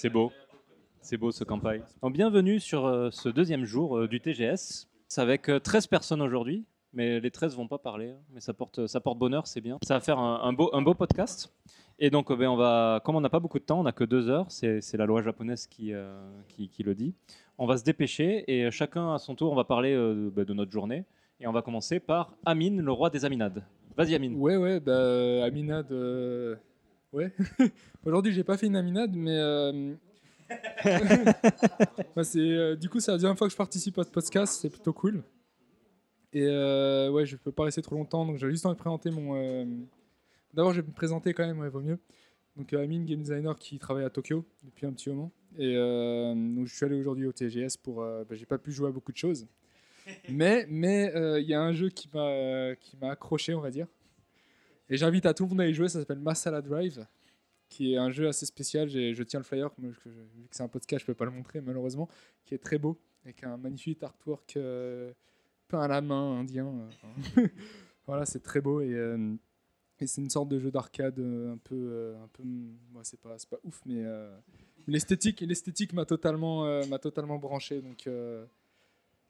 C'est beau. C'est beau ce campagne. Donc, bienvenue sur euh, ce deuxième jour euh, du TGS. C'est avec euh, 13 personnes aujourd'hui, mais les 13 vont pas parler. hein. Mais ça porte, ça porte bonheur, c'est bien. Ça va faire un, un beau, un beau podcast. Et donc, euh, ben, on va, comme on n'a pas beaucoup de temps, on n'a que deux heures, c'est c'est la loi japonaise qui, euh, qui, qui le dit. On va se dépêcher et chacun à son tour, on va parler euh, ben, de notre journée. Et on va commencer par Amine, le roi des Aminades. Vas-y, Amine. Ouais, ouais, bah, euh, Aminade. euh, Ouais. Aujourd'hui, j'ai pas fait une Aminade, mais. euh, bah, euh, du coup, c'est la deuxième fois que je participe à ce podcast, c'est plutôt cool. Et euh, ouais, je peux pas rester trop longtemps, donc j'ai juste envie de présenter mon. euh, D'abord, je vais me présenter quand même, ouais, vaut mieux. Donc, euh, Amine, game designer qui travaille à Tokyo depuis un petit moment. Et donc, je suis allé aujourd'hui au TGS pour. bah, j'ai pas pu jouer à beaucoup de choses. Mais mais il y a un jeu qui m'a accroché, on va dire. Et j'invite à tout le monde à y jouer. Ça s'appelle Masala Drive, qui est un jeu assez spécial. Je tiens le flyer, vu que c'est un podcast, je peux pas le montrer malheureusement, qui est très beau avec un magnifique artwork euh, peint à la main indien. euh, voilà, c'est très beau et euh, et c'est une sorte de jeu d'arcade euh, un peu un peu moi c'est pas pas ouf mais l'esthétique l'esthétique m'a totalement m'a totalement branché donc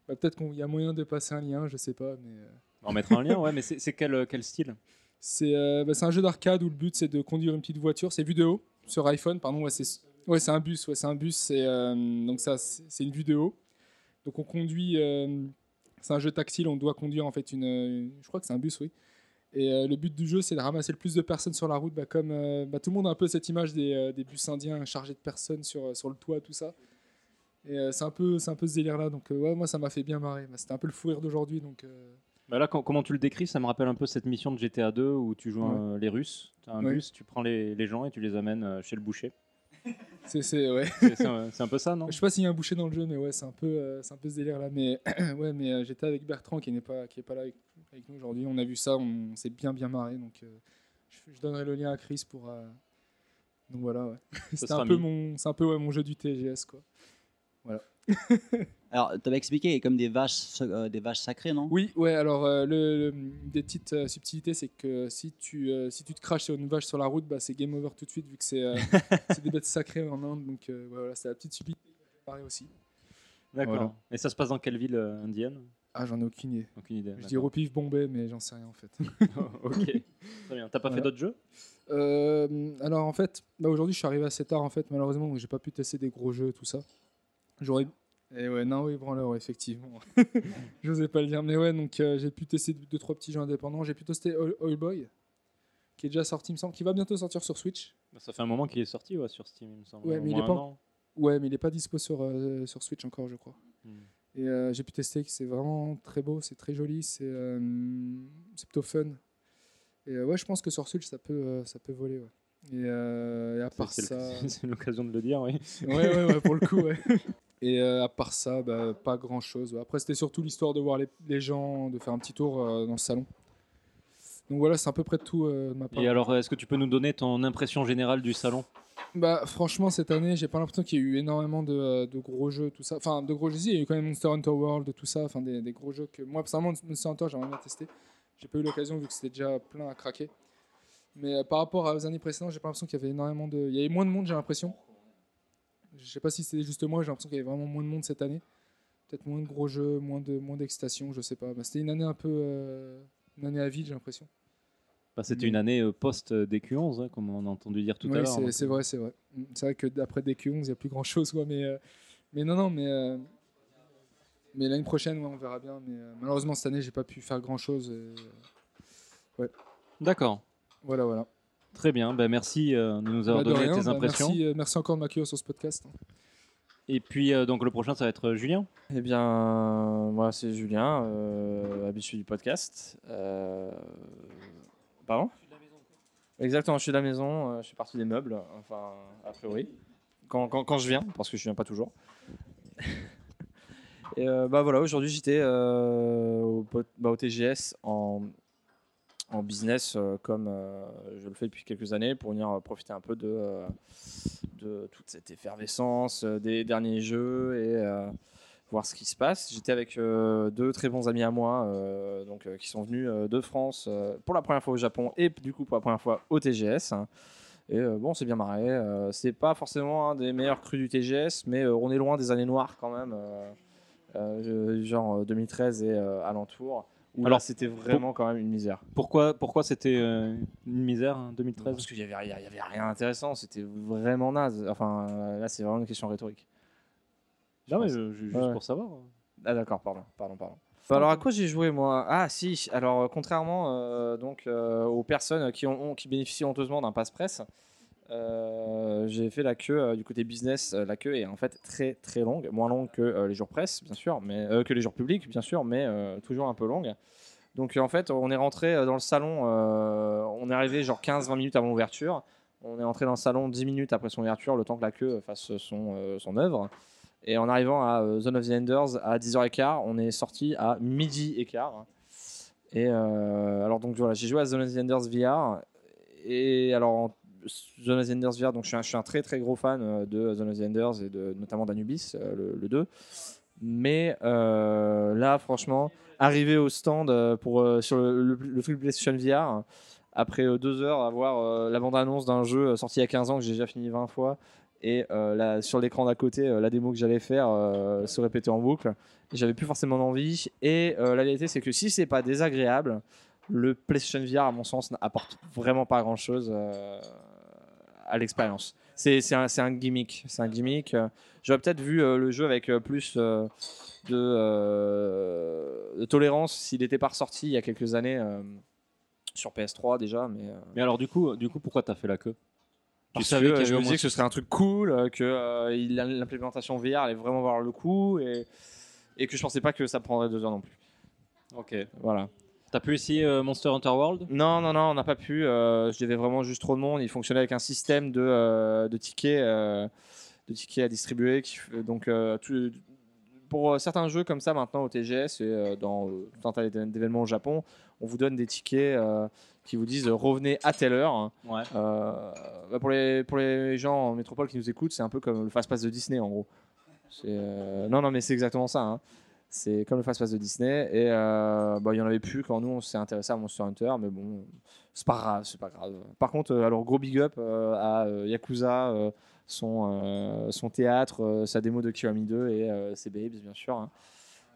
bah, peut-être qu'il y a moyen de passer un lien je sais pas mais On mettra un lien, ouais, mais c'est quel, quel style? C'est euh, bah, c'est un jeu d'arcade où le but c'est de conduire une petite voiture. C'est haut sur iPhone pardon. Ouais c'est un bus ouais c'est un bus euh, donc ça c'est une haut. Donc on conduit euh, c'est un jeu tactile on doit conduire en fait une, je crois que c'est un bus oui. Et le but du jeu c'est de ramasser le plus de personnes sur la route bah, comme bah, tout le monde a un peu cette image des, bus indiens chargés de personnes sur, le toit tout ça. Et c'est un peu c'est un peu ce délire là donc ouais moi ça m'a fait bien marrer. C'était un peu le fou rire d'aujourd'hui donc Bah là, com- comment tu le décris, ça me rappelle un peu cette mission de GTA 2 où tu joues un- les Russes. Tu as un Ouais. bus, tu prends les, les gens et tu les amènes euh, chez le boucher. c'est c'est ouais C'est c'est un, c'est un peu ça, non? Je sais pas s'il y a un boucher dans le jeu, mais ouais, c'est un peu, euh, c'est un peu ce délire là. Mais ouais, mais euh, j'étais avec Bertrand qui n'est pas, qui est pas là avec, avec nous aujourd'hui. On a vu ça, on s'est bien bien marré. Donc euh, je, je donnerai le lien à Chris pour. euh, Donc voilà, ouais. Sera un peu mis. mon, c'est un peu ouais, mon jeu du TGS quoi. Alors, tu avais expliqué comme des vaches, euh, des vaches sacrées, non? Oui, ouais. Alors euh, le, le- des petites euh, subtilités, c'est que si tu, euh, si tu te craches sur une vache sur la route, bah c'est game over tout de suite vu que c'est, euh, des bêtes sacrées en Inde. Donc euh, voilà, c'est la petite subtilité. marrer aussi. D'accord. Voilà. Et ça se passe dans quelle ville euh, indienne? Ah, j'en ai aucune idée. Aucune idée. Je dis au pif Bombay, mais j'en sais rien en fait. d'accord. ok. Très bien. T'as pas fait Voilà. d'autres jeux? Euh, alors en fait, bah, aujourd'hui je suis arrivé assez tard en fait, malheureusement, donc j'ai pas pt tester des gros jeux tout ça. J'aurais. Et ouais, non, oui, branleur, effectivement. J'osais pas le dire, mais ouais, donc euh, j'ai pu tester deux trois petits jeux indépendants. J'ai pu tester Oil, Boy, qui est déjà sorti, il me semble, qui va bientôt sortir sur Switch. Bah, Ça fait un moment qu'il est sorti ouais, sur Steam, il me semble. Ouais, mais il est pas un en- an. Ouais, mais il est pas dispo sur euh, sur Switch encore, je crois. Hmm. Et euh, j'ai pu tester, que c'est vraiment très beau, c'est très joli, c'est euh, c'est plutôt fun. Et euh, ouais, je pense que sur Switch ça peut euh, ça peut voler. Ouais. Et, euh, et à part ça. C'est l'occasion de le dire, oui. ouais, ouais, ouais, pour le coup, ouais. Et euh, à part ça, bah, pas grand chose. Après, c'était surtout l'histoire de voir les, les gens, de faire un petit tour euh, dans le salon. Donc voilà, c'est à peu près tout euh, de ma part. Et alors, est-ce que tu peux nous donner ton impression générale du salon? Bah, franchement, cette année, j'ai pas l'impression qu'il y a eu énormément de, de gros jeux, tout ça. Enfin, de gros jeux, il y a eu quand même Monster Hunter World, tout ça. Enfin, des, des gros jeux que moi, personnellement, Monster Hunter, j'aimerais bien tester. J'ai pas eu l'occasion vu que c'était déjà plein à craquer. Mais euh, par rapport aux années précédentes, j'ai pas l'impression qu'il y avait énormément de. Il y avait moins de monde, j'ai l'impression. Je sais pas si c'était juste moi, j'ai l'impression qu'il y avait vraiment moins de monde cette année. Peut-être moins de gros jeux, moins de moins d'excitation, je sais pas. Bah, c'était une année un peu. euh, Une année à vide, j'ai l'impression. Bah, C'était Mais- une année euh, post-DQ11, hein, comme on a entendu dire tout à l'heure. c'est- c'est euh, vrai, c'est vrai. Mm, C'est vrai que d'après DQ11, il n'y a plus grand chose, quoi. Mais, euh, mais non, non, mais, euh, mais l'année prochaine, ouais, on verra bien. Mais euh, malheureusement, cette année, j'ai pas pu faire grand chose. D'accord. Voilà, voilà. Très bien. Ben, merci euh, de nous avoir Bah, de donné rien, tes bah, impressions. merci, euh, merci encore de m'accueillir sur ce podcast. Et puis, euh, donc, le prochain, ça va être Julien. Eh bien, moi c'est Julien, euh, habitué du podcast. Euh, Pardon? Exactement, je suis de la maison, euh, je suis parti des meubles, enfin, a priori. Quand, quand, quand je viens, parce que je viens pas toujours. Et euh, bah voilà, aujourd'hui j'étais euh, au, pot- bah, au TGS en, en business, euh, comme euh, je le fais depuis quelques années, pour venir euh, profiter un peu de, toute cette effervescence des derniers jeux et voir ce qui se passe. J'étais avec deux très bons amis à moi, donc, qui sont venus de France pour la première fois au Japon et du coup pour la première fois au TGS. Et bon, c'est bien marré. C'est pas forcément un des meilleurs crus du TGS, mais on est loin des années noires quand même. genre 2013 et alentour. Alors, c'était vraiment quand même une misère. Pourquoi, pourquoi c'était euh, une misère en 2013 Parce qu'il y avait, y avait rien d'intéressant. C'était vraiment naze. Enfin, euh, là, c'est vraiment une question rhétorique. Non, mais je- je- juste Ouais. pour savoir. Ah d'accord, pardon, pardon, pardon. Alors à quoi j'ai joué moi? Ah si, alors euh, contrairement euh, donc euh, aux personnes qui ont, ont- qui bénéficient honteusement d'un passe presse, euh, j'ai fait la queue euh, du côté business. euh, la queue est en fait très très longue, moins longue que les jours presse bien sûr, mais que les jours publics bien sûr, mais toujours un peu longue. Donc en fait, on est rentré dans le salon, on est arrivé genre 15-20 minutes avant l'ouverture. On est entré dans le salon 10 minutes après son ouverture, le temps que la queue fasse son, son œuvre. Et en arrivant à Zone of the Enders à 10h15, on est sorti à midi et quart. Et alors donc voilà, j'ai joué à Zone of the Enders VR. Et alors en- Zone of the Enders VR, donc je suis un, très très gros fan euh, de Zone of the Enders et de, notamment d'Anubis, euh, le, le 2. Mais euh, là, franchement, arrivé au stand pour, sur le, PlayStation VR, après deux heures à voir euh, la bande-annonce d'un jeu sorti il y a 15 ans que j'ai déjà fini 20 fois, et sur l'écran d'à côté, la démo que j'allais faire se répétait en boucle. J'avais plus forcément envie. Et la vérité, c'est que si c'est pas désagréable, le PlayStation VR, à mon sens, n'apporte vraiment pas grand chose à l'expérience. C'est un, un gimmick. C'est un gimmick. Euh, J'aurais peut-être vu euh, le jeu avec euh, plus euh, de, de tolérance s'il n'était pas ressorti il y a quelques années sur PS3 déjà. Mais, Mais alors, du coup, du coup pourquoi t'as fait la queue? Parce savais que je me disais que ce serait un truc cool, que l'implémentation VR allait vraiment voir le coup et, et que je pensais pas que ça prendrait deux heures non plus. Ok. Voilà. T'as pu essayer euh, Monster Hunter World? Non, non, non, on n'a pas pu. euh, je devais vraiment juste trop de monde. Il fonctionnait avec un système de, euh, de tickets, euh, de tickets à distribuer. Qui, donc, tout- pour certains jeux comme ça maintenant au TGS et dans tout un tas d'événements au Japon, on vous donne des tickets qui vous disent revenez à telle heure. Ouais. Euh, bah, pour, les, pour les gens en métropole qui nous écoutent, c'est un peu comme le fast-pass de Disney en gros. Non, non, mais c'est exactement ça. hein. C'est comme le fast-pass de Disney. Et euh, bah, il y en avait plus quand nous on s'est intéressé à Monster Hunter, mais bon, c'est pas grave, c'est pas grave. Par contre, euh, alors gros big up euh, à euh, Yakuza, euh, son, euh, son théâtre, euh, sa démo de Kiwami 2 et euh, ses babes, bien sûr. hein.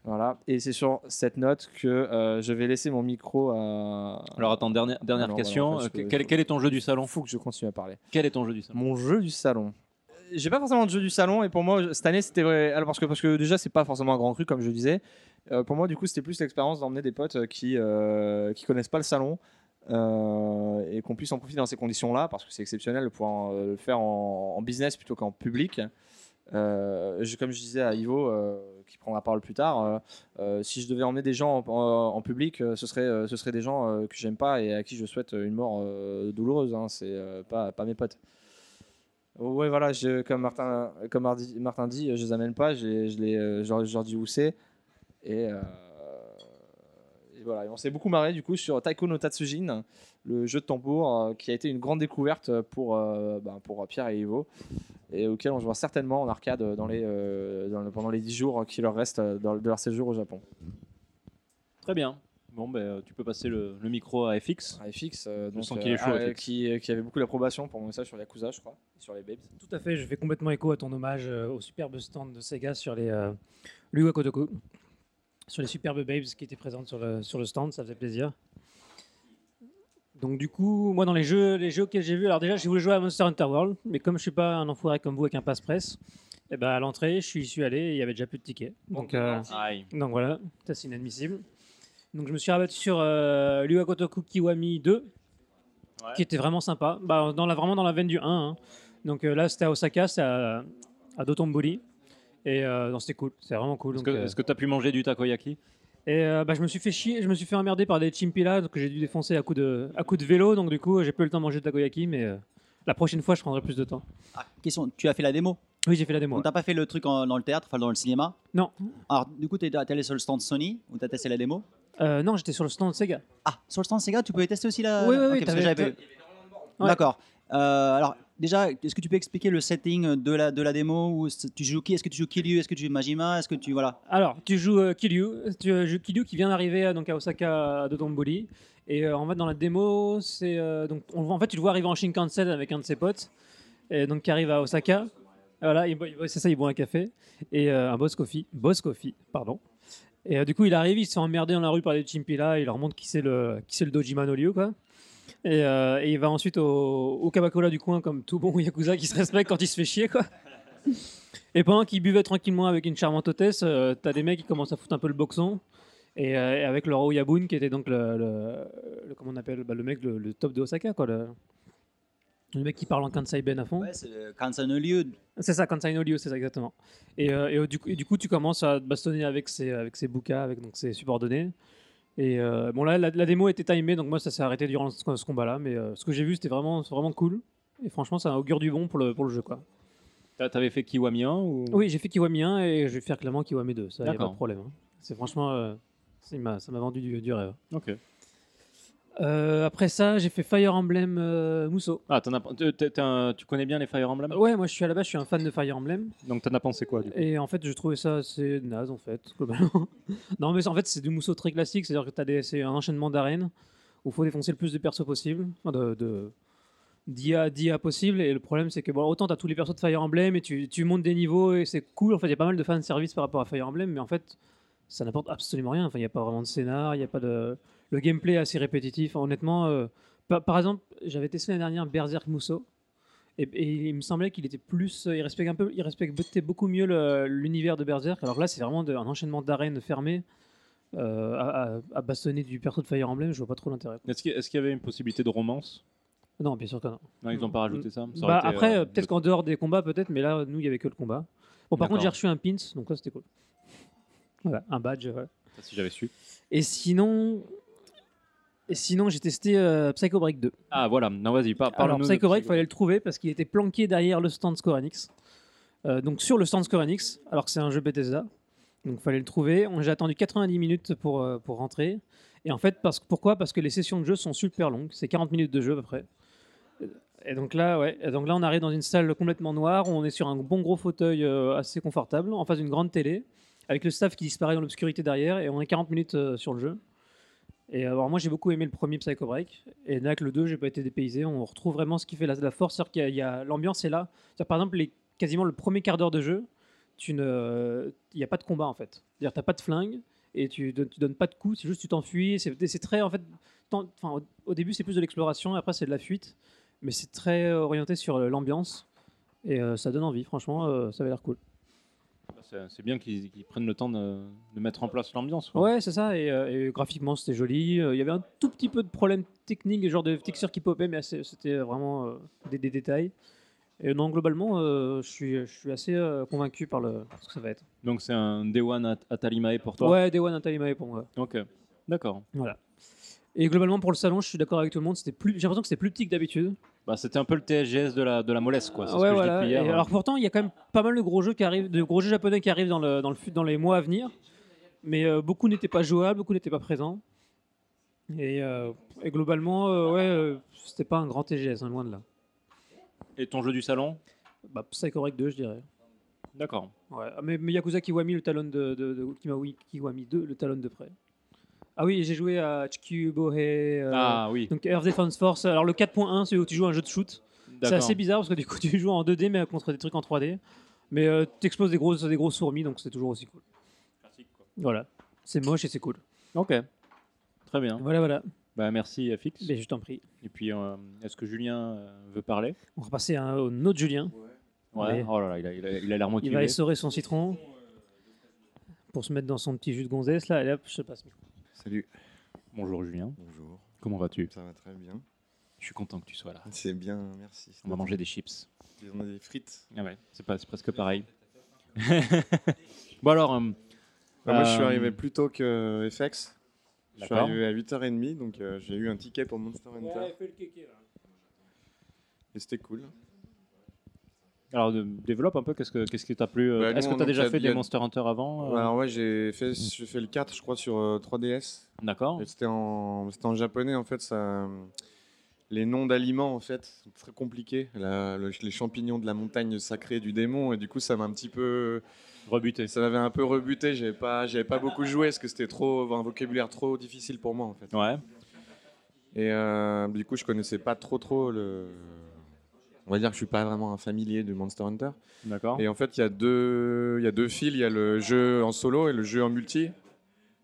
Voilà. Et c'est sur cette note que euh, je vais laisser mon micro à. Alors, attends, dernière, dernière Alors, question. voilà, en fait, Euh, je- quel, quel est ton jeu du salon? Faut que je continue à parler. Quel est ton jeu du salon? Mon jeu du salon. J'ai pas forcément de jeu du salon et pour moi cette année c'était vrai parce que parce que déjà c'est pas forcément un grand cru comme je disais. Euh, pour moi du coup c'était plus l'expérience d'emmener des potes euh, qui euh, qui connaissent pas le salon euh, et qu'on puisse en profiter dans ces conditions là parce que c'est exceptionnel de pouvoir le faire en, business plutôt qu'en public. Comme je disais à Ivo qui prendra parole plus tard, si je devais emmener des gens en, public, ce serait ce serait des gens que j'aime pas et à qui je souhaite une mort douloureuse. hein. c'est pas pas mes potes. Ouais, voilà, comme Martin, dit, je les amène pas, je, je, les, leur dis où c'est. Et, voilà, on s'est beaucoup marré du coup sur Taiko no Tatsujin, le jeu de tambour euh, qui a été une grande découverte pour, euh, ben, pour Pierre et Ivo, et auquel on jouera certainement en arcade euh, pendant les 10 jours qui leur restent de leur séjour au Japon. Très bien. Bon, ben, euh, tu peux passer le, le micro à FX. À FX, euh, donc, sens qu'il est chaud, euh, FX. qui, qui avait beaucoup d'approbation pour mon message sur Yakuza, je crois, et sur les babes. Tout à fait, je fais complètement écho à ton hommage euh, au superbe stand de Sega sur les euh, Lua Kotoku. Sur les superbes babes qui étaient présentes sur le, sur le stand, ça faisait plaisir. Donc du coup, moi dans les jeux, les jeux auxquels j'ai vu, alors déjà j'ai voulu jouer à Monster Hunter World, mais comme je suis pas un enfoiré comme vous avec un passe presse, et ben à l'entrée je suis, allé et il y avait déjà plus de tickets. Donc, euh, Aïe. donc voilà, ça c'est inadmissible. Donc je me suis rabattu sur euh, Lua Kotoku Kiwami 2, Ouais. qui était vraiment sympa. Bah, dans la, vraiment dans la veine du 1. hein. Donc euh, là c'était à Osaka, c'est à, à Dotonbori. Et euh, non, c'était cool, c'est vraiment cool. Est-ce donc, que euh, est-ce que tu as pu manger du takoyaki? Et euh, bah, je me suis fait chier, je me suis fait emmerder par des chimpilas que j'ai dû défoncer à coup de, à coup de vélo. Donc du coup, j'ai pas eu le temps de manger de takoyaki, mais euh, la prochaine fois, je prendrai plus de temps. Ah, question, tu as fait la démo? Oui, j'ai fait la démo. On t'a pas fait le truc en- dans le théâtre, enfin dans le cinéma? Non, Alors, du coup, t'es t'es allé sur le stand Sony où t'as testé la démo? Euh, non, j'étais sur le stand Sega. Ah, sur le stand Sega, tu pouvais tester aussi la. Oui, oui, oui, parce que j'avais- Ouais. D'accord. Euh, alors, déjà, est-ce que tu peux expliquer le setting de la, de la démo où tu joues qui Est-ce que tu joues Kiryu Est-ce que tu joues Majima Est-ce que tu. Voilà. Alors, tu joues euh, Kiryu, tu euh, joues Kiryu qui vient d'arriver donc à Osaka à Dotonbori, Et euh, en fait, dans la démo, c'est donc on, en fait, tu le vois arriver en Shinkansen avec un de ses potes, et donc qui arrive à Osaka. Voilà, c'est ça, il boit un café et un boss coffee, boss coffee, pardon. Et euh, du coup, il arrive, il se fait emmerder dans la rue par des chimpilas, il leur montre qui c'est le qui c'est le Ryu, quoi. Et, euh, et il va ensuite au, au Kabakola du coin comme tout bon yakuza qui se respecte quand il se fait chier, quoi. Et pendant qu'il buvait tranquillement avec une charmante hôtesse, euh, t'as des mecs qui commencent à foutre un peu le boxon. Et, euh, avec le Rao Yabun, qui était donc le- comment on appelle, bah, le mec, le, le top de Osaka, quoi. Le, mec qui parle en Kansai Ben à fond. Ouais, c'est le Kansan no Ryu. C'est ça, Kansai no Ryu, c'est ça exactement. Et, euh, et, euh, du coup, et du coup, tu commences à te bastonner avec ses, avec ses bukas, avec donc ses subordonnés. Et euh, bon, là, la, la démo était timée, donc moi, ça s'est arrêté durant ce, ce combat-là. Mais euh, ce que j'ai vu, c'était vraiment, vraiment cool. Et franchement, ça augure du bon pour le, pour le jeu, quoi. T'a- T'avais fait Kiwami 1 ou... Oui, j'ai fait Kiwami 1 et je vais faire clairement Kiwami 2. Ça, y a pas de problème. hein. C'est franchement, euh, c'est- il m'a- ça m'a vendu du, du rêve. Ok. Euh, après ça, j'ai fait Fire Emblem euh, Musso. Ah, t'en as- t'es- t'es- t'es un- tu connais bien les Fire Emblem? Ouais, moi je suis à la base, je suis un fan de Fire Emblem. Donc t'en as pensé quoi du coup? Et en fait, je trouvais ça assez naze en fait, globalement. non, mais en fait, c'est du Musso très classique, c'est-à-dire que t'as des- c'est un enchaînement d'arènes où il faut défoncer le plus de persos possible, enfin, de, de d'IA, d'IA possible. Et le problème, c'est que bon, autant t'as tous les persos de Fire Emblem et tu, tu montes des niveaux et c'est cool. En fait, il y a pas mal de fan service par rapport à Fire Emblem, mais en fait, ça n'apporte absolument rien. Enfin, il n'y a pas vraiment de scénar, il n'y a pas de. Le gameplay est assez répétitif. Honnêtement, euh, par, par exemple, j'avais testé l'année dernière Berserk Musso. Et, et il me semblait qu'il était plus, il respectait un peu, il respectait beaucoup mieux l'univers de Berserk. Alors là, c'est vraiment de- un enchaînement d'arènes fermées euh, à, bastonner du perso de Fire Emblem. Je vois pas trop l'intérêt. Est-ce qu'il y avait une possibilité de romance? Non, bien sûr que non. Non, ils n'ont pas rajouté ça. Bah, après, euh, euh, peut-être qu'en dehors des combats, peut-être, mais là, nous, il y avait que le combat. Bon, par contre, j'ai reçu un pins, donc ça, c'était cool. Voilà, un badge. voilà. ça, Si j'avais su. Et sinon, et sinon, j'ai testé euh, Psycho Break 2. Ah voilà, non vas-y, par, Alors, parle-nous de Psycho Break, il fallait le trouver parce qu'il était planqué derrière le stand Square Enix. Euh, donc, sur le stand Square Enix, alors que c'est un jeu Bethesda. Donc, il fallait le trouver. J'ai attendu 90 minutes pour, euh, pour rentrer. Et en fait, parce, pourquoi? Parce que les sessions de jeu sont super longues. C'est 40 minutes de jeu à peu près. Et donc là, ouais. Et donc là, on arrive dans une salle complètement noire. On est sur un bon gros fauteuil assez confortable, en face d'une grande télé, avec le staff qui disparaît dans l'obscurité derrière. Et on est 40 minutes sur le jeu. Et alors moi j'ai beaucoup aimé le premier Psycho Break et que le 2 j'ai pas été dépaysé, on retrouve vraiment ce qui fait la, la force, c'est-à-dire qu'il y a- l'ambiance est là. Par exemple quasiment le premier quart d'heure de jeu, tu il n'y a pas de combat en fait. C'est-à-dire pas de flingue et tu, donnes- tu donnes pas de coups, c'est juste tu t'enfuis. C'est, c'est très en fait, au, début c'est plus de l'exploration, après c'est de la fuite, mais c'est très euh, orienté sur l'ambiance et euh, ça donne envie. Franchement, euh, ça avait l'air cool. C'est bien qu'ils prennent le temps de, de mettre en place l'ambiance. Ouais, c'est ça. Et, euh, et graphiquement, c'était joli. Euh, Il y avait un tout petit peu de problèmes techniques, genre de textures qui popaient, mais c'était vraiment euh, des, des détails. Et non, globalement, euh, je suis, je suis assez euh, convaincu par le, ce que ça va être. Donc c'est un Day One at Atalimae pour toi? Ouais, Day One Nathalie Mae pour moi. Ok, d'accord. Voilà. Et globalement, pour le salon, je suis d'accord avec tout le monde. J'ai l'impression que c'était plus petit que d'habitude. Bah, C'était un peu le TSGS de la, de la mollesse, quoi. Ouais, voilà. hier. Et alors pourtant, il y a quand même pas mal de gros jeux qui arrivent, de gros jeux japonais qui arrivent dans, le, dans, le, dans les mois à venir. Mais euh, beaucoup n'étaient pas jouables, beaucoup n'étaient pas présents. Et, euh, et globalement, euh, ouais, euh, c'était pas un grand TGS, hein, loin de là. Et ton jeu du salon? Bah, Psycho Break 2, je dirais. D'accord. Ouais. Ah, Mais, mais Yakuza Kiwami, le talon de, de, de Kiwami 2, le talon de près. Ah oui, j'ai joué à Chikubohe. euh, ah oui, Donc Earth Defense Force. Alors le 4.1, c'est où tu joues un jeu de shoot. C'est assez bizarre parce que du coup tu joues en 2D mais contre des trucs en 3D. Mais euh, t'exploses des grosses, des grosses fourmis donc c'est toujours aussi cool. Voilà. C'est moche et c'est cool. Ok, très bien. Voilà, voilà. Bah, merci Fix. Mais je t'en prie. Et puis, euh, est-ce que Julien euh, veut parler? On va passer à un, autre Julien. Ouais. Oh là là, il a il a- il a l'air Il motivé. va essorer son citron pour se mettre dans son petit jus de gonzesse là. Et hop, je passe. Salut. Bonjour Julien, Bonjour. comment vas-tu? Ça va très bien. Je suis content que tu sois là. C'est bien, merci. On va manger des chips. On a des frites. Ah ouais, c'est pas, c'est presque pareil. bon alors, euh, Bah, moi, je suis Euh, arrivé plus tôt que FX. Je suis arrivé à 8h30, donc euh, j'ai eu un ticket pour Monster Hunter. Et c'était cool. Alors développe un peu. Qu'est-ce que qu'est-ce qui t'a plu euh, Bah, Est-ce que tu as déjà fait des Monster Hunter avant euh? Alors ouais, j'ai fait, j'ai fait le 4, je crois, sur euh, 3DS. D'accord. Et c'était en, c'était en japonais, en fait. Ça, les noms d'aliments, en fait, sont très compliqués. La- le- les champignons de la montagne sacrée du démon. Et du coup, ça m'a un petit peu... Rebuté. Ça m'avait un peu rebuté. J'avais pas, j'avais pas beaucoup joué parce que c'était trop un vocabulaire trop difficile pour moi, en fait. Ouais. Et euh, du coup, je connaissais pas trop trop le. On va dire que je suis pas vraiment un familier du Monster Hunter. D'accord. Et en fait, il y a deux, il y a deux fils. Il y a le jeu en solo et le jeu en multi.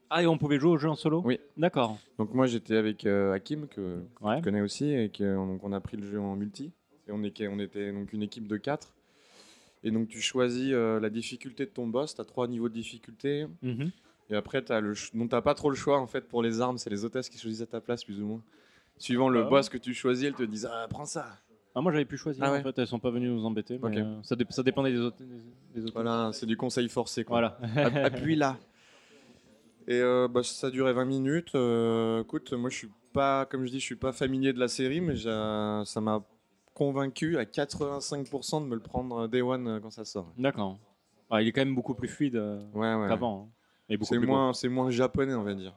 Ah, et on pouvait jouer au jeu en solo? Oui. D'accord. Donc moi, j'étais avec euh, Hakim que Ouais. je connais aussi et que, donc on a pris le jeu en multi. Et on, est, on était donc une équipe de 4. Et donc tu choisis euh, la difficulté de ton boss. Tu as trois niveaux de difficulté. Mhm. Et après, tu n'as pas trop le choix en fait pour les armes. C'est les hôtesses qui choisissent à ta place, plus ou moins. Suivant le boss que tu choisis, elles te disent Ah, prends ça. Ah, moi, j'avais pu choisir. Ah en ouais. fait, elles sont pas venues nous embêter. mais, euh, ça, dé- ça dépendait des autres. Des, des autres. Voilà, c'est du conseil forcé. Quoi. Voilà. App- Appuie là. Et euh, bah, ça a duré 20 minutes. Euh, écoute, moi je suis pas, comme je dis, je suis pas familier de la série, mais ça m'a convaincu à 85% de me le prendre day one euh, quand ça sort. D'accord. Ah, il est quand même beaucoup plus fluide euh, Ouais, ouais. qu'avant. hein. C'est moins, c'est moins japonais, on va dire,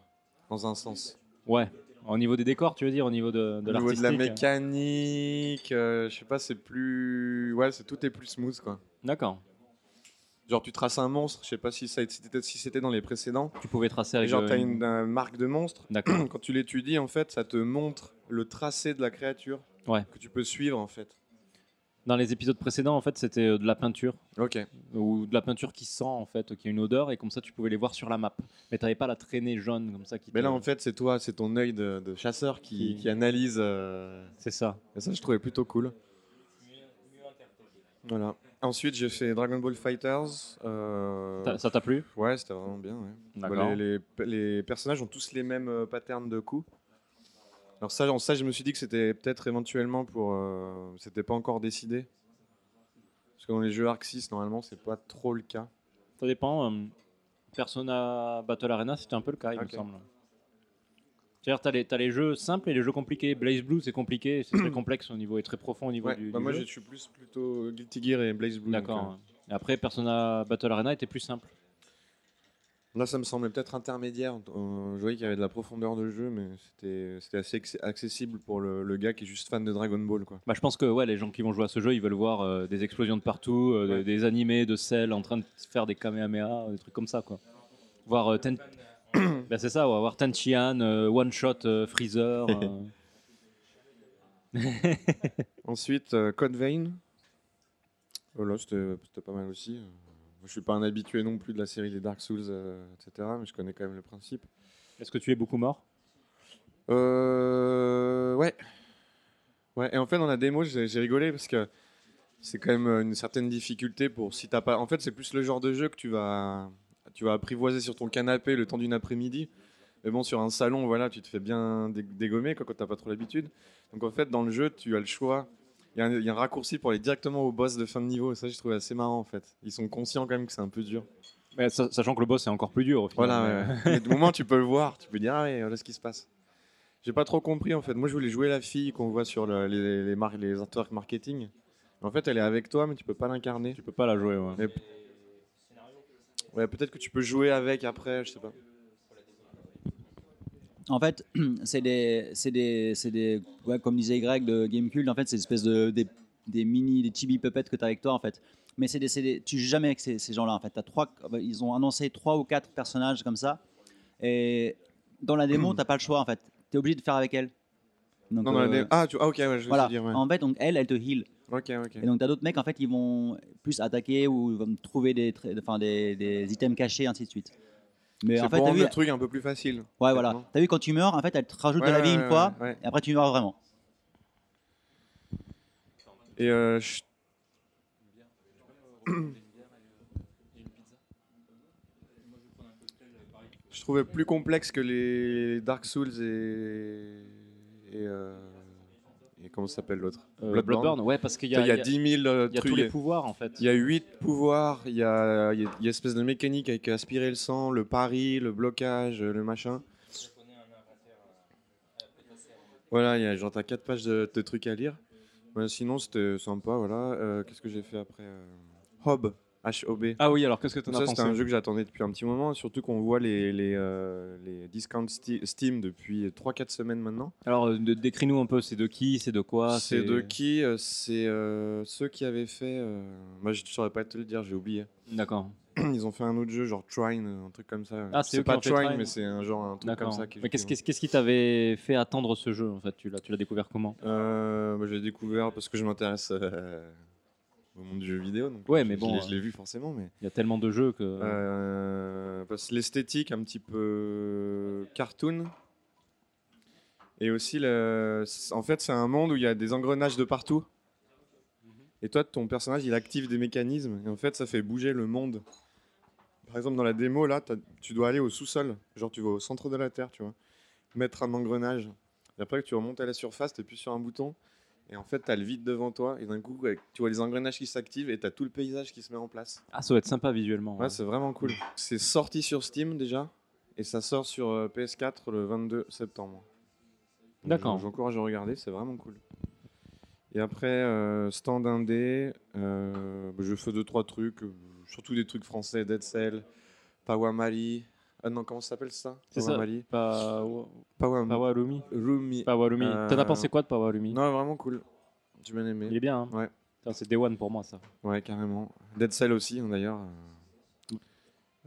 dans un sens. Ouais. Au niveau des décors, tu veux dire, au niveau de, de Au niveau de la l'artistique mécanique, euh, je sais pas, c'est plus, ouais, c'est tout est plus smooth quoi. D'accord. Genre tu traces un monstre, je sais pas si ça si c'était dans les précédents. Tu pouvais tracer avec. genre euh, t'as une, une marque de monstre. D'accord. Quand tu l'étudies, en fait, ça te montre le tracé de la créature Ouais. que tu peux suivre, en fait. Dans les épisodes précédents, en fait, c'était euh, de la peinture Ok. ou de la peinture qui sent en fait, qui a une odeur et comme ça tu pouvais les voir sur la map. Mais t'avais pas la traînée jaune comme ça qui. Mais là, en fait, c'est toi, c'est ton œil de, de chasseur qui, Qui- qui analyse. euh, c'est ça. Et ça, je trouvais plutôt cool. Voilà. Ensuite, j'ai fait Dragon Ball Fighters. euh, Ça t'a plu? Ouais, c'était vraiment bien. ouais. D'accord. les, les- les personnages ont tous les mêmes patterns de coups. Alors ça, en ça, je me suis dit que c'était peut-être éventuellement pour... euh, c'était pas encore décidé. Parce que dans les jeux Arc 6, normalement, c'est pas trop le cas. Ça dépend. euh, Persona Battle Arena, c'était un peu le cas, il me semble. C'est-à-dire, t'as les, t'as les jeux simples et les jeux compliqués. Blaze Blue, c'est compliqué, c'est très complexe au niveau et très profond au niveau Ouais, du, bah du moi, jeu. je suis plus plutôt Guilty Gear et Blaze Blue. D'accord. Et après, Persona Battle Arena était plus simple. Là, ça me semblait peut-être intermédiaire. Euh, je voyais qu'il y avait de la profondeur de jeu, mais c'était assez acc- accessible pour le, le gars qui est juste fan de Dragon Ball. Quoi. Bah, je pense que ouais, les gens qui vont jouer à ce jeu, ils veulent voir euh, des explosions de partout, euh, des- Ouais. des animés de Cell en train de faire des Kamehameha, des trucs comme ça. Quoi. Voir euh, Ten... bah, c'est ça, va voir Tenchian, One Shot Freezer. Ensuite, Code Vein. Oh là, c'était pas mal aussi. Je suis pas un habitué non plus de la série des Dark Souls, euh, etc. Mais je connais quand même le principe. Est-ce que tu es beaucoup mort? Euh, ouais. Ouais. Et en fait, dans la démo, j'ai rigolé parce que c'est quand même une certaine difficulté pour si t'as pas. En fait, c'est plus le genre de jeu que tu vas, tu vas apprivoiser sur ton canapé le temps d'une après-midi. Mais bon, sur un salon, voilà, tu te fais bien dé- dégommer quoi, quand t'as pas trop l'habitude. Donc en fait, dans le jeu, tu as le choix. Il y, a un- il y a un raccourci pour aller directement au boss de fin de niveau. Et ça, j'ai trouvé assez marrant en fait. Ils sont conscients quand même que c'est un peu dur. Mais sa- Sachant que le boss est encore plus dur au final. Voilà, ouais, du moment tu peux le voir, tu peux dire, ah ouais, voilà ce qui se passe. J'ai pas trop compris en fait. Moi, je voulais jouer la fille qu'on voit sur le- les, les, mar- les artworks marketing. En fait, elle est avec toi, mais tu peux pas l'incarner. Tu peux pas la jouer. ouais. Mais- Ouais, peut-être que tu peux jouer avec après, je sais pas. En fait, c'est des, c'est des, c'est des, ouais, comme disait Greg de Gamecult, en fait, c'est une espèce de des, des mini, des chibi puppets que tu as avec toi, en fait. Mais c'est des, c'est des- tu joues jamais avec ces, ces gens-là, en fait. T'as trois, ils ont annoncé trois ou quatre personnages comme ça, et dans la démo, t'as pas le choix, en fait. Tu es obligé de faire avec elle. Donc, Non, dans la euh, dé- Ah, tu... ah, ok, ouais, je vais voilà. te dire. Ouais. En fait, donc elle, elle te heal. Ok, ok. Et donc, tu as d'autres mecs, en fait, ils vont plus attaquer ou vont trouver des, enfin, des, des items cachés, ainsi de suite. Mais C'est en fait, pour rendre vu, le truc un peu plus facile. Ouais, voilà. T'as vu, quand tu meurs, en fait, elle te rajoute Ouais, de la vie ouais, une fois, et après, tu meurs vraiment. Et euh, je... je trouvais plus complexe que les Dark Souls et. Et, euh, et comment s'appelle l'autre Euh, Bloodborne. ouais, parce qu'il y a, Il y a il y a- 10 000 euh, il y a trucs. tous les pouvoirs en fait. Il y a 8 pouvoirs, il y a, il y a, il y a espèce de mécanique avec aspirer le sang, le pari, le blocage, le machin. Voilà, il y a genre t'as 4 pages de, de trucs à lire. Ouais, sinon c'était sympa, voilà. Euh, Qu'est-ce que j'ai fait après euh, Hob, H-O-B. Ah oui, alors qu'est-ce que tu en as Ça pensé c'était un jeu que j'attendais depuis un petit moment, surtout qu'on voit les, les, euh, les discounts Steam depuis 3-4 semaines maintenant. Alors euh, de- décris-nous un peu, c'est de qui, c'est de quoi c'est de qui Euh, C'est euh, ceux qui avaient fait... euh, Moi je saurais pas te le dire, j'ai oublié. D'accord. ils ont fait un autre jeu, genre Trine, un truc comme ça. Ah, c'est pas Trine, Trine. mais c'est un genre un truc comme ça. qui- Mais qu'est-ce qui- t'avait fait attendre ce jeu en fait? Tu l'as tu l'as découvert comment? Bah, je l'ai découvert parce que je m'intéresse au monde du jeu vidéo. Donc Ouais, mais bon, euh, je l'ai vu forcément, mais Il y a tellement de jeux que. Euh, parce que l'esthétique un petit peu cartoon. Et aussi le, en fait c'est un monde où il y a des engrenages de partout. Et toi ton personnage il active des mécanismes et en fait ça fait bouger le monde. Par exemple dans la démo là tu dois aller au sous-sol. Genre tu vas au centre de la terre tu vois. Mettre un engrenage. Et après tu remontes à la surface tu appuies sur un bouton et en fait tu as le vide devant toi et d'un coup tu vois les engrenages qui s'activent et tu as tout le paysage qui se met en place Ah, ça doit être sympa visuellement. Ouais, c'est vraiment cool. C'est sorti sur Steam déjà et ça sort sur euh, PS4 le 22 septembre. D'accord. je- J'encourage à regarder, c'est vraiment cool. Et après, euh, stand indé, euh, bah, je fais deux trois trucs, euh, surtout des trucs français, Dead Cell, Pawamali. Ah non, comment ça s'appelle ça C'est ça. Pawam- Pawalumi. Rumi. Pawalumi. Euh, T'en as pensé quoi de Pawalumi Non, vraiment cool. J'ai bien aimé. Il est bien. Hein Ouais. C'est Day One pour moi ça. Ouais, carrément. Dead Cell aussi, hein, d'ailleurs.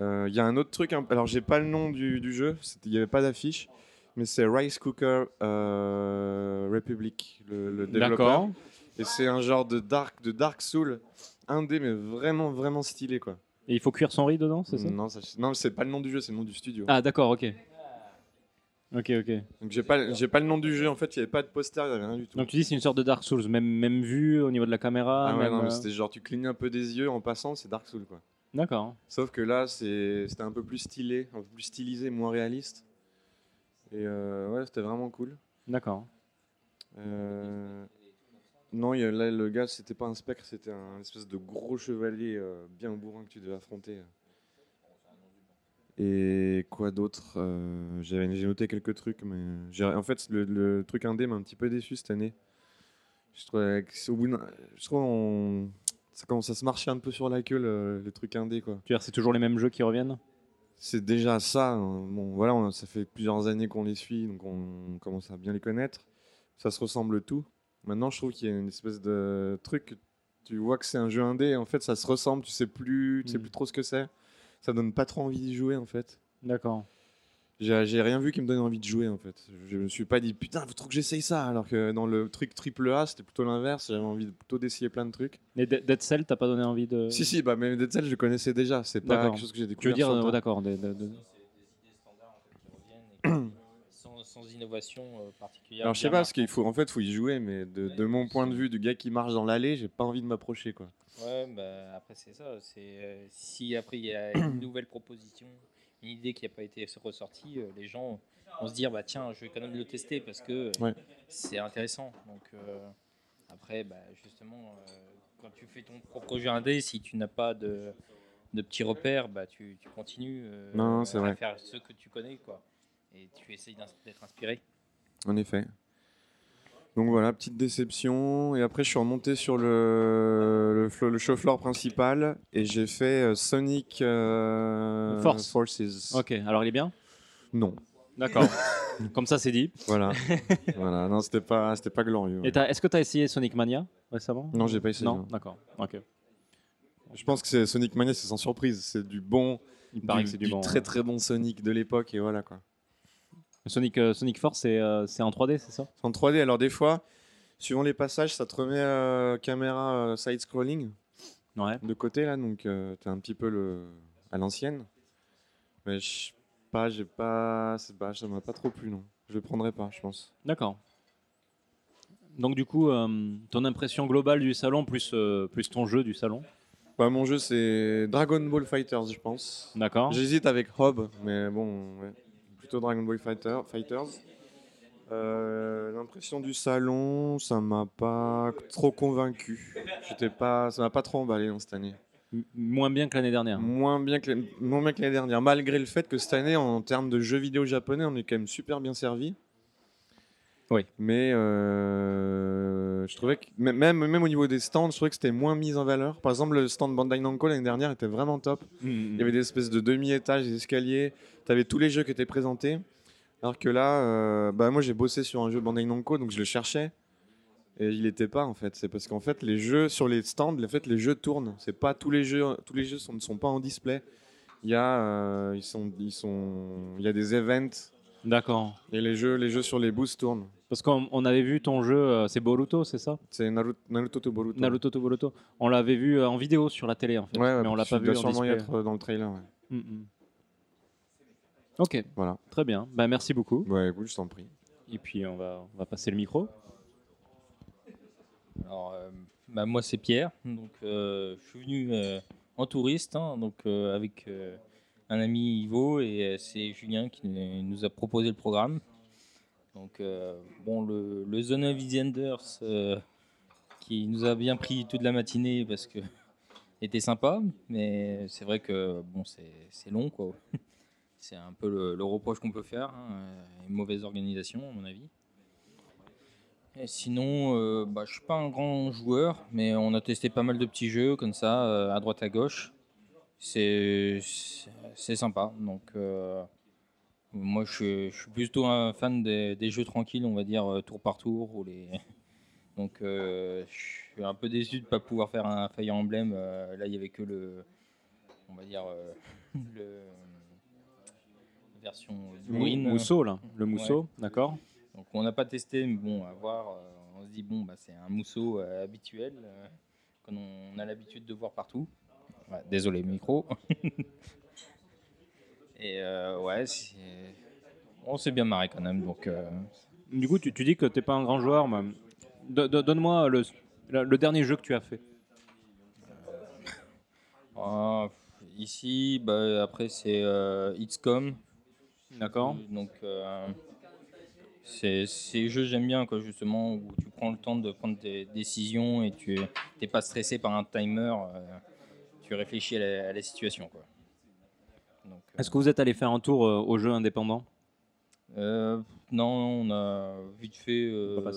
Euh, Il y a un autre truc, alors j'ai pas le nom du, du jeu, il n'y avait pas d'affiche, mais c'est Rice Cooker euh, Republic, le, le développeur. Et c'est un genre de Dark, de Dark Soul, indé, mais vraiment, vraiment stylé, quoi. Et il faut cuire son riz dedans, c'est ça Non, ça, non, c'est pas le nom du jeu, c'est le nom du studio. Ah, d'accord, ok. Ok, ok. Donc j'ai pas, j'ai pas le nom du jeu, en fait, il n'y avait pas de poster, il n'y avait rien du tout. Donc tu dis c'est une sorte de Dark Souls, même, même vue au niveau de la caméra. ah ouais, même, non, mais euh, c'était genre, tu clignes un peu des yeux en passant, c'est Dark Soul, quoi. D'accord. Sauf que là, c'est- c'était un peu plus stylé, un peu plus stylisé, moins réaliste. Et euh, ouais, c'était vraiment cool. D'accord. Euh, Non, il y a- là, le gars, c'était pas un spectre, c'était un espèce de gros chevalier euh, bien bourrin que tu devais affronter. Et quoi d'autre Euh, J'ai noté quelques trucs, mais en fait, le, le truc indé m'a un petit peu déçu cette année. Je trouvais que c'est au bout d'un- je trouve on- ça commence à se marcher un peu sur la queue le, le truc indé quoi. Tu veux dire, c'est toujours les mêmes jeux qui reviennent? C'est déjà ça. hein. Bon, voilà, on- ça fait plusieurs années qu'on les suit, donc on commence à bien les connaître. Ça se ressemble tout. Maintenant, je trouve qu'il y a une espèce de truc. Tu vois que c'est un jeu indé, et en fait, ça se ressemble. Tu sais plus, tu sais Mm. plus trop ce que c'est. Ça donne pas trop envie d'y jouer, en fait. D'accord. J'ai rien vu qui me donne envie de jouer, en fait. Je me suis pas dit putain, faut trop que j'essaye ça. Alors que dans le truc triple A, c'était plutôt l'inverse. J'avais envie de- plutôt d'essayer plein de trucs. De- Dead Cell, t'as pas donné envie de. Si, si, bah, mais Dead Cell, je connaissais déjà. C'est pas quelque chose que j'ai Tu veux découvert. dire, euh, d'accord. de- de- de- C'est des idées standards en fait, qui reviennent et qui- sans, innovation euh, particulière. Alors je sais pas parce qu'il faut en fait faut y jouer mais de, de mon point de vue du gars qui marche dans l'allée j'ai pas envie de m'approcher quoi. Ouais, bah, après c'est ça. C'est euh, si après il y a une nouvelle proposition, une idée qui n'a pas été ressortie, euh, les gens vont se dire bah tiens, je vais quand même le tester parce que Ouais. c'est intéressant. Donc après, bah, justement, quand tu fais ton propre jeu indé, si tu n'as pas de, de petits repères, bah tu, tu continues euh, Non, à vrai. faire ce que tu connais quoi. Et tu essayes d'être inspiré? En effet. Donc voilà petite déception et après je suis remonté sur le le, le show floor principal et j'ai fait euh, Sonic euh, Force. Forces. Ok, alors il est bien? Non. D'accord. Comme ça, c'est dit. Voilà. voilà. Non c'était pas c'était pas glorieux. Est-ce que tu as essayé Sonic Mania récemment? Non j'ai pas essayé. Non, non. d'accord. Ok. Je pense que c'est Sonic Mania c'est sans surprise c'est du bon Il paraît du, que c'est du, du bon. très très bon Sonic de l'époque et voilà quoi. Sonic, euh, Sonic Force, c'est euh, en 3D, c'est ça? C'est en 3D. Alors des fois, suivant les passages, ça te remet euh, caméra side-scrolling Ouais. de côté là, donc tu t'es un petit peu le à l'ancienne. Mais je sais pas, j'ai pas, pas, ça m'a pas trop plu non. Je le prendrai pas, je pense. D'accord. Donc du coup, euh, ton impression globale du salon plus, euh, plus ton jeu du salon? Bah, mon jeu c'est Dragon Ball Fighters, je pense. D'accord. J'hésite avec Hob, mais bon, ouais. Plutôt Dragon Ball Fighter, Fighters. Euh, L'impression du salon, ça m'a pas trop convaincu. J'étais pas, ça m'a pas trop emballé dans cette année. M- Moins bien que l'année dernière. Moins bien que l'année- moins bien que l'année dernière, malgré le fait que cette année, en termes de jeux vidéo japonais, on est quand même super bien servi. Oui. Mais euh, je trouvais que même, même au niveau des stands, je trouvais que c'était moins mis en valeur. Par exemple, le stand Bandai Namco l'année dernière était vraiment top. Mm, mm. Il y avait des espèces de demi-étages, des escaliers. Tu avais tous les jeux qui étaient présentés. Alors que là, euh, bah moi j'ai bossé sur un jeu Bandai Namco, donc je le cherchais. Et il était pas en fait. C'est parce qu'en fait les jeux sur les stands, en fait les jeux tournent. C'est pas tous les jeux, tous les jeux sont- ne sont pas en display. Il y a, euh, ils sont, ils sont, il y a des events D'accord. et les jeux, les jeux sur les booths tournent. Parce qu'on on avait vu ton jeu, euh, c'est Boruto, c'est ça? C'est Naruto, Naruto to Boruto. Naruto to Boruto. On l'avait vu euh, en vidéo sur la télé en fait, Ouais, ouais, mais on l'a pas vu en sûrement y display. être euh, dans le trailer. ouais. Mm, mm. Ok, Voilà. très bien. Bah, merci beaucoup. Ouais, écoute, je t'en prie. Et puis on va, on va passer le micro. Alors, euh, bah, moi, c'est Pierre. Donc, euh, je suis venu euh, en touriste, hein, donc euh, avec euh, un ami Ivo et euh, c'est Julien qui nous a proposé le programme. Donc, euh, bon, le, le Zone of the Enders euh, qui nous a bien pris toute la matinée parce que était sympa, mais c'est vrai que bon, c'est long, quoi. C'est un peu le, reproche qu'on peut faire, hein, euh, une mauvaise organisation, à mon avis. Et sinon, euh, bah, je suis pas un grand joueur, mais on a testé pas mal de petits jeux comme ça, à droite à gauche. C'est sympa. Donc, moi, je suis, je suis plutôt un fan des, des jeux tranquilles, on va dire euh, tour par tour. Ou les... Donc, euh, je suis un peu déçu de ne pas pouvoir faire un Fire Emblem. Euh, là, il y avait que le, on va dire euh, le version Green. Mousseau là, le mousseau, d'accord. Donc on n'a pas testé, mais bon, à voir. on se dit, bon, bah, c'est un mousseau habituel qu'on on a l'habitude de voir partout. Ouais, désolé, micro. Et euh, ouais, on s'est bien marré quand même. Donc, euh, Du coup, tu, tu dis que t'es pas un grand joueur, mais do- do- donne-moi le, dernier jeu que tu as fait. ah, ici, bah, après, c'est euh, XCOM. D'accord. Donc, euh, c'est ces jeux, j'aime bien, quoi, justement, où tu prends le temps de prendre des décisions et tu n'es pas stressé par un timer. tu réfléchis à la, à la situation. Quoi. Donc, euh, Est-ce que vous êtes allé faire un tour euh, au jeu indépendant? Euh, non, on a vite fait euh, Pas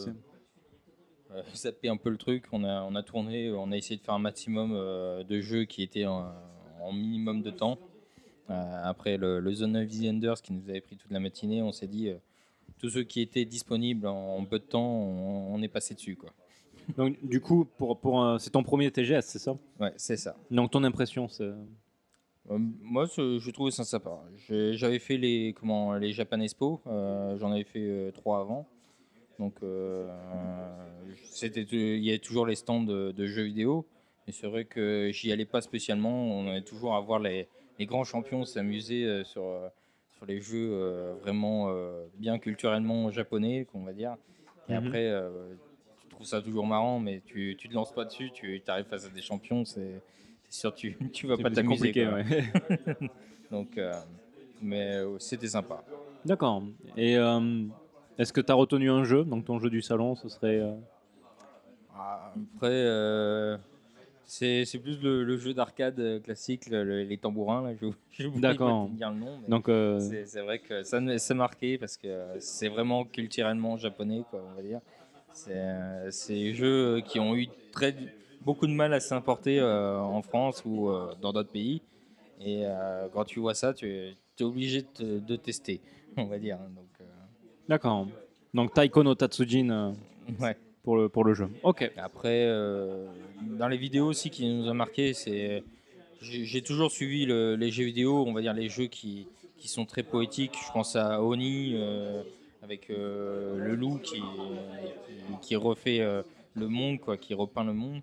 zappé un peu le truc. On a, on a tourné, on a essayé de faire un maximum de jeux qui étaient en, en minimum de temps. Après le, le Zone of the Enders qui nous avait pris toute la matinée, on s'est dit tous ceux qui étaient disponibles en, en peu de temps, on, on est passé dessus. Quoi. Donc, du coup, pour, pour, c'est ton premier TGS, c'est ça? Ouais, c'est ça. Donc, ton impression, c'est. Euh, moi, je, trouvais ça sympa. J'avais fait les, comment, les Japan Expo, euh, j'en avais fait euh, trois avant. Donc, euh, il y avait toujours les stands de, de jeux vidéo. Mais c'est vrai que j'y allais pas spécialement. On allait toujours à voir les, les grands champions s'amuser sur, sur les jeux vraiment bien culturellement japonais, qu'on va dire. Et Mhm. après, tu trouves ça toujours marrant, mais tu, tu te lances pas dessus, tu arrives face à des champions, c'est, c'est sûr tu, tu vas pas t'amuser. compliqué, ouais. Donc, euh, mais euh, c'était sympa. D'accord. Et euh, est-ce que tu as retenu un jeu? Donc, ton jeu du salon, ce serait. euh, Après, euh, c'est c'est plus le, le jeu d'arcade classique, le- le- les tambourins. Là, je D'accord. de dire le nom. mais Donc, euh, c'est c'est vrai que ça me- c'est marqué parce que c'est vraiment culturellement japonais, quoi, on va dire. C'est euh, ces jeux qui ont eu très, beaucoup de mal à s'importer euh, en France ou euh, dans d'autres pays. Et euh, quand tu vois ça, tu es, obligé de, te- de tester, on va dire. Donc, euh, d'accord. Donc, Taiko no Tatsujin ouais. pour, le, pour le jeu. Ok. Après, euh, dans les vidéos aussi qui nous a marqué, c'est j'ai toujours suivi le- les jeux vidéo, on va dire les jeux qui, qui sont très poétiques. Je pense à Oni euh, avec euh, le loup qui, qui, qui refait le monde, quoi, qui repeint le monde.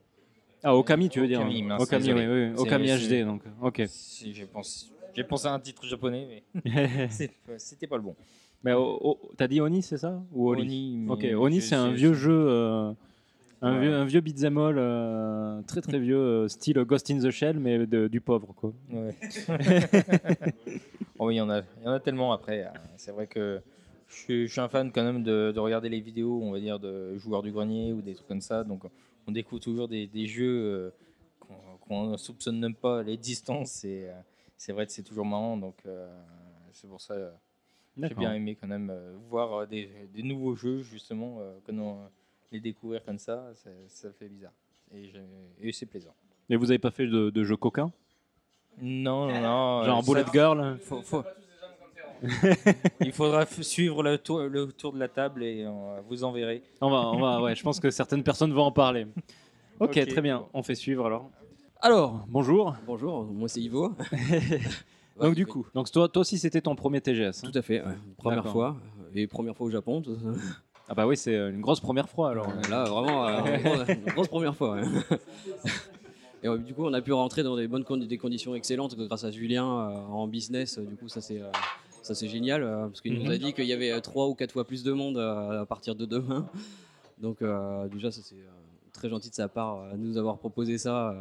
Ah, Okami, tu veux dire Okami, mince, Okami, oui, désolé. oui. C'est- Okami c'est- HD, donc. Ok. Si j'ai pensé, j'ai pensé à un titre japonais, mais c'est- c'était pas le bon. Mais o- o- t'as dit Oni, c'est ça? Ou Oli? Mais Ok, Oni, je- c'est un je- vieux jeu, euh, un, Ouais. vieux, un vieux beat'em all, euh, très très vieux, euh, style Ghost in the Shell, mais de- du pauvre, quoi. Ouais. oh, oui, il y en a, il y en a tellement après. hein. C'est vrai que je suis, je suis un fan quand même de, de regarder les vidéos, on va dire, de joueurs du grenier ou des trucs comme ça. Donc, on découvre toujours des, des jeux euh, qu'on ne soupçonne même pas l'existence. Et euh, c'est vrai que c'est toujours marrant. Donc, euh, c'est pour ça euh, j'ai bien aimé quand même euh, voir euh, des, des nouveaux jeux, justement, euh, quand on, les découvrir comme ça, ça, ça fait bizarre. Et, c'est plaisant. Et vous avez pas fait de, de jeu coquin Non, non, non. Genre Bullet ça- Girl faut, faut- Il faudra suivre le tour, le tour de la table et euh, vous en verrez. On va, on va, ouais, je pense que certaines personnes vont en parler. Ok, très bien. On fait suivre alors. Alors, bonjour. Bonjour, moi c'est Ivo. Donc du coup, donc toi, toi aussi c'était ton premier TGS. hein Tout à fait, ouais. première fois. Et première fois au Japon. tout ça. Ah bah oui, c'est euh, une grosse première fois alors. Là, vraiment, euh, une grosse première fois. ouais. Et du coup, on a pu rentrer dans des bonnes des conditions excellentes grâce à Julien euh, en business. Du coup, ça c'est euh, ça c'est génial euh, parce qu'il nous a dit qu'il y avait euh, trois ou quatre fois plus de monde euh, à partir de demain. Donc déjà, ça c'est très gentil de sa part de nous avoir proposé ça.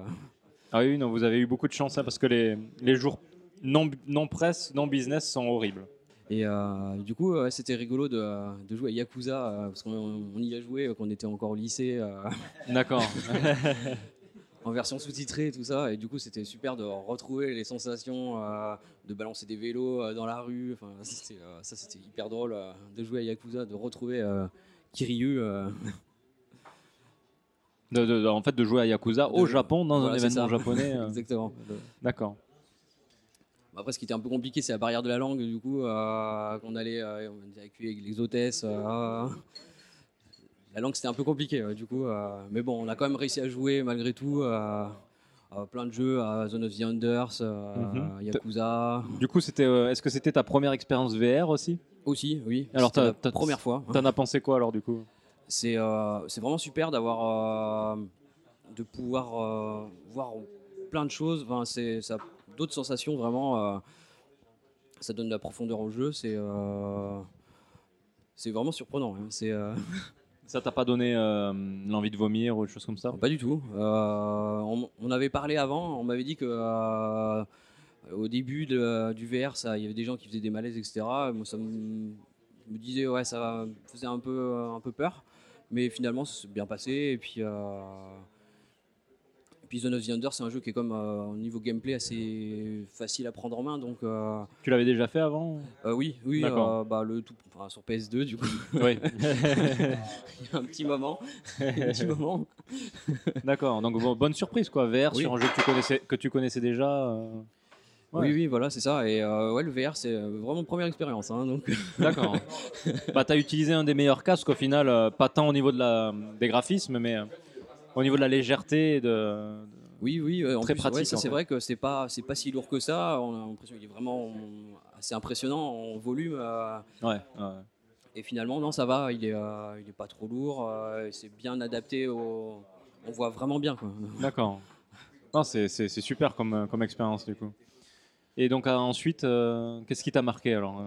Ah oui, non, vous avez eu beaucoup de chance hein, parce que les, les jours non, non presse, non business sont horribles. Et euh, du coup, ouais, c'était rigolo de, de jouer à Yakuza euh, parce qu'on on y a joué euh, quand on était encore au lycée. D'accord. en version sous-titrée, tout ça. Et du coup, c'était super de retrouver les sensations euh, de balancer des vélos euh, dans la rue. Enfin, c'était, euh, ça, c'était hyper drôle de jouer à Yakuza, de retrouver Kiryu. De- de- de- en fait, de jouer à Yakuza au Japon dans voilà, un événement japonais. Exactement. D'accord. Après, ce qui était un peu compliqué, c'est la barrière de la langue. Du coup, qu'on allait, avec les hôtesses. Euh, la langue, c'était un peu compliqué. ouais, du coup, euh, mais bon, on a quand même réussi à jouer malgré tout. euh, à plein de jeux, à Zone of the Unders, euh, Mhm. Yakuza Du coup, c'était, euh, est-ce que c'était ta première expérience VR aussi? Aussi, oui. Alors, t'as- première fois. T'en as pensé quoi alors du coup? C'est euh, c'est vraiment super d'avoir euh, de pouvoir euh, voir plein de choses. Enfin, c'est ça d'autres sensations vraiment. euh, ça donne de la profondeur au jeu. C'est euh, c'est vraiment surprenant. hein. C'est euh, Ça t'a pas donné euh, l'envie de vomir ou des choses comme ça pas du tout. Euh, on, avait parlé avant. On m'avait dit que euh, au début du VR, il y avait des gens qui faisaient des malaises, etc. Moi, ça me, je me disait ouais, ça faisait un peu un peu peur. Mais finalement, ça s'est bien passé. Et puis, et puis the Under, c'est un jeu qui est comme euh, au niveau gameplay assez facile à prendre en main. Donc euh, Tu l'avais déjà fait avant euh, oui, oui, D'accord. bah, le tout enfin, sur PS2 du coup. Oui. il y a un petit moment, un petit moment. D'accord. Donc bon, bonne surprise quoi. VR Oui. sur un jeu que tu connaissais, que tu connaissais déjà. Ouais. Oui, oui, voilà, c'est ça. Et euh, ouais, le VR, c'est vraiment première expérience. hein, donc D'accord. bah, tu as utilisé un des meilleurs casques au final, euh, pas tant au niveau de la, des graphismes, mais euh, au niveau de la légèreté. et De, Oui, oui, euh, en Très plus, pratique, ouais, ça en c'est vrai que c'est pas, c'est pas si lourd que ça. On a l'impression qu'il est vraiment assez impressionnant en volume. euh, Ouais. ouais. et finalement, non, ça va. Il est, euh, il est pas trop lourd. euh, c'est bien adapté. Au... On voit vraiment bien. Quoi. D'accord. Non, c'est, c'est- c'est super comme, comme expérience du coup. Et donc ensuite, euh, qu'est-ce qui t'a marqué alors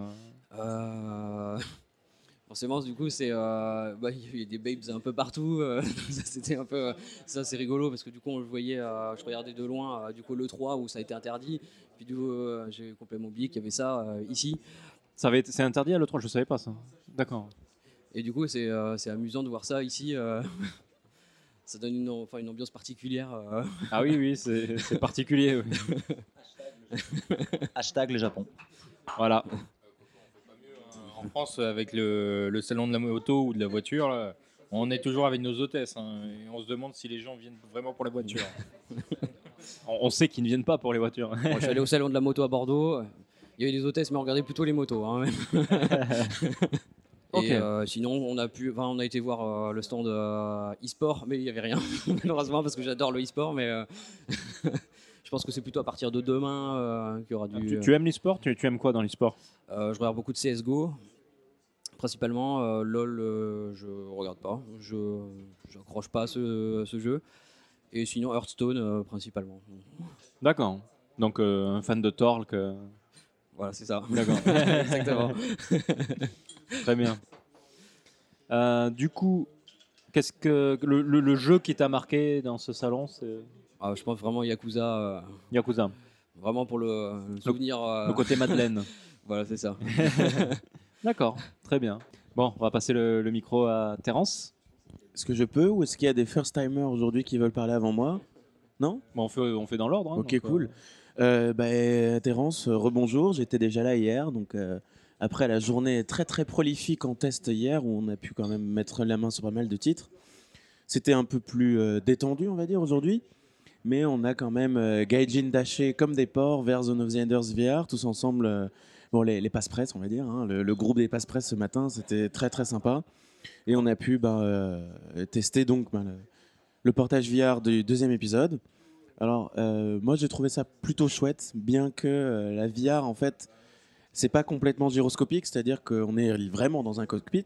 Forcément, du coup, c'est, euh, bah, il y a des babes un peu partout. euh, ça, c'était un peu, ça, c'est rigolo parce que du coup, on le voyait, euh, je regardais de loin, euh, du coup, le 3 où ça a été interdit. Puis du coup, euh, j'ai complètement oublié qu'il y avait ça euh, ici. Ça avait été- C'est interdit à l'E3, je savais pas ça. D'accord. Et du coup, c'est euh, c'est amusant de voir ça ici. euh, ça donne une, enfin, une ambiance particulière. euh. Ah oui, oui, c'est, c'est particulier. oui. Hashtag le Japon. Voilà. En France, avec le, le salon de la moto ou de la voiture, là, on est toujours avec nos hôtesses. hein, et on se demande si les gens viennent vraiment pour la voiture. On, sait qu'ils ne viennent pas pour les voitures. Bon, je suis allé au salon de la moto à Bordeaux. Il y avait des hôtesses, mais on regardait plutôt les motos. hein. Et euh, sinon, on a pu, on a été voir euh, le stand euh, e-sport, mais il n'y avait rien malheureusement parce que j'adore le e-sport, mais euh, je pense que c'est plutôt à partir de demain euh, qu'il y aura du. tu, tu aimes l'e-sport? Tu, tu aimes quoi dans l'e-sport? Euh, je regarde beaucoup de CS:GO, principalement. euh, LoL, euh, je regarde pas. Je n'accroche pas à ce, à ce jeu. Et sinon, Hearthstone, euh, principalement. D'accord. Donc euh, un fan de Torque. Voilà, c'est ça. D'accord. Exactement. Très bien. Du coup, qu'est-ce que le, le- le jeu qui t'a marqué dans ce salon, c'est? Ah, je pense vraiment Yakuza, Yakuza, vraiment pour le, le souvenir. le côté Madeleine. Voilà, c'est ça. D'accord, très bien. Bon, on va passer le, le micro à Terence. Est-ce que je peux ou est-ce qu'il y a des first-timers aujourd'hui qui veulent parler avant moi? Non? Bon, on fait, on fait dans l'ordre. hein, Ok, donc, euh, cool. Euh, bah, Terence, rebonjour. J'étais déjà là hier, donc euh, après la journée très très prolifique en test hier, où on a pu quand même mettre la main sur pas mal de titres. C'était un peu plus euh, détendu, on va dire, aujourd'hui. Mais on a quand même Gaijin Daché comme des porcs vers Zone of the Enders VR, tous ensemble. Bon, les, passe-presse, on va dire. hein. Le, groupe des passe-presse ce matin, c'était très très sympa. Et on a pu ben, euh, tester donc ben, le, portage VR du deuxième épisode. Alors, euh, moi, j'ai trouvé ça plutôt chouette, bien que euh, la VR, en fait, c'est pas complètement gyroscopique, c'est-à-dire qu'on est vraiment dans un cockpit.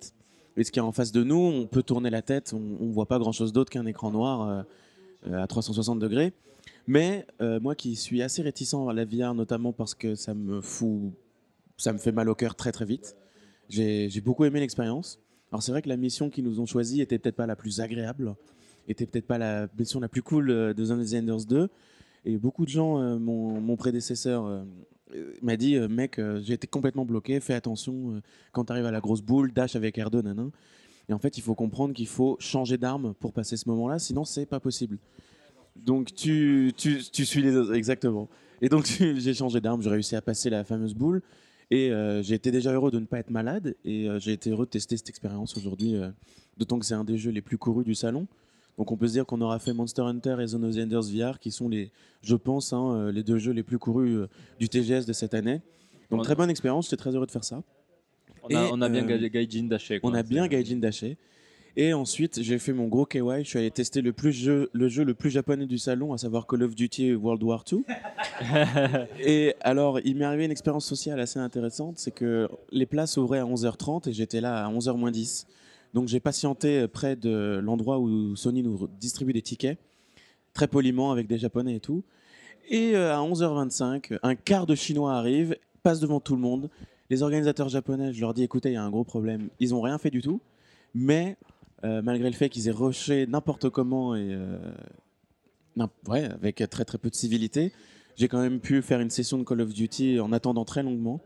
Et ce qui est en face de nous, on peut tourner la tête, on, on voit pas grand-chose d'autre qu'un écran noir à 360 degrés. Mais moi, qui suis assez réticent à la VR, notamment parce que ça me fout, ça me fait mal au cœur très très vite. J'ai j'ai beaucoup aimé l'expérience. Alors c'est vrai que la mission qu'ils nous ont choisie était peut-être pas la plus agréable, était peut-être pas la mission la plus cool euh, de the Enders 2. Et beaucoup de gens, euh, mon, mon prédécesseur euh, m'a dit, mec, j'ai été complètement bloqué, fais attention quand tu arrives à la grosse boule, dash avec R2, nanan. Et en fait, il faut comprendre qu'il faut changer d'arme pour passer ce moment-là, sinon c'est pas possible. Donc tu, tu, tu suis les autres, exactement. Et donc j'ai changé d'arme, j'ai réussi à passer la fameuse boule. Et euh, j'ai été déjà heureux de ne pas être malade. Et euh, j'ai été heureux de tester cette expérience aujourd'hui. euh, D'autant que c'est un des jeux les plus courus du salon. Donc on peut se dire qu'on aura fait Monster Hunter et Zone of the Enders VR, qui sont les, je pense, hein, les deux jeux les plus courus du TGS de cette année. Donc très bonne expérience, j'étais très heureux de faire ça. On a, on a bien Ga- Gaijin Daché. On a bien Gaijin Daché. Et ensuite, j'ai fait mon gros KY. Je suis allé tester le, plus jeu, le jeu le plus japonais du salon, à savoir Call of Duty World War II. et alors, il m'est arrivé une expérience sociale assez intéressante. C'est que les places ouvraient à 11h30 et j'étais là à 11h moins 10. Donc, j'ai patienté près de l'endroit où Sony nous distribue des tickets, très poliment avec des japonais et tout. Et euh, à 11h25, un quart de Chinois arrive, passe devant tout le monde. Les organisateurs japonais, je leur dis écoutez, il y a un gros problème. Ils n'ont rien fait du tout. Mais euh, malgré le fait qu'ils aient rushé n'importe comment et euh, ouais, avec très très peu de civilité, j'ai quand même pu faire une session de Call of Duty en attendant très longuement.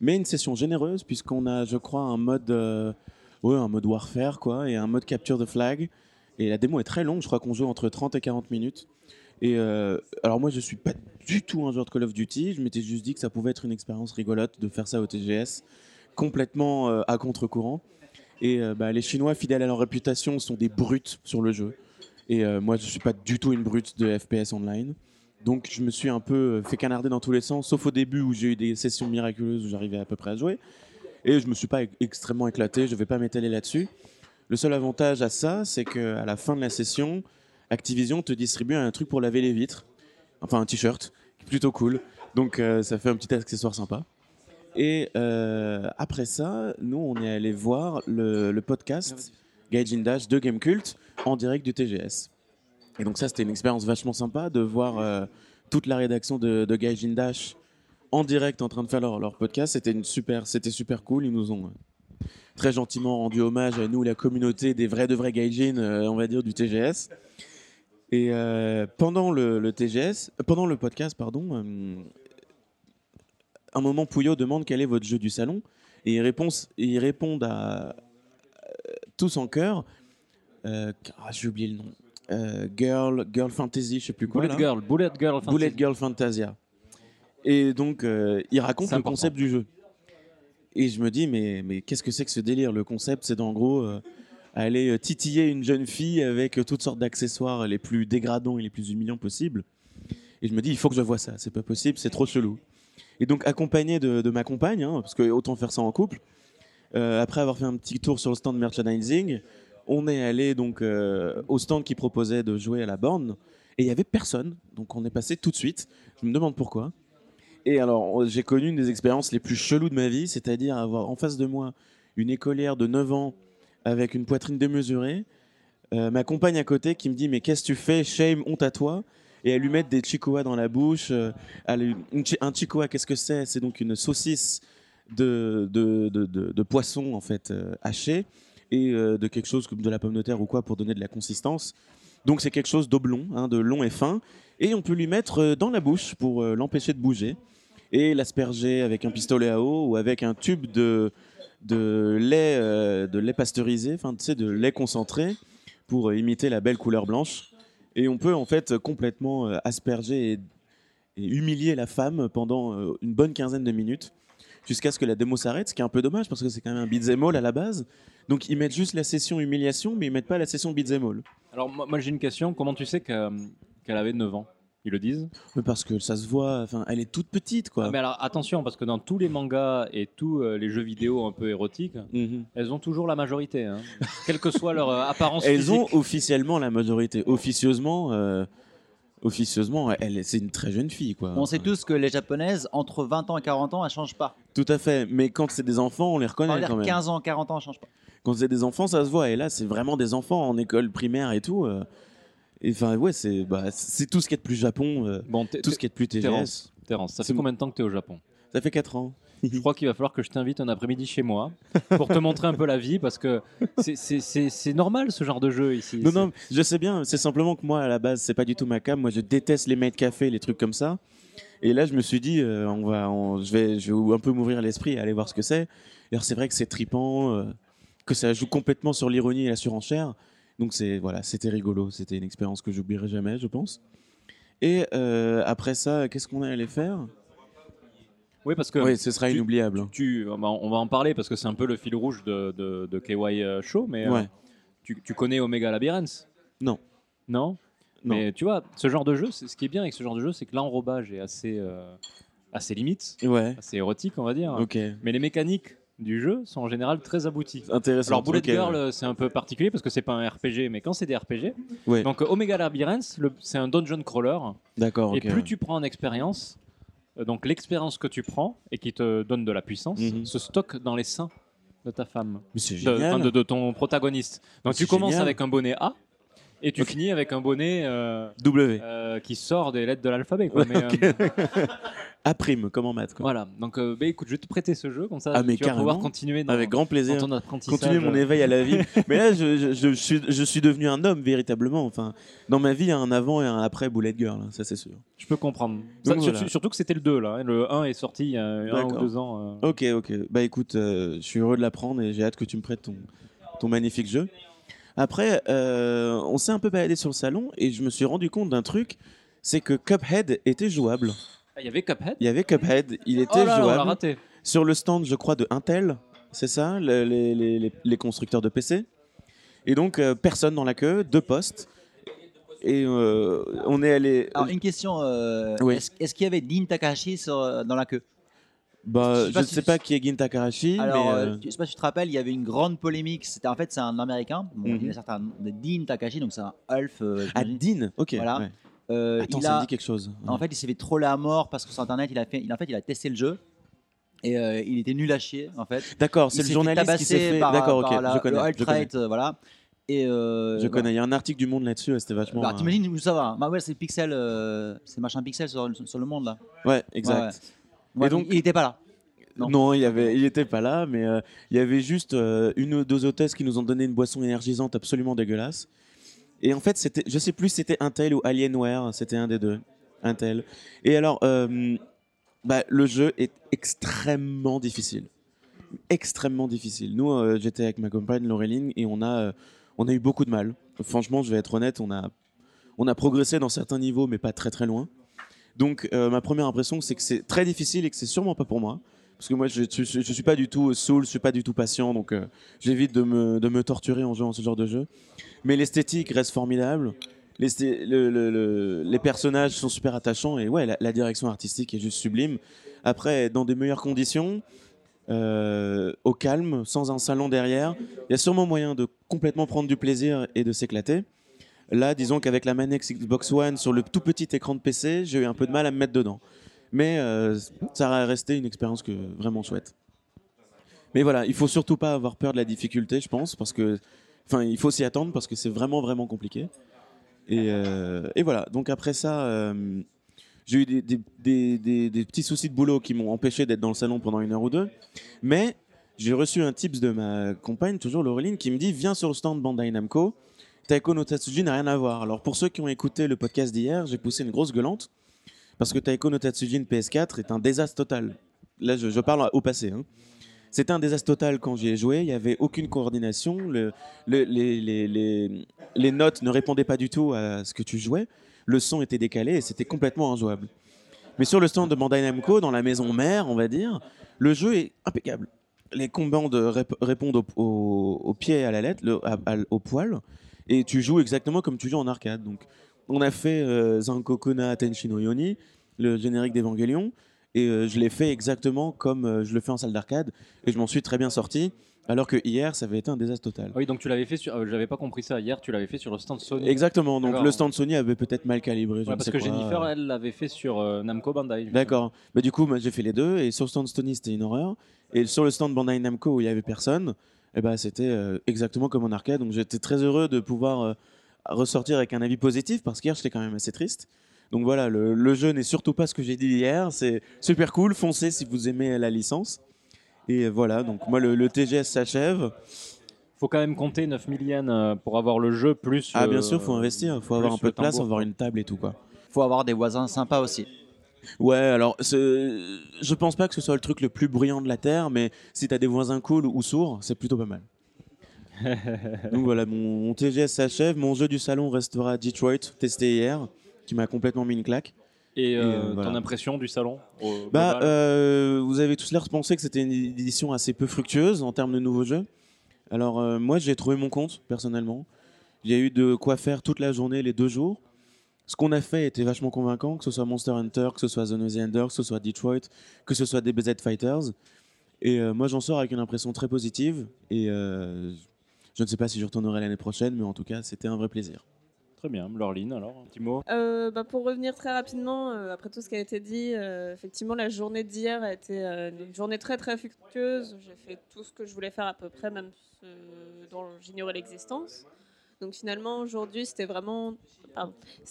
Mais une session généreuse puisqu'on a, je crois, un mode, euh, ouais, un mode warfare quoi, et un mode capture de flag. Et la démo est très longue, je crois qu'on joue entre 30 et 40 minutes. Et alors moi je suis pas du tout un joueur de Call of Duty, je m'étais juste dit que ça pouvait être une expérience rigolote de faire ça au TGS, complètement à contre-courant. Et euh, bah, les Chinois, fidèles à leur réputation, sont des brutes sur le jeu. Et euh, moi, je suis pas du tout une brute de FPS online. Donc, je me suis un peu euh, fait canarder dans tous les sens, sauf au début où j'ai eu des sessions miraculeuses où j'arrivais à peu près à jouer. Et je me suis pas extrêmement éclaté, je vais pas m'étaler là-dessus. Le seul avantage à ça, c'est qu'à la fin de la session, Activision te distribue un truc pour laver les vitres. Enfin, un t-shirt, plutôt cool. Donc, ça fait un petit accessoire sympa. Et euh, après ça, nous, on est allé voir le, podcast Gaijin Dash de Gamecult en direct du TGS. Et donc ça, c'était une expérience vachement sympa de voir euh, toute la rédaction de, de Gaijin Dash en direct en train de faire leur, leur podcast. C'était super, super cool. Ils nous ont euh, très gentiment rendu hommage à nous, la communauté des vrais de vrais Gaijin, on va dire, du TGS. Et pendant le, le TGS, pendant le podcast, pardon, un moment, Pouillot demande quel est votre jeu du salon. Et ils répondent, ils répondent à, euh, tous en chœur. euh, ah, J'ai oublié le nom. Euh, Girl, Girl Fantasy, je sais plus quoi. Bullet là. Girl, Bullet Girl. Fantasy. Bullet Girl Fantasia. Et donc, euh, il raconte le important. concept du jeu. Et je me dis, mais, mais qu'est-ce que c'est que ce délire? Le concept, c'est en gros euh, aller titiller une jeune fille avec toutes sortes d'accessoires les plus dégradants et les plus humiliants possibles. Et je me dis, il faut que je vois ça, c'est pas possible, c'est trop chelou. Et donc, accompagné de, ma compagne, hein, parce que autant faire ça en couple, euh, après avoir fait un petit tour sur le stand merchandising, on est allé donc euh, au stand qui proposait de jouer à la borne, et il y avait personne. Donc, on est passé tout de suite. Je me demande pourquoi. Et alors, j'ai connu une des expériences les plus cheloues de ma vie, c'est-à-dire avoir en face de moi une écolière de 9 ans avec une poitrine démesurée, euh, ma compagne à côté qui me dit Mais qu'est-ce que tu fais? Shame, honte à toi Et elle lui met des chicoas dans la bouche. euh, un chicoa, qu'est-ce que c'est? C'est donc une saucisse de, de, de, poisson en fait euh, haché et euh, de quelque chose comme de la pomme de terre ou quoi pour donner de la consistance. Donc c'est quelque chose d'oblong, hein, de long et fin, et on peut lui mettre dans la bouche pour l'empêcher de bouger et l'asperger avec un pistolet à eau ou avec un tube de, de lait, de lait pasteurisé, enfin de lait concentré pour imiter la belle couleur blanche. Et on peut en fait complètement euh, asperger et, humilier la femme pendant euh, une bonne quinzaine de minutes jusqu'à ce que la démo s'arrête, ce qui est un peu dommage parce que c'est quand même un beat'em à la base. Donc ils mettent juste la session humiliation, mais ils mettent pas la session beat'em. Alors, moi, j'ai une question. Comment tu sais que- qu'elle avait 9 ans? Ils le disent. Mais parce que ça se voit, enfin, elle est toute petite, quoi. Ah, mais alors attention, parce que dans tous les mangas et tous euh, les jeux vidéo un peu érotiques, Mhm. elles ont toujours la majorité, hein. quelle que soit leur euh, apparence Elles physique. ont officiellement la majorité. Officieusement, euh, officieusement, elle, c'est une très jeune fille, quoi. On sait tous que les japonaises, entre 20 ans et 40 ans, elles changent pas. Tout à fait. Mais quand c'est des enfants, on les On reconnaît quand même. 15 ans, 40 ans, elles changent pas. Quand c'est des enfants, ça se voit. Et là, c'est vraiment des enfants en école primaire et tout. Enfin, ouais, c'est bah, c'est tout ce qui est de plus Japon, euh, Bon, tout ce qui est de plus TGS. Terence, Terence, ça fait combien de temps que tu es au Japon? Ça fait 4 ans. Je crois qu'il va falloir que je t'invite un après-midi chez moi pour te montrer un peu la vie parce que c'est- normal ce genre de jeu ici. Non, non, je sais bien. C'est simplement que moi, à la base, c'est pas du tout ma cam. Moi, je déteste les maid café, les trucs comme ça. Et là, je me suis dit, euh, on va, on- je vais, je vais un peu m'ouvrir l'esprit et aller voir ce que c'est. Alors, c'est vrai que c'est tripant, euh, que ça joue complètement sur l'ironie et la surenchère. Donc, c'est voilà, c'était rigolo. C'était une expérience que j'oublierai jamais, je pense. Et euh, après ça, qu'est-ce qu'on est allé faire? Oui, parce que Oui, ce sera tu- inoubliable. tu, on va- on va en parler parce que c'est un peu le fil rouge de, de, de KY euh, Show, mais euh, tu, tu connais Omega Labyrinth? Non. Non? Non. Mais tu vois, ce genre de jeu, ce qui est bien avec ce genre de jeu, c'est que l'enrobage est assez, euh, assez limite, Ouais. assez érotique, on va dire. Ok. Mais les mécaniques du jeu sont en général très abouties. Intéressant. Alors Bullet Ok, Girl, ouais. c'est un peu particulier parce que c'est pas un RPG, mais quand c'est des RPG, Ouais. donc euh, Omega Labyrinth, c'est un dungeon crawler, D'accord. et plus ouais. tu prends en expérience, euh, donc l'expérience que tu prends et qui te donne de la puissance, Mhm. se stocke dans les seins de ta femme, Mais de, génial. enfin, de- de ton protagoniste. Donc tu commences avec un bonnet A et tu finis avec un bonnet euh, W. euh, qui sort des lettres de l'alphabet. quoi. Mais, A prime, comme en maths. quoi. voilà. Donc euh, bah, écoute, je vais te prêter ce jeu comme ça. Ah, mais tu vas pouvoir continuer dans, Avec grand plaisir. dans ton apprentissage. continuer mon éveil à la vie. Mais là, je, je- je suis, je suis devenu un homme véritablement. Enfin, dans ma vie, il y a un avant et un après Bullet Girl, hein, ça c'est sûr. Je peux comprendre. Ça, Donc, sur- voilà. Surtout que c'était le 2 là. hein. Le 1 est sorti il y a un ou deux ans. euh. Ok, ok. Bah écoute, je suis heureux de l'apprendre et j'ai hâte que tu me prêtes ton, ton magnifique jeu. Après, euh, on s'est un peu baladé sur le salon et je me suis rendu compte d'un truc, c'est que Cuphead était jouable. Ah, Il y avait Cuphead. Il y avait Cuphead, il était Oh là là, on l'a jouable raté. sur le stand, je crois, de Intel, c'est ça, le- les, les- les- les constructeurs de PC. Et donc, euh, personne dans la queue, deux postes. Et euh, on est allé. Alors, une question euh, Oui. est-ce, est-ce qu'il y avait Dean Takahashi sur- euh, dans la queue? Bah, je sais ne si sais pas qui est Gin Takarashi, Alors, mais. euh, euh, je sais pas si tu te rappelles, il y avait une grande polémique. C'était en fait c'est un Américain, bon, Mhm. il y a certains de Dean Takahashi, donc c'est un elfe. euh, Ah. Dean Ok. Voilà. ouais. Euh, Attends, il ça me a, dit quelque chose. en fait, il s'est fait troller à mort parce que sur internet, il a fait, il, en fait, il a testé le jeu et euh, il était nul à chier en fait. D'accord, c'est le journaliste qui s'est fait. D'accord, ok, la- je connais. le je connais. alt-right, voilà. Et euh, Je voilà. connais. Il y a un article du Monde là-dessus, c'était vachement. Bah, T'imagines où ça va. Bah ouais, c'est Pixel, euh, c'est machin Pixel sur, sur le monde là. Ouais, exact. Ouais, ouais. Ouais, Et donc- il était pas là. Non, Non. il avait, il était pas là, mais euh, il y avait juste euh, une ou deux hôtesses qui nous ont donné une boisson énergisante absolument dégueulasse. Et en fait, c'était, je sais plus, si c'était Intel ou Alienware, c'était un des deux, Intel. Et alors, euh, bah, le jeu est extrêmement difficile, extrêmement difficile. Nous, j'étais avec ma compagne Laureline et on a, on a eu beaucoup de mal. Franchement, je vais être honnête, on a, on a progressé dans certains niveaux, mais pas très très loin. Donc, euh, ma première impression, c'est que c'est très difficile et que c'est sûrement pas pour moi. Parce que moi, je, je suis pas du tout soul, je suis pas du tout patient, donc euh, j'évite de me, torturer en jouant ce genre de jeu. Mais l'esthétique reste formidable. Les personnages sont super attachants et ouais, la, direction artistique est juste sublime. Après, dans des meilleures conditions, euh, au calme, sans un salon derrière, il y a sûrement moyen de complètement prendre du plaisir et de s'éclater. Là, disons qu'avec la manette Xbox One sur le tout petit écran de PC, j'ai eu un peu de mal à me mettre dedans. Mais euh, ça a resté une expérience que vraiment chouette. Mais voilà, il faut surtout pas avoir peur de la difficulté, je pense, parce que, enfin, il faut s'y attendre parce que c'est vraiment vraiment compliqué. Et, euh, voilà. Donc après ça, euh, j'ai eu des- des petits soucis de boulot qui m'ont empêché d'être dans le salon pendant une heure ou deux. Mais j'ai reçu un tips de ma compagne, toujours Laureline, qui me dit viens sur le stand Bandai Namco. Taiko no Tatsuji n'a rien à voir. Alors pour ceux qui ont écouté le podcast d'hier, j'ai poussé une grosse gueulante parce que Taiko no Tatsujin PS4 est un désastre total. Là, je, parle au passé. hein. C'était un désastre total quand j'y ai joué. Il n'y avait aucune coordination. Le- le- les, notes ne répondaient pas du tout à ce que tu jouais. Le son était décalé et c'était complètement injouable. Mais sur le stand de Bandai Namco, dans la maison mère, on va dire, le jeu est impeccable. Les rép- répondent au, au- au pied à la lettre, le- à- à- au poil, et tu joues exactement comme tu joues en arcade. Donc on a fait euh, Zankokuna Tenshino Yoni, le générique d'Evangelion, et euh, je l'ai fait exactement comme euh, je le fais en salle d'arcade, et je m'en suis très bien sorti, alors que hier, ça avait été un désastre total. Ah Oui, donc tu l'avais fait sur. euh, J'avais pas compris ça hier. Tu l'avais fait sur le stand Sony. Exactement, donc D'accord. le stand Sony avait peut-être mal calibré. je Ouais, ne parce sais que quoi. Jennifer, elle l'avait fait sur euh, Namco Bandai. justement. D'accord. Bah, du coup, moi, j'ai fait les deux. Et sur le stand Sony, c'était une horreur. Et sur le stand Bandai Namco, où il y avait personne, eh ben, c'était euh, exactement comme en arcade. Donc j'étais très heureux de pouvoir euh, ressortir avec un avis positif parce qu'hier, j'étais quand même assez triste. Donc voilà, le, le jeu n'est surtout pas ce que j'ai dit hier. C'est super cool. Foncez si vous aimez la licence. Et voilà, donc moi, le, le TGS s'achève. Faut quand même compter 9000 yens euh, pour avoir le jeu plus. Ah, bien euh, sûr, faut investir. faut avoir un peu de place, tambour, avoir une table et tout, quoi. faut avoir des voisins sympas aussi. Ouais, alors je pense pas que ce soit le truc le plus bruyant de la Terre, mais si t'as des voisins cool ou sourds, c'est plutôt pas mal. Donc voilà, mon, TGS s'achève. Mon jeu du salon restera Detroit, testé hier, qui m'a complètement mis une claque. Et, euh, euh, voilà. ton impression du salon Bah, euh, vous avez tous l'air de penser que c'était une édition assez peu fructueuse en termes de nouveaux jeux. Alors moi, j'ai trouvé mon compte personnellement. Il y a eu de quoi faire toute la journée, les deux jours. Ce qu'on a fait était vachement convaincant, que ce soit Monster Hunter, que ce soit The Noisy Ender, que ce soit Detroit, que ce soit DBZ Fighters. Et euh, moi, j'en sors avec une impression très positive. Et euh, je ne sais pas si je retournerai l'année prochaine, mais en tout cas, c'était un vrai plaisir. Très bien, Laureline, alors, un petit mot? Euh, bah, pour revenir très rapidement, euh, après tout ce qui a été dit, euh, effectivement, la journée d'hier a été euh, une journée très très fructueuse. J'ai fait tout ce que je voulais faire à peu près, même ce dont j'ignorais l'existence. Donc finalement, aujourd'hui, c'était vraiment,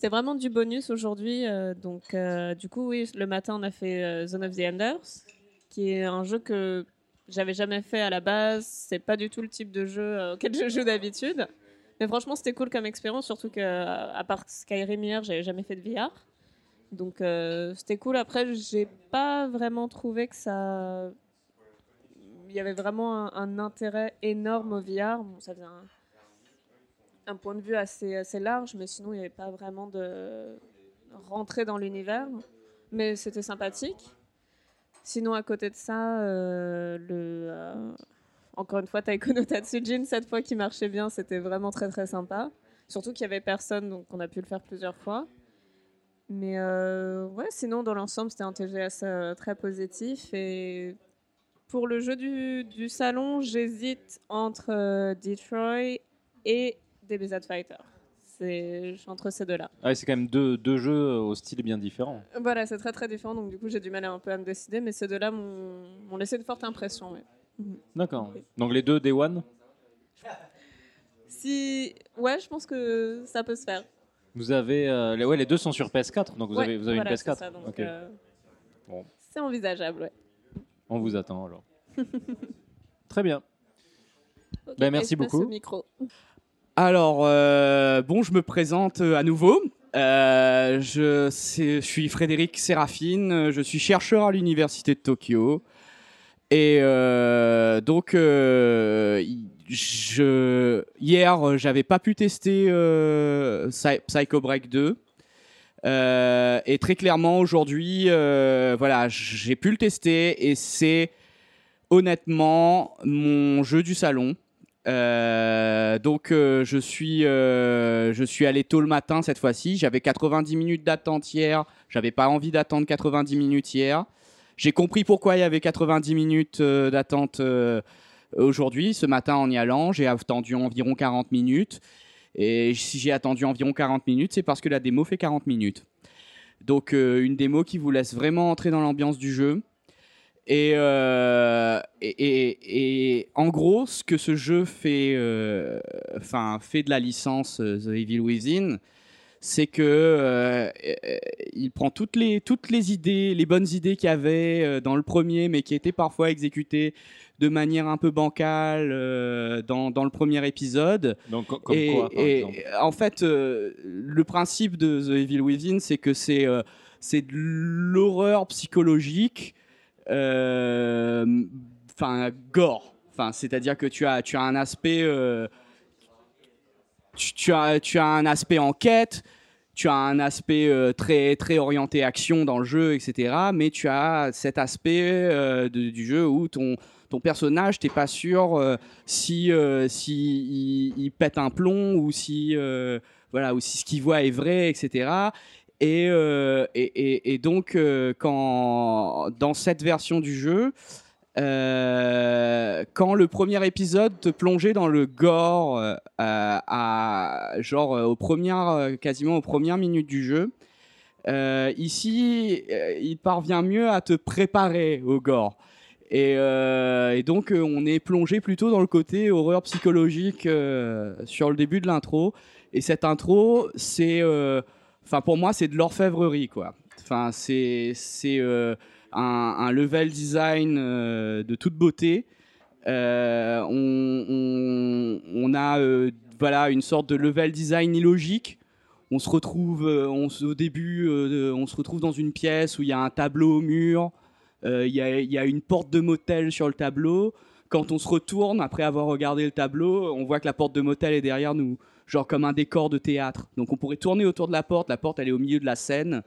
vraiment du bonus aujourd'hui. euh, donc euh, du coup, oui, le matin, on a fait euh, Zone of the Enders, qui est un jeu que j'avais jamais fait à la base. C'est pas du tout le type de jeu auquel je joue d'habitude. Mais franchement, c'était cool comme expérience, surtout que à part Skyrim hier, j'avais jamais fait de VR. Donc c'était cool. Après, j'ai pas vraiment trouvé que ça. Il y avait vraiment un, un intérêt énorme au VR. Bon, ça faisait un, un point de vue assez, assez large, mais sinon, il n'y avait pas vraiment de rentrer dans l'univers. Mais c'était sympathique. Sinon, à côté de ça, euh, le. euh, encore une fois, Taiko no Tatsujin, cette fois qui marchait bien, c'était vraiment très très sympa. Surtout qu'il y avait personne, donc on a pu le faire plusieurs fois. Mais euh, ouais, sinon, dans l'ensemble, c'était un TGS très positif. Et pour le jeu du, du salon, j'hésite entre Detroit et DBZ Fighter. C'est entre ces deux-là. Ah, C'est quand même deux, deux jeux au style bien différent. Voilà, c'est très très différent, donc du coup, j'ai du mal un peu à me décider. Mais ces deux-là m'ont laissé une forte impression. ouais. D'accord. Donc les deux Day One Si... Ouais, je pense que ça peut se faire. Vous avez. euh, les, ouais, les deux sont sur PS4, donc vous Ouais, avez, vous avez voilà, une c'est PS4. ça, donc, Ok. euh, Bon. C'est envisageable, ouais. On vous attend alors. Très bien. Ok, Ben, merci beaucoup. micro. Alors, euh, bon, je me présente euh, à nouveau. Euh, je, suis Frédéric Séraphine, euh, je suis chercheur à l'Université de Tokyo. Et euh, donc, je, hier, j'avais pas pu tester Psy- Psycho Break 2. Euh, et très clairement, aujourd'hui, voilà, j'ai pu le tester et c'est honnêtement mon jeu du salon. Euh, donc euh, je suis euh, je suis allé tôt le matin cette fois-ci. J'avais 90 minutes d'attente hier. J'avais pas envie d'attendre 90 minutes hier. J'ai compris pourquoi il y avait 90 minutes d'attente aujourd'hui. Ce matin en y allant, j'ai attendu environ 40 minutes. Et si j'ai attendu environ 40 minutes, c'est parce que la démo fait 40 minutes. Donc une démo qui vous laisse vraiment entrer dans l'ambiance du jeu. Et, euh, et, et- et en gros, ce que ce jeu fait, euh, fait de la licence euh, The Evil Within, c'est que euh, euh, il prend toutes les, toutes les idées, les bonnes idées qu'il y avait dans le premier, mais qui étaient parfois exécutées de manière un peu bancale dans, dans le premier épisode. Donc, co- comme Et- quoi, par et- exemple En fait, le principe de The Evil Within, c'est que c'est c'est de l'horreur psychologique, enfin gore. Enfin, c'est-à-dire que tu as tu as un aspect euh, tu, tu as tu as un aspect enquête. Tu as un aspect euh, très très orienté action dans le jeu, etc. Mais tu as cet aspect euh, du jeu où ton ton personnage, t'es pas sûr euh, si, euh, si il, il pète un plomb ou si, euh, voilà, où si ce qu'il voit est vrai, etc. Et, euh, et, donc, euh, quand, dans cette version du jeu, euh, quand le premier épisode te plongeait dans le gore, à, genre aux premières, quasiment aux premières minutes du jeu, ici, il parvient mieux à te préparer au gore. Et, donc, on est plongé plutôt dans le côté horreur psychologique sur le début de l'intro. Et cette intro, c'est, enfin pour moi, c'est de l'orfèvrerie, quoi. Enfin, c'est, euh, un, level design euh, de toute beauté. Euh, on, a euh, voilà une sorte de level design illogique. On se retrouve, au début, on se retrouve dans une pièce où il y a un tableau au mur. Il y a une porte de motel sur le tableau. Quand on se retourne, après avoir regardé le tableau, on voit que la porte de motel est derrière nous, genre comme un décor de théâtre. Donc on pourrait tourner autour de la porte. La porte, elle est au milieu de la scène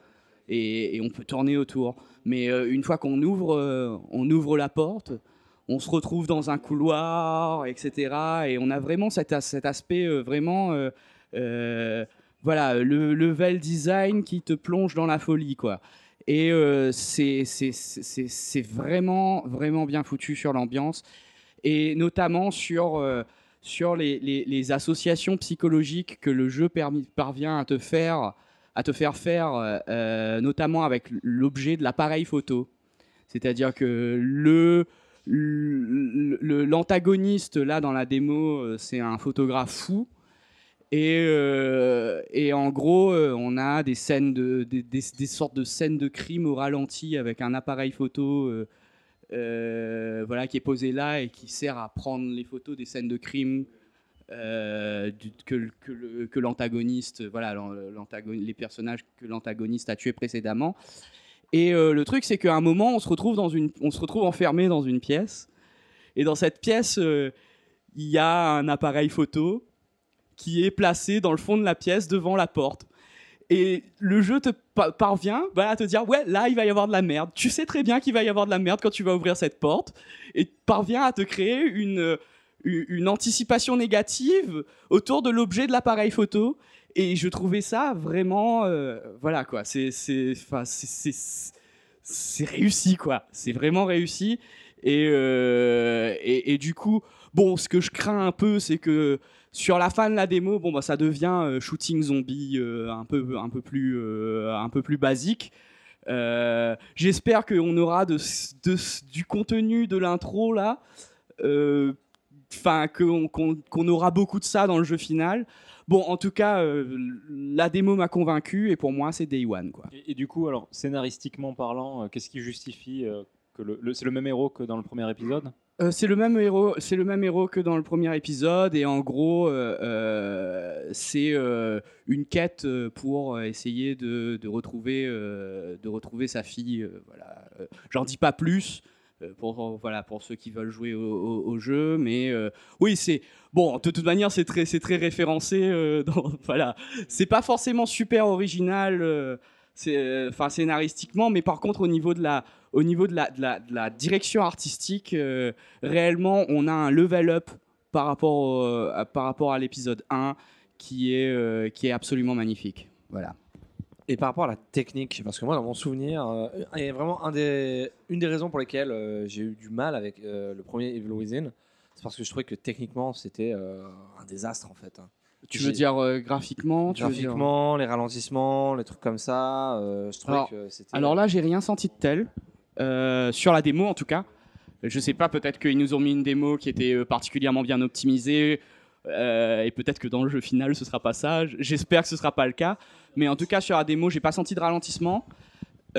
et, on peut tourner autour. Mais euh, une fois qu'on ouvre, euh, on ouvre la porte, on se retrouve dans un couloir, etc. Et on a vraiment cet, as- cet aspect euh, vraiment, voilà, le level design qui te plonge dans la folie, quoi. Et c'est vraiment, vraiment bien foutu sur l'ambiance et notamment sur, sur les, associations psychologiques que le jeu parvient à te faire, à te faire faire, euh, euh, notamment avec l'objet de l'appareil photo. C'est-à-dire que le l'antagoniste là dans la démo, euh, c'est un photographe fou. Et, en gros, on a des scènes de, des, sortes de scènes de crime au ralenti avec un appareil photo voilà, qui est posé là et qui sert à prendre les photos des scènes de crime euh, que, l'antagoniste, voilà, les personnages que l'antagoniste a tués précédemment. Et euh, le truc, c'est qu'à un moment, on se retrouve enfermé dans une pièce. Et dans cette pièce, euh, il y a un appareil photo qui est placé dans le fond de la pièce devant la porte. Et le jeu te pa- parvient à te dire ouais là il va y avoir de la merde. Tu sais très bien qu'il va y avoir de la merde quand tu vas ouvrir cette porte et parvient à te créer une euh, anticipation négative autour de l'objet de l'appareil photo. Et je trouvais ça vraiment euh, voilà quoi. C'est réussi quoi. C'est vraiment réussi. Euh, et, et du coup, bon, ce que je crains un peu, c'est que sur la fin de la démo, bon, bah, ça devient euh, shooting zombie euh, un, peu, un, peu plus, euh, un peu plus basique. J'espère qu'on aura du contenu de l'intro là. Enfin, qu'on qu'on aura beaucoup de ça dans le jeu final. Bon, en tout cas, la démo m'a convaincu et pour moi, c'est Day One. Quoi. Et, du coup, alors scénaristiquement parlant, qu'est-ce qui justifie que c'est le même héros que dans le premier épisode? Euh, c'est le même héros, c'est le même héros que dans le premier épisode et en gros euh, euh, c'est une quête pour essayer de, retrouver de retrouver sa fille. voilà, j'en dis pas plus pour voilà pour ceux qui veulent jouer au, jeu, mais oui c'est bon de toute manière c'est très c'est très référencé. dans, voilà, c'est pas forcément super original. Euh, euh, enfin scénaristiquement, mais par contre au niveau de la au niveau de la, de la, de la direction artistique, euh, réellement, on a un level up par rapport, au- à, par rapport à l'épisode 1 qui est, euh, qui est absolument magnifique. Voilà. Et par rapport à la technique, parce que moi, dans mon souvenir, euh, il y a vraiment un des, une des raisons pour lesquelles euh, j'ai eu du mal avec euh, le premier Evil Within, c'est parce que je trouvais que techniquement, c'était euh, un désastre en fait. Hein. Tu veux dire euh, graphiquement tu veux dire- Graphiquement, les ralentissements, les trucs comme ça, euh, je alors, que alors là, j'ai rien senti de tel. Euh, sur la démo, en tout cas. Je sais pas, peut-être qu'ils nous ont mis une démo qui était euh, particulièrement bien optimisée. euh, et peut-être que dans le jeu final, ce sera pas ça. J'espère que ce sera pas le cas. Mais en tout cas, sur la démo, j'ai pas senti de ralentissement.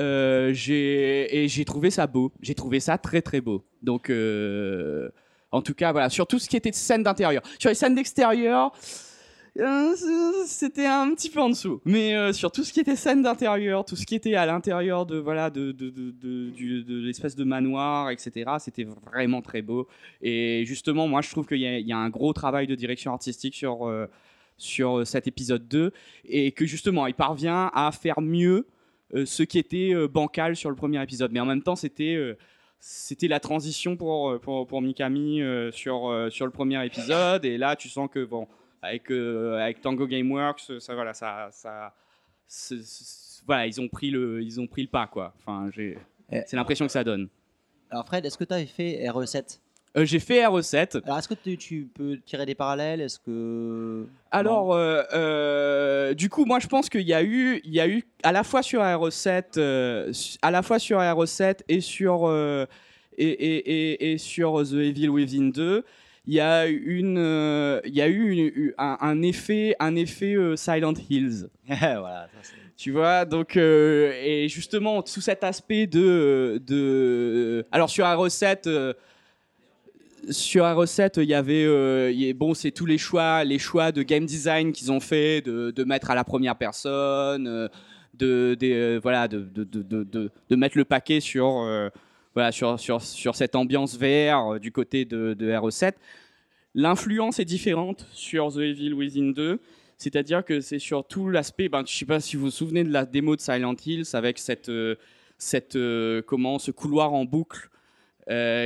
Euh, et j'ai trouvé ça beau. J'ai trouvé ça très très beau. Donc, euh, en tout cas, voilà, sur tout ce qui était de scène d'intérieur. Sur les scènes d'extérieur, euh, c'était un petit peu en dessous. Mais euh, sur tout ce qui était scène d'intérieur, tout ce qui était à l'intérieur de voilà de, de, de, de- de l'espèce de manoir, etc., c'était vraiment très beau. Et justement, moi, je trouve qu'il y, a- un gros travail de direction artistique sur, euh, sur cet épisode 2 et que justement, il parvient à faire mieux euh, ce qui était euh, bancal sur le premier épisode. Mais en même temps, c'était euh, c'était la transition pour, euh, pour, Mikami euh, sur, euh, sur le premier épisode. Et là, tu sens que bon, avec, euh, avec Tango Gameworks, ça, voilà, ça, ça, voilà, ils ont pris le, ils ont pris le pas, quoi. Enfin, c'est l'impression que ça donne. Alors Fred, est-ce que tu avais fait RE7 Euh, j'ai fait RE7. Alors est-ce que tu, tu peux tirer des parallèles? Est-ce que Alors, euh, euh, du coup, moi, je pense qu'il y a eu, il y a eu à la fois sur RE7, euh, su- à la fois sur RE7 et sur euh, et, et- et- et sur The Evil Within 2, il y a une, euh, il y a eu une- un, un effet, un effet euh, Silent Hills. voilà. ça, c'est- Tu vois, donc, euh, et justement, sous cet aspect de. de alors, sur RE7, euh, sur RE7, il y avait. euh, il y a- bon, c'est tous les choix, les choix de game design qu'ils ont fait, de, de mettre à la première personne, euh, de, euh, voilà, de, de, de, de, de- de mettre le paquet sur, euh, voilà, sur, sur, sur cette ambiance VR euh, du côté de, de RE7. L'influence est différente sur The Evil Within 2. C'est-à-dire que c'est sur tout l'aspect. Ben, je ne sais pas si vous vous souvenez de la démo de Silent Hills avec cette, euh, cette, euh, comment, ce couloir en boucle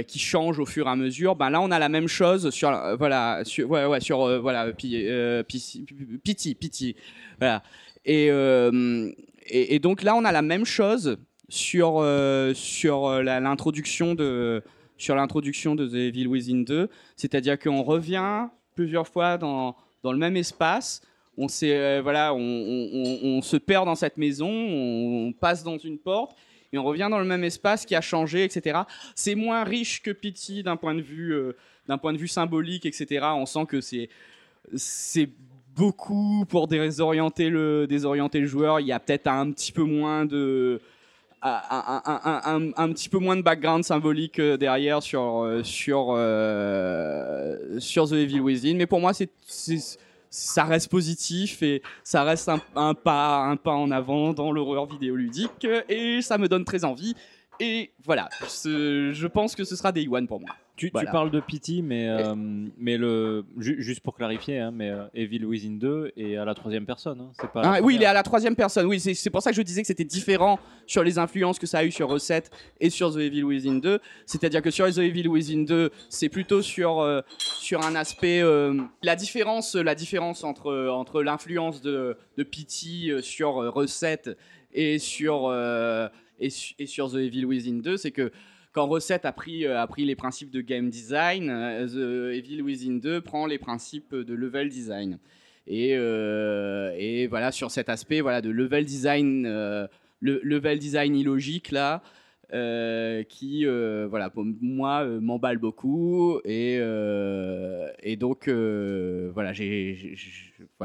qui change au fur et à mesure. Ben, là, on a la même chose sur, voilà, sur, ouais, sur voilà, pi- Pity, Pity. Voilà. Et, et donc là, on a la même chose sur, euh, sur euh, l'introduction de sur l'introduction de The Evil Within 2, c'est-à-dire qu'on revient plusieurs fois dans, dans le même espace. On, euh, voilà, on, on- se perd dans cette maison, on, passe dans une porte et on revient dans le même espace qui a changé, etc. C'est moins riche que Pity d'un point de vue, euh, point de vue symbolique, etc. On sent que c'est, c'est beaucoup pour désorienter le, désorienter le joueur. Il y a peut-être un petit peu moins de, un, petit peu moins de background symbolique euh, derrière sur, euh, sur, euh, sur The Evil Within. Mais pour moi, ça reste positif et ça reste un, pas, un pas en avant dans l'horreur vidéoludique et ça me donne très envie. Et voilà, je pense que ce sera Day One pour moi. Tu, parles de Pity, mais, euh, mais le, ju- juste pour clarifier, hein, mais euh, Evil Within 2 est à la troisième personne. hein, c'est pas la Ah, oui, il est à la troisième personne. Oui, c'est pour ça que je disais que c'était différent sur les influences que ça a eu sur Recette et sur The Evil Within 2. C'est-à-dire que sur The Evil Within 2, c'est plutôt sur, euh, sur un aspect. euh, la différence, la différence entre, entre l'influence de, de Pity sur Recette et sur, et, et sur The Evil Within 2, c'est que quand Recette a pris, euh, a pris les principes de game design, euh, The Evil Within 2 prend les principes de level design. Et, euh, voilà, sur cet aspect de level design, le level design illogique, là, qui, voilà, pour moi, euh, m'emballe beaucoup. Et, donc, voilà,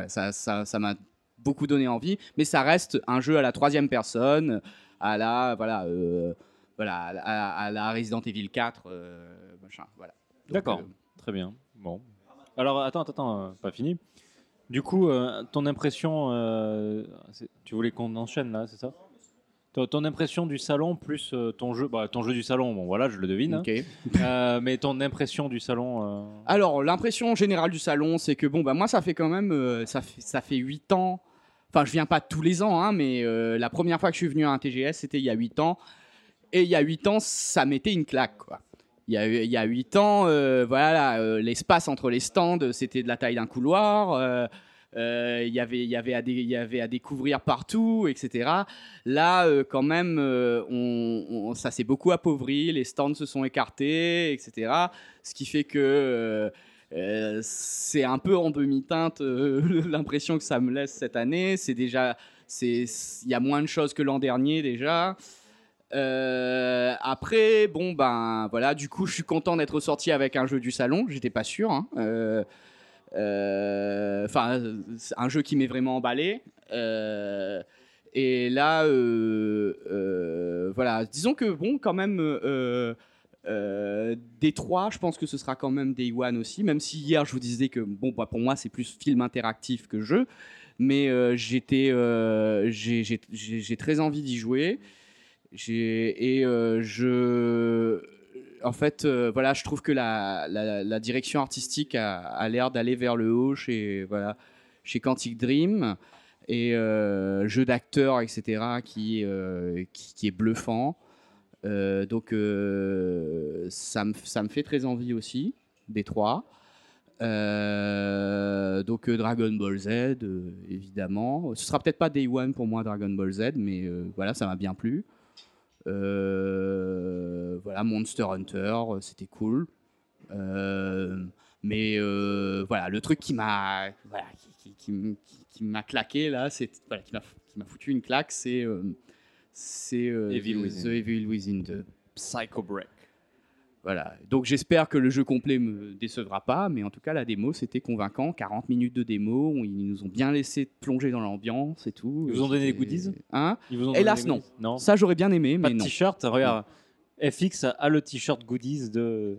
ça, ça, m'a beaucoup donné envie. Mais ça reste un jeu à la troisième personne, à la, voilà, voilà, à, la- à la Resident Evil 4, euh, machin, voilà. D'accord, euh, très bien. Bon. Alors, attends, attends, attends, euh, pas fini. Du coup, euh, ton impression, euh, tu voulais qu'on enchaîne là, c'est ça? Ton, ton impression du salon plus euh, ton jeu, bah, ton jeu du salon, bon voilà, je le devine. hein. Ok. Euh, mais ton impression du salon. Alors, l'impression générale du salon, c'est que bon, bah, moi, ça fait quand même, ça fait, ça fait 8 ans. Enfin, je viens pas tous les ans, hein, mais la première fois que je suis venu à un TGS, c'était il y a 8 ans. Et il y a 8 ans, ça mettait une claque. Il y a, il y a 8 ans, euh, voilà, euh, l'espace entre les stands, c'était de la taille d'un couloir. euh, il y avait, à découvrir partout, etc. Là, quand même, ça s'est beaucoup appauvri, les stands se sont écartés, etc. Ce qui fait que c'est un peu en demi-teinte l'impression que ça me laisse cette année. C'est déjà, il y a moins de choses que l'an dernier déjà. Euh, après, bon ben voilà, du coup, je suis content d'être sorti avec un jeu du salon. J'étais pas sûr. hein. Euh, euh, Enfin, un jeu qui m'est vraiment emballé. Et là, voilà, disons que bon, quand même, euh, euh, D3, je pense que ce sera quand même Day One aussi, même si hier je vous disais que bon, bah, pour moi c'est plus film interactif que jeu, mais j'étais, j'ai très envie d'y jouer. Et euh, je, en fait, euh, voilà, je trouve que la, direction artistique a, l'air d'aller vers le haut chez, voilà, chez Quantic Dream et euh, jeu d'acteur, etc., qui, est bluffant. Donc ça, me, fait très envie aussi, des trois. Donc Dragon Ball Z, évidemment. Ce sera peut-être pas Day One pour moi Dragon Ball Z, mais voilà, ça m'a bien plu. Euh, voilà, Monster Hunter, euh, c'était cool. Euh, mais voilà, le truc qui m'a voilà, qui, qui- qui qui- m'a claqué là, c'est voilà, qui m'a qui m'a foutu une claque, c'est c'est Evil. The Evil Within 2, Psycho Break. Voilà. Donc j'espère que le jeu complet me décevra pas, mais en tout cas la démo c'était convaincant. 40 minutes de démo, ils nous ont bien laissé plonger dans l'ambiance et tout. Ils vous ont donné des goodies? Hein? Ils vous ont Hélas non. Non. Ça j'aurais bien aimé, Pas mais de t-shirt? Regarde, FX a le t-shirt goodies de.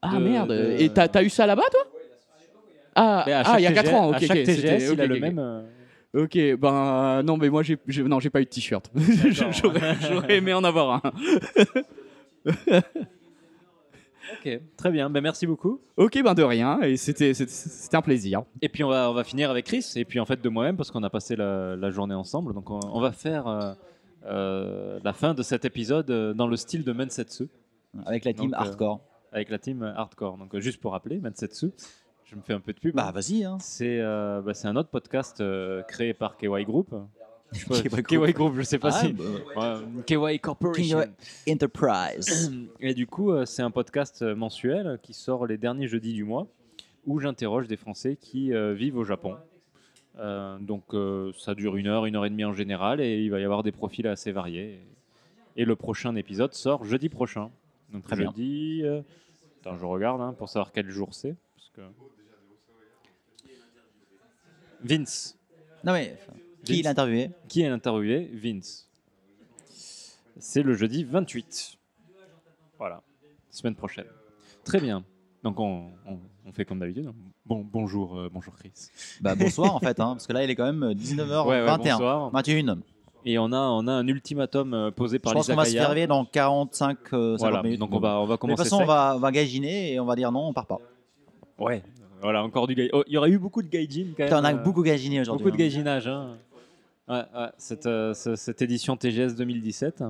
Ah de- merde. de- Et t'as eu ça là-bas toi? Ah, à ah, chaque il y a 4 TGS ans. à Ok, chaque ok, TGS, il a le même, euh, Ok, ben non, mais moi j'ai j'ai- non j'ai pas eu de t-shirt. J'aurais j'aurais aimé en avoir un. Ok, très bien. Ben, merci beaucoup. Ok, ben de rien. Et c'était un plaisir. Et puis on va, on va finir avec Chris et puis en fait de moi-même parce qu'on a passé la, la journée ensemble. Donc on, on va faire euh, euh, la fin de cet épisode euh, dans le style de Mensetsu. Avec la team Donc, euh, hardcore. avec la team hardcore. Donc juste pour rappeler, Mensetsu, je me fais un peu de pub. Bah vas-y. Hein. C'est euh, bah, c'est un autre podcast euh, créé par KY Group. KY KY Group. Group, je sais pas Ah, si. bah, Ouais, KY Corporation. KY Enterprise. Et du coup, euh, c'est un podcast euh, mensuel qui sort les derniers jeudis du mois où j'interroge des Français qui euh, vivent au Japon. Euh, donc euh, ça dure une heure, une heure et demie en général et il va y avoir des profils assez variés. Et le prochain épisode sort jeudi prochain. Donc Très bien. jeudi. euh, Attends, je regarde hein, pour savoir quel jour c'est. que- Vince. Non mais qui interviewé Qui est interviewé Vince. C'est le jeudi 28. Voilà, semaine prochaine. Très bien. Donc on, on- on fait comme d'habitude. Bon, bonjour, euh, bonjour Chris. Bah bonsoir en fait, hein, parce que là il est quand même 19h21. Ouais, ouais, bonsoir. 21. Et on a, on a un ultimatum euh, posé Je par pense qu'on va se faire réveiller dans 45 euh, 50 Voilà, minutes. donc on va, on va Mais de commencer toute façon, on va, on va gaginer et on va dire non, on part pas. Ouais, voilà, encore du gaijin. Oh, il y aurait eu beaucoup de gaijin quand même. Putain, on a euh, beaucoup gaginé aujourd'hui. Beaucoup de hein. gaiginage. Hein. Ouais, ouais, cette, euh, ce- cette édition TGS 2017.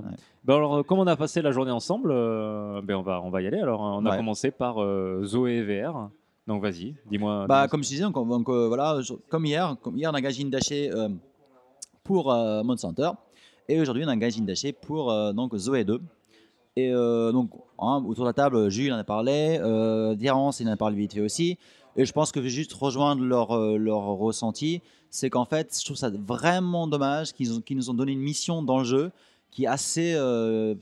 Ben alors, euh, comme on a passé la journée ensemble, euh, ben on, va, on va y aller. Alors, on a commencé par euh, Zoé VR. Donc, vas-y, dis-moi. Bah, comme je disais, donc, donc, voilà, je- comme hier, comme hier on a Gajin Daché euh, pour Hunter et aujourd'hui on a Gajin Daché pour donc Zoé 2. Et donc hein, autour de la table, Jules en a parlé, Dirance il en a parlé vite fait aussi. Et je pense que juste rejoindre leur, euh, leur ressenti. C'est qu'en fait, je trouve ça vraiment dommage qu'ils nous ont donné une mission dans le jeu qui est assez euh,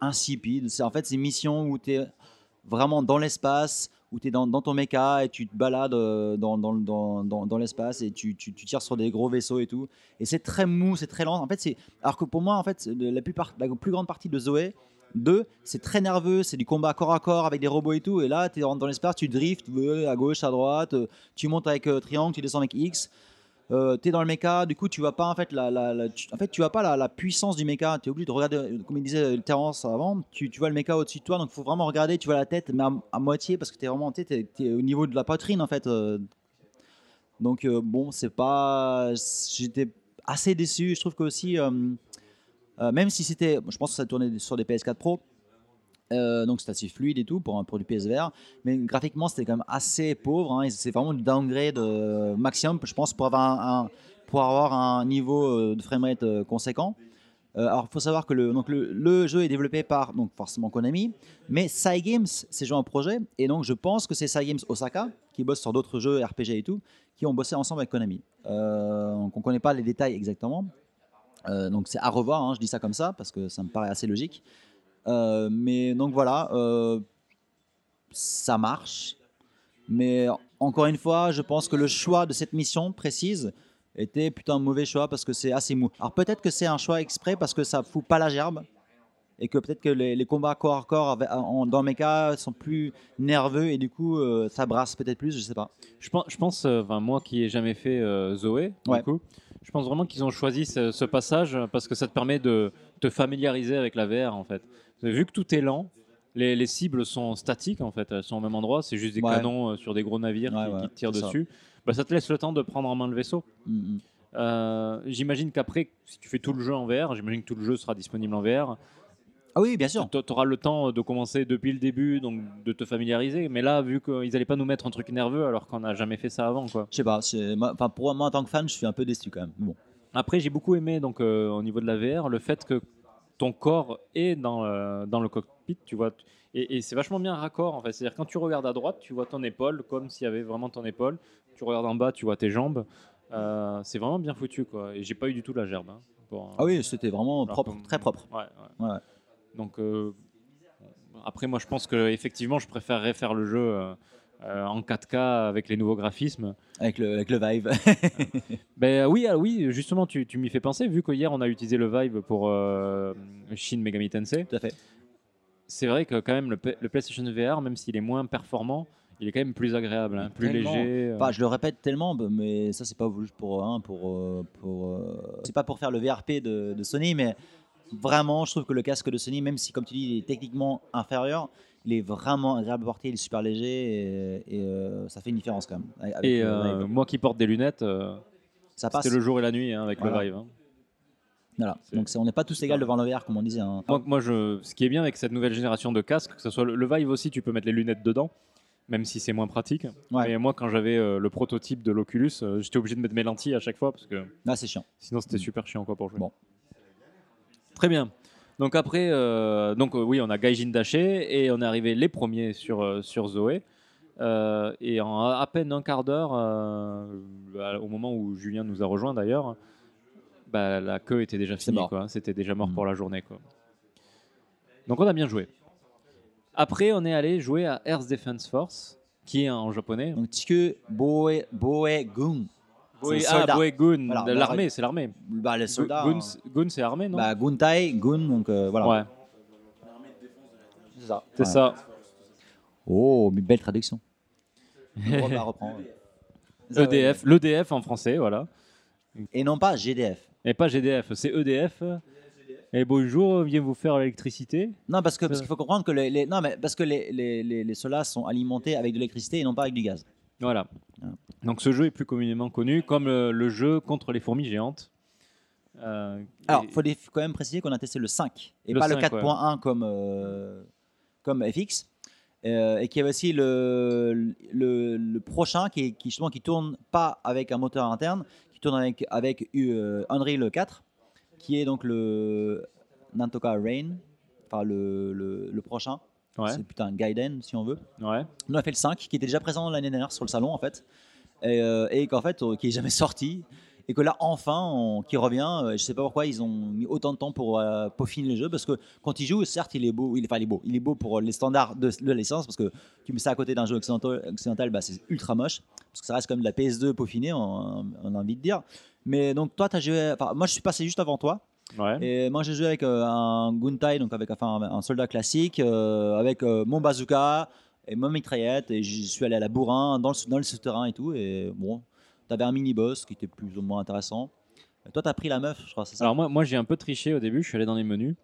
insipide. C'est en fait une mission où tu es vraiment dans l'espace, où tu es dans, ton méca et tu te balades euh, dans, l'espace et tu, tires sur des gros vaisseaux et tout. Et c'est très mou, c'est très lent. En fait, alors que pour moi, en fait, la plus grande partie de Zoé 2, c'est très nerveux, c'est du combat corps à corps avec des robots et tout. Et là, tu es dans, l'espace, tu drifts à gauche, à droite, euh, tu montes avec euh, triangle, tu descends avec X. Euh, tu es dans le méca, du coup tu vois pas en fait la, la, la- en fait tu vois pas la, puissance du méca. Tu es obligé de regarder, comme il disait Terence avant, tu, tu vois le méca au-dessus de toi, donc faut vraiment regarder. Tu vois la tête, mais à, moitié parce que tu es vraiment t'es au niveau de la poitrine en fait. donc bon, c'est pas, j'étais assez déçu. Je trouve que aussi, même si c'était, je pense que ça tournait sur des PS4 Pro. euh, donc c'est assez fluide et tout pour un produit PSVR, mais graphiquement c'était quand même assez pauvre. hein, c'est vraiment du downgrade euh, maximum, je pense, pour avoir un, un- un niveau euh, de framerate euh, conséquent. Euh, alors il faut savoir que le, jeu est développé par donc forcément Konami, mais Cygames c'est joué en projet et donc je pense que c'est Cygames Osaka qui bosse sur d'autres jeux RPG et tout qui ont bossé ensemble avec Konami. Euh, donc on ne connaît pas les détails exactement, Euh, donc c'est à revoir. hein, je dis ça comme ça parce que ça me paraît assez logique. Euh, mais donc voilà, euh, ça marche. Mais encore une fois, je pense que le choix de cette mission précise était plutôt un mauvais choix parce que c'est assez mou. Alors peut-être que c'est un choix exprès parce que ça fout pas la gerbe et que peut-être que les, les combats corps à corps avec- en- dans mes cas sont plus nerveux et du coup euh, ça brasse peut-être plus, je sais pas. Je pense, je pense euh, enfin, moi qui ai jamais fait euh, Zoé, du coup, je pense vraiment qu'ils ont choisi ce, ce passage parce que ça te permet de te familiariser avec la VR en fait. Vu que tout est lent, les, les cibles sont statiques en fait, elles sont au même endroit, c'est juste des Ouais. canons euh, sur des gros navires Ouais, qui, ouais, qui te tirent c'est ça. dessus. Bah, ça te laisse le temps de prendre en main le vaisseau. Mm, mm. Euh, j'imagine qu'après, si tu fais tout le jeu en VR, j'imagine que tout le jeu sera disponible en VR. Ah oui, bien sûr. Tu auras le temps de commencer depuis le début, donc de te familiariser. Mais là, vu qu'ils n'allaient pas nous mettre un truc nerveux alors qu'on n'a jamais fait ça avant, quoi. Je sais pas, enfin, pour moi en tant que fan, je suis un peu déçu quand même. Bon. Après, j'ai beaucoup aimé donc euh, au niveau de la VR le fait que ton corps est dans, euh, dans le cockpit, tu vois. Et, et c'est vachement bien raccord en fait. C'est-à-dire quand tu regardes à droite, tu vois ton épaule comme s'il y avait vraiment ton épaule. Tu regardes en bas, tu vois tes jambes. Euh, c'est vraiment bien foutu quoi. Et j'ai pas eu du tout la gerbe. hein, pour- Ah oui, c'était vraiment propre, très propre. Ouais, ouais. Ouais. Donc euh, après, moi, je pense que effectivement, je préférerais faire le jeu euh, euh, en 4K avec les nouveaux graphismes. Avec le, avec le Vive. Ben oui, ah oui, justement, tu, tu m'y fais penser, vu que hier on a utilisé le Vive pour euh, Shin Megami Tensei. Tout à fait. C'est vrai que quand même le, PlayStation VR, même s'il est moins performant, il est quand même plus agréable, hein, plus Tellement. léger. Enfin, je le répète tellement, bah, mais ça c'est pas juste pour hein, pour pour euh, c'est pas pour faire le VRP de, de Sony, mais vraiment, je trouve que le casque de Sony, même si comme tu dis, il est techniquement inférieur, il est vraiment agréable à porter, il est super léger et, et, euh, ça fait une différence quand même. avec Et euh, moi qui porte des lunettes, euh, Ça passe. c'était le jour et la nuit hein, avec Voilà. le Vive. hein. Voilà. Donc on n'est pas tous égaux devant le VR comme on disait. hein. Moi, moi, je, ce qui est bien avec cette nouvelle génération de casques, que ce soit le, le Vive aussi, tu peux mettre les lunettes dedans, même si c'est moins pratique. Ouais. Mais moi, quand j'avais euh, le prototype de l'Oculus, j'étais obligé de mettre mes lentilles à chaque fois parce que Là c'est chiant. sinon c'était super chiant quoi pour jouer. Bon. Très bien. Donc après, euh, donc euh, oui, on a Gaijin Daché et on est arrivé les premiers sur euh, sur Zoé. Et en à peine un quart d'heure, au moment où Julien nous a rejoint d'ailleurs, bah, la queue était déjà finie. C'était déjà mort Mhm. pour la journée. Quoi. Donc on a bien joué. Après, on est allé jouer à Earth Defense Force, qui est en japonais. Donc Boe Boe Gun. C'est ah, Voilà, a- l'armée, c'est l'armée. Bah les soldats. Gun, hein. C'est armée, non? Bah Guntai Gun donc euh, voilà. Ouais, C'est ça. c'est Ouais. ça. Oh, mais belle traduction. On va reprendre. EDF, l'EDF en français, voilà. Et non pas GDF. Et pas GDF, c'est EDF. Et bonjour, viens vous faire l'électricité. Non, parce que parce qu'il faut comprendre que les, les- non mais parce que les, les, les, les solas sont alimentés avec de l'électricité et non pas avec du gaz. Voilà. Ah. Donc ce jeu est plus communément connu comme le, le jeu contre les fourmis géantes. Euh, Alors, et- il faut quand même préciser qu'on a testé le 5 et Le pas 5, le 4.1 comme euh, comme FX. Euh, et qu'il y avait aussi le, le, le prochain qui, justement qui tourne pas avec un moteur interne, qui tourne avec avec Unreal 4, qui est donc le Nantoka Rain, enfin le prochain. Ouais, C'est putain Gaiden si on veut. ouais. On a fait le 5 qui était déjà présent l'année dernière sur le salon en fait. Et, euh, et qu'en fait euh, qui est jamais sorti. Et que là enfin on- qui revient euh, je sais pas pourquoi ils ont mis autant de temps pour euh, peaufiner le jeu. Parce que quand il joue certes il est beau il enfin, il est beau il est beau pour les standards de, de la licence parce que tu mets ça à côté d'un jeu occidental, occidental bah, c'est ultra moche. Parce que ça reste comme de la PS2 peaufinée on, on a envie de dire. Mais donc toi tu as joué enfin moi je suis passé juste avant toi ouais. et moi, j'ai joué avec euh, un Guntai, donc avec enfin, un soldat classique, euh, avec euh, mon bazooka et ma mitraillette. Et j'y suis allé à la bourrin, dans le, dans le souterrain et tout. Et bon, t'avais un mini-boss qui était plus ou moins intéressant. Et toi, t'as pris la meuf, je crois, c'est ça? Alors moi, moi j'ai un peu triché au début, je suis allé dans les menus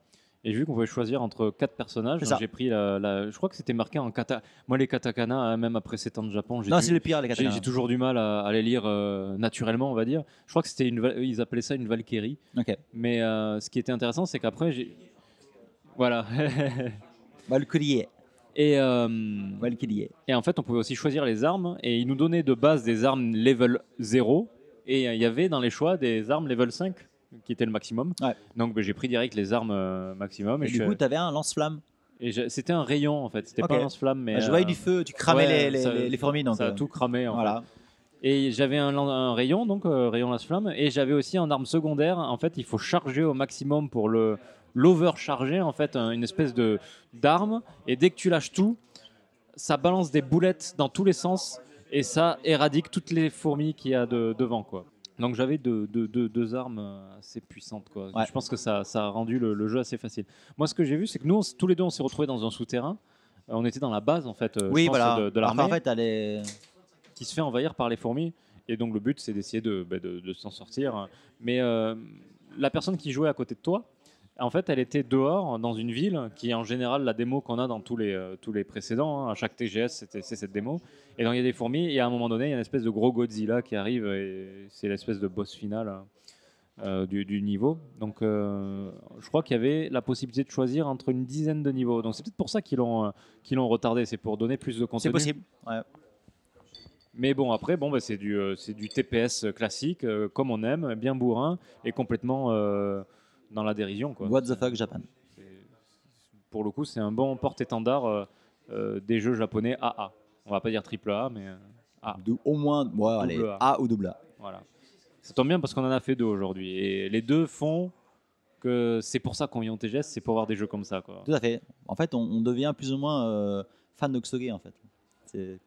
et j'ai vu qu'on pouvait choisir entre quatre personnages. Donc. J'ai pris la, la- je crois que c'était marqué en kata. Moi les katakana, hein, même après 7 ans de Japon, j'ai Non, du- c'est le pire, les j'ai- katakana. j'ai toujours du mal à, à les lire euh, naturellement, on va dire. Je crois que c'était une, val- ils appelaient ça une Valkyrie. Ok. Mais euh, ce qui était intéressant, c'est qu'après j'ai, voilà. Valkyrie. et euh. Et en fait, on pouvait aussi choisir les armes et ils nous donnaient de base des armes level 0 et euh, il y avait dans les choix des armes level 5 qui était le maximum. Ouais. Donc ben, j'ai pris direct les armes euh, maximum et, Et je du suis- coup, t'avais un lance-flamme. et je- c'était un rayon en fait, c'était pas un lance-flamme mais je euh, voyais du feu, tu cramais ouais, les, les, ça- les- fourmis. Donc, ça a euh, tout cramé en voilà. fait. Et j'avais un, rayon donc euh, rayon lance-flamme et j'avais aussi en arme secondaire en fait, il faut charger au maximum pour le l'overcharger en fait un- une espèce de d'arme et dès que tu lâches tout, ça balance des boulettes dans tous les sens et ça éradique toutes les fourmis qu'il y a de- devant quoi. Donc j'avais deux, deux- deux- deux armes euh, assez puissantes quoi. Ouais. Je pense que ça, ça a rendu le, le jeu assez facile. Moi ce que j'ai vu c'est que nous on tous les deux on s'est retrouvés dans un souterrain. Euh, on était dans la base en fait euh, je Oui, pense, voilà. de, l'armée qu'en fait, elle est. qui se fait envahir par les fourmis. Et donc le but, c'est d'essayer de, bah, de- de s'en sortir. Mais euh, la personne qui jouait à côté de toi, en fait, elle était dehors dans une ville qui est en général la démo qu'on a dans tous les, euh, tous les précédents. hein. À chaque TGS, c'est cette démo. Et donc il y a des fourmis. Et à un moment donné, il y a une espèce de gros Godzilla qui arrive. Et c'est l'espèce de boss final. euh, du, du niveau. Donc, euh, je crois qu'il y avait la possibilité de choisir entre une dizaine de niveaux. Donc, c'est peut-être pour ça qu'ils l'ont retardé. C'est pour donner plus de contenu. C'est possible. Ouais. Mais bon, après, bon, bah, c'est du, c'est du TPS classique, comme on aime, bien bourrin et complètement dans la dérision. Quoi. What the fuck Japan. Pour le coup, c'est un bon porte-étendard euh, euh, des jeux japonais AA. On va pas dire triple A, mais euh, A. De- au moins, ouais, allez, A. A ou double A. Voilà. Ça tombe bien parce qu'on en a fait deux aujourd'hui. Et les deux font que c'est pour ça qu'on vient au TGS, c'est pour voir des jeux comme ça. Quoi. Tout à fait. En fait, on, on devient plus ou moins euh, fan de Ksoge, en fait.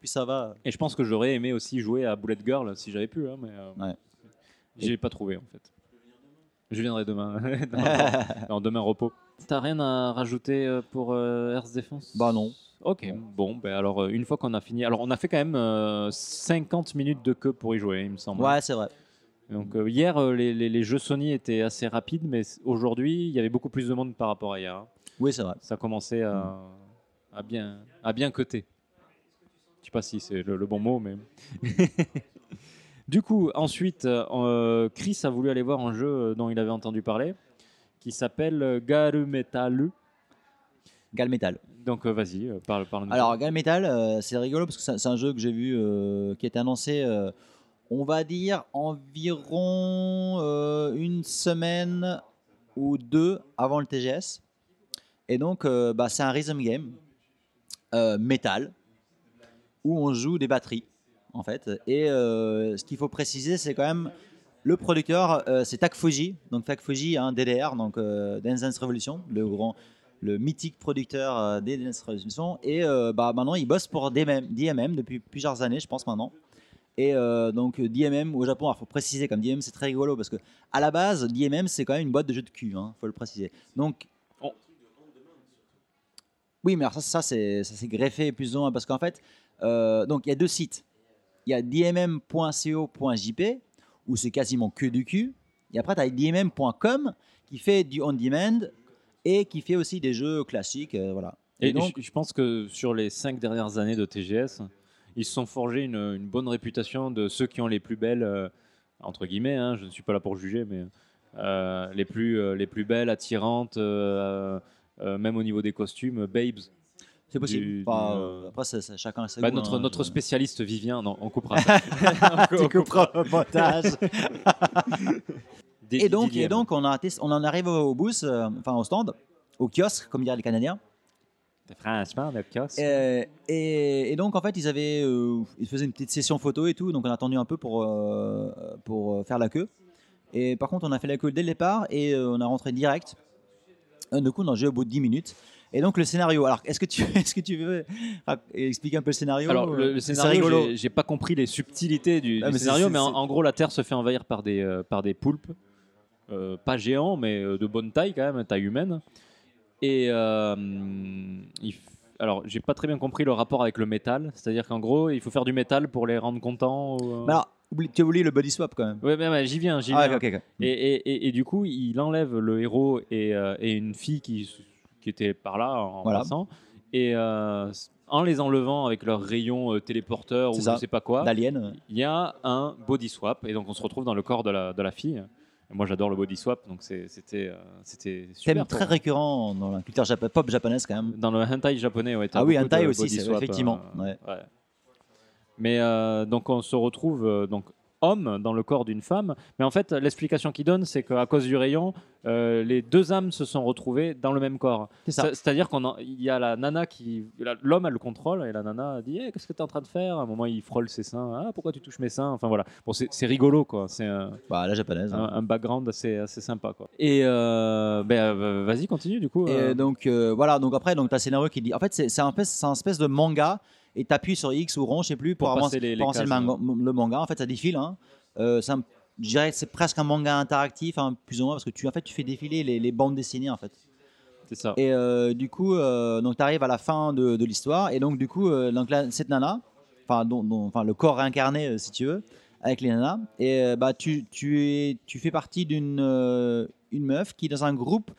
Plus ça va. Et je pense que j'aurais aimé aussi jouer à Bullet Girl si j'avais pu, hein, mais euh, Ouais. j'ai pas trouvé en fait. Je viendrai demain. demain, non, demain repos. T'as rien à rajouter euh, pour euh, Earth Defense Bah non. Ok, bon, ben alors euh, une fois qu'on a fini, alors on a fait quand même euh, 50 minutes de queue pour y jouer, il me semble. Ouais, c'est vrai. Donc euh, hier, euh, les, les- les jeux Sony étaient assez rapides, mais aujourd'hui, il y avait beaucoup plus de monde par rapport à hier. hein. Oui, c'est vrai. Ça commençait à, à bien, à bien coter. Je sais pas si c'est le, le bon mot, mais. du coup, ensuite, euh, Chris a voulu aller voir un jeu euh, dont il avait entendu parler, qui s'appelle euh, Garu Metal. Gal Metal. Donc euh, vas-y, euh, parle, parle. Alors, Gal Metal, euh, c'est rigolo parce que c'est un jeu que j'ai vu euh, qui été annoncé, euh, on va dire, environ euh, une semaine ou deux avant le TGS. Et donc, euh, bah, c'est un rhythm game euh, métal où on joue des batteries, en fait. Et euh, ce qu'il faut préciser, c'est quand même le producteur, euh, c'est Tak Fuji. Donc, Tak Fuji, un DDR, donc euh, Dance Dance Revolution, le grand le mythique producteur des Dance Revolution. Et bah, maintenant, il bosse pour DMM, DMM depuis plusieurs années, je pense maintenant. Et euh, donc DMM au Japon, il faut préciser comme DMM c'est très rigolo parce que à la base DMM c'est quand même une boîte de jeux de cul, hein, faut le préciser. Donc oui, mais alors ça, ça c'est greffé plus ou moins parce qu'en fait euh, donc il y a deux sites. Il y a dmm.co.jp où c'est quasiment que du cul. Et après tu as dmm.com qui fait du on demand et qui fait aussi des jeux classiques, euh, voilà. Et, donc je, je pense que sur les cinq dernières années de TGS, ils se sont forgés une, une bonne réputation de ceux qui ont les plus belles, euh, entre guillemets, hein, je ne suis pas là pour juger, mais euh, les, plus, les plus belles, attirantes, même au niveau des costumes, babes. C'est possible. du- Enfin, du, euh, après c'est- c'est chacun ses Bah, goûts, notre, hein, notre je- spécialiste Vivien, non, on coupera ça. tu couperas le montage. Et donc, Didier. et donc on, a on en arrive au booth, euh, enfin au stand, au kiosque, comme diraient les Canadiens. Franchement, le kiosque. Euh, et, et donc, en fait, ils avaient, euh, ils faisaient une petite session photo et tout, donc on a attendu un peu pour, euh, pour euh, faire la queue. Et par contre, on a fait la queue dès le départ et euh, on a rentré direct. Euh, du coup, on a joué au bout de 10 minutes. Et donc, le scénario. Alors, est-ce que tu, est-ce que tu veux expliquer un peu le scénario Alors, le, euh, le scénario, j'ai- pas compris les subtilités du, Ah, du mais c'est- scénario, mais en, gros, la Terre se fait envahir par des, euh, par des poulpes, euh, pas géants, mais euh, de bonne taille quand même, taille humaine. Et euh, il alors, j'ai pas très bien compris le rapport avec le métal, c'est-à-dire qu'en gros, il faut faire du métal pour les rendre contents. ou, alors, oublie- tu as oublié le body swap quand même. Ouais, mais, mais j'y viens, j'y Ah, viens. Et, et- et- et du coup, il enlève le héros et, euh, et une fille qui, qui était par là en Voilà. passant. Et euh, en les enlevant avec leurs rayons euh, téléporteurs ou C'est je ça. sais pas quoi, D'Alien. il y a un body swap. Et donc, on se retrouve dans le corps de la, de la fille. Moi, j'adore le body swap, donc c'était euh, c'était super. Thème très récurrent dans la culture japa- pop japonaise quand même. Dans le hentai japonais, ouais. Ah oui, hentai aussi, swap, effectivement, euh, ouais. ouais. Mais euh, donc on se retrouve donc homme dans le corps d'une femme. Mais en fait, l'explication qu'il donne, c'est qu'à cause du rayon, euh, les deux âmes se sont retrouvées dans le même corps. C'est ça. C'est- C'est-à-dire qu'il y a la nana qui, l'homme a le contrôle et la nana dit, Eh, qu'est-ce que tu es en train de faire? À un moment, il frôle ses seins. Ah, pourquoi tu touches mes seins? Enfin voilà. Bon, c'est rigolo quoi. C'est un, Bah, la japonaise. hein. un, un background assez, assez sympa quoi. Et euh, ben, euh, vas-y, continue du coup. Et euh. donc euh, voilà, donc après, donc tu as scénario qui dit. En fait, c'est c'est un, un espèce de manga et tu appuies sur X ou rond, je sais plus, pour, Pour avancer, passer les- pour les avancer le, manga, le manga. En fait, ça défile. Hein. Euh, un- je dirais que c'est presque un manga interactif, hein, plus ou moins, parce que tu, en fait, tu fais défiler les, les bandes dessinées en fait. c'est ça. Et euh, du coup, euh, donc tu arrives à la fin de, de l'histoire, et donc du coup, donc là, cette nana, enfin, le corps réincarné, si tu veux, avec les nanas, et bah tu, tu es, tu fais partie d'une une meuf qui est dans un groupe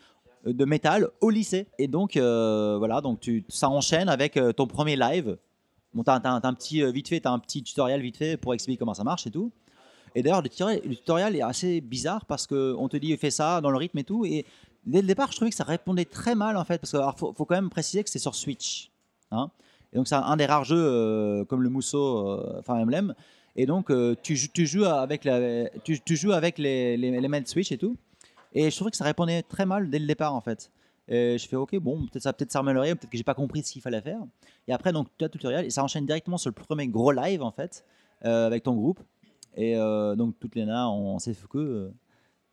de métal au lycée, et donc voilà, donc tu, ça enchaîne avec ton premier live. Bon, t'as, un petit euh, vite fait, t'as un petit tutoriel vite fait pour expliquer comment ça marche et tout. Et d'ailleurs, le, tutoriel- est assez bizarre parce qu'on te dit fais ça dans le rythme et tout. Et dès le départ, je trouvais que ça répondait très mal en fait. Parce qu'il faut, quand même préciser que c'est sur Switch. hein. Et donc, c'est un des rares jeux euh, comme le Mousseau, euh, enfin Emblem. Et donc, tu, jou- tu joues avec, les, manettes Switch et tout. Et je trouvais que ça répondait très mal dès le départ en fait. Et je fais ok, bon, peut-être ça peut-être s'améliorer, peut-être que j'ai pas compris ce qu'il fallait faire. Et après, donc, tu as le tutoriel et ça enchaîne directement sur le premier gros live en fait, euh, avec ton groupe. Et euh, donc, toutes les nanas en CFQ, euh,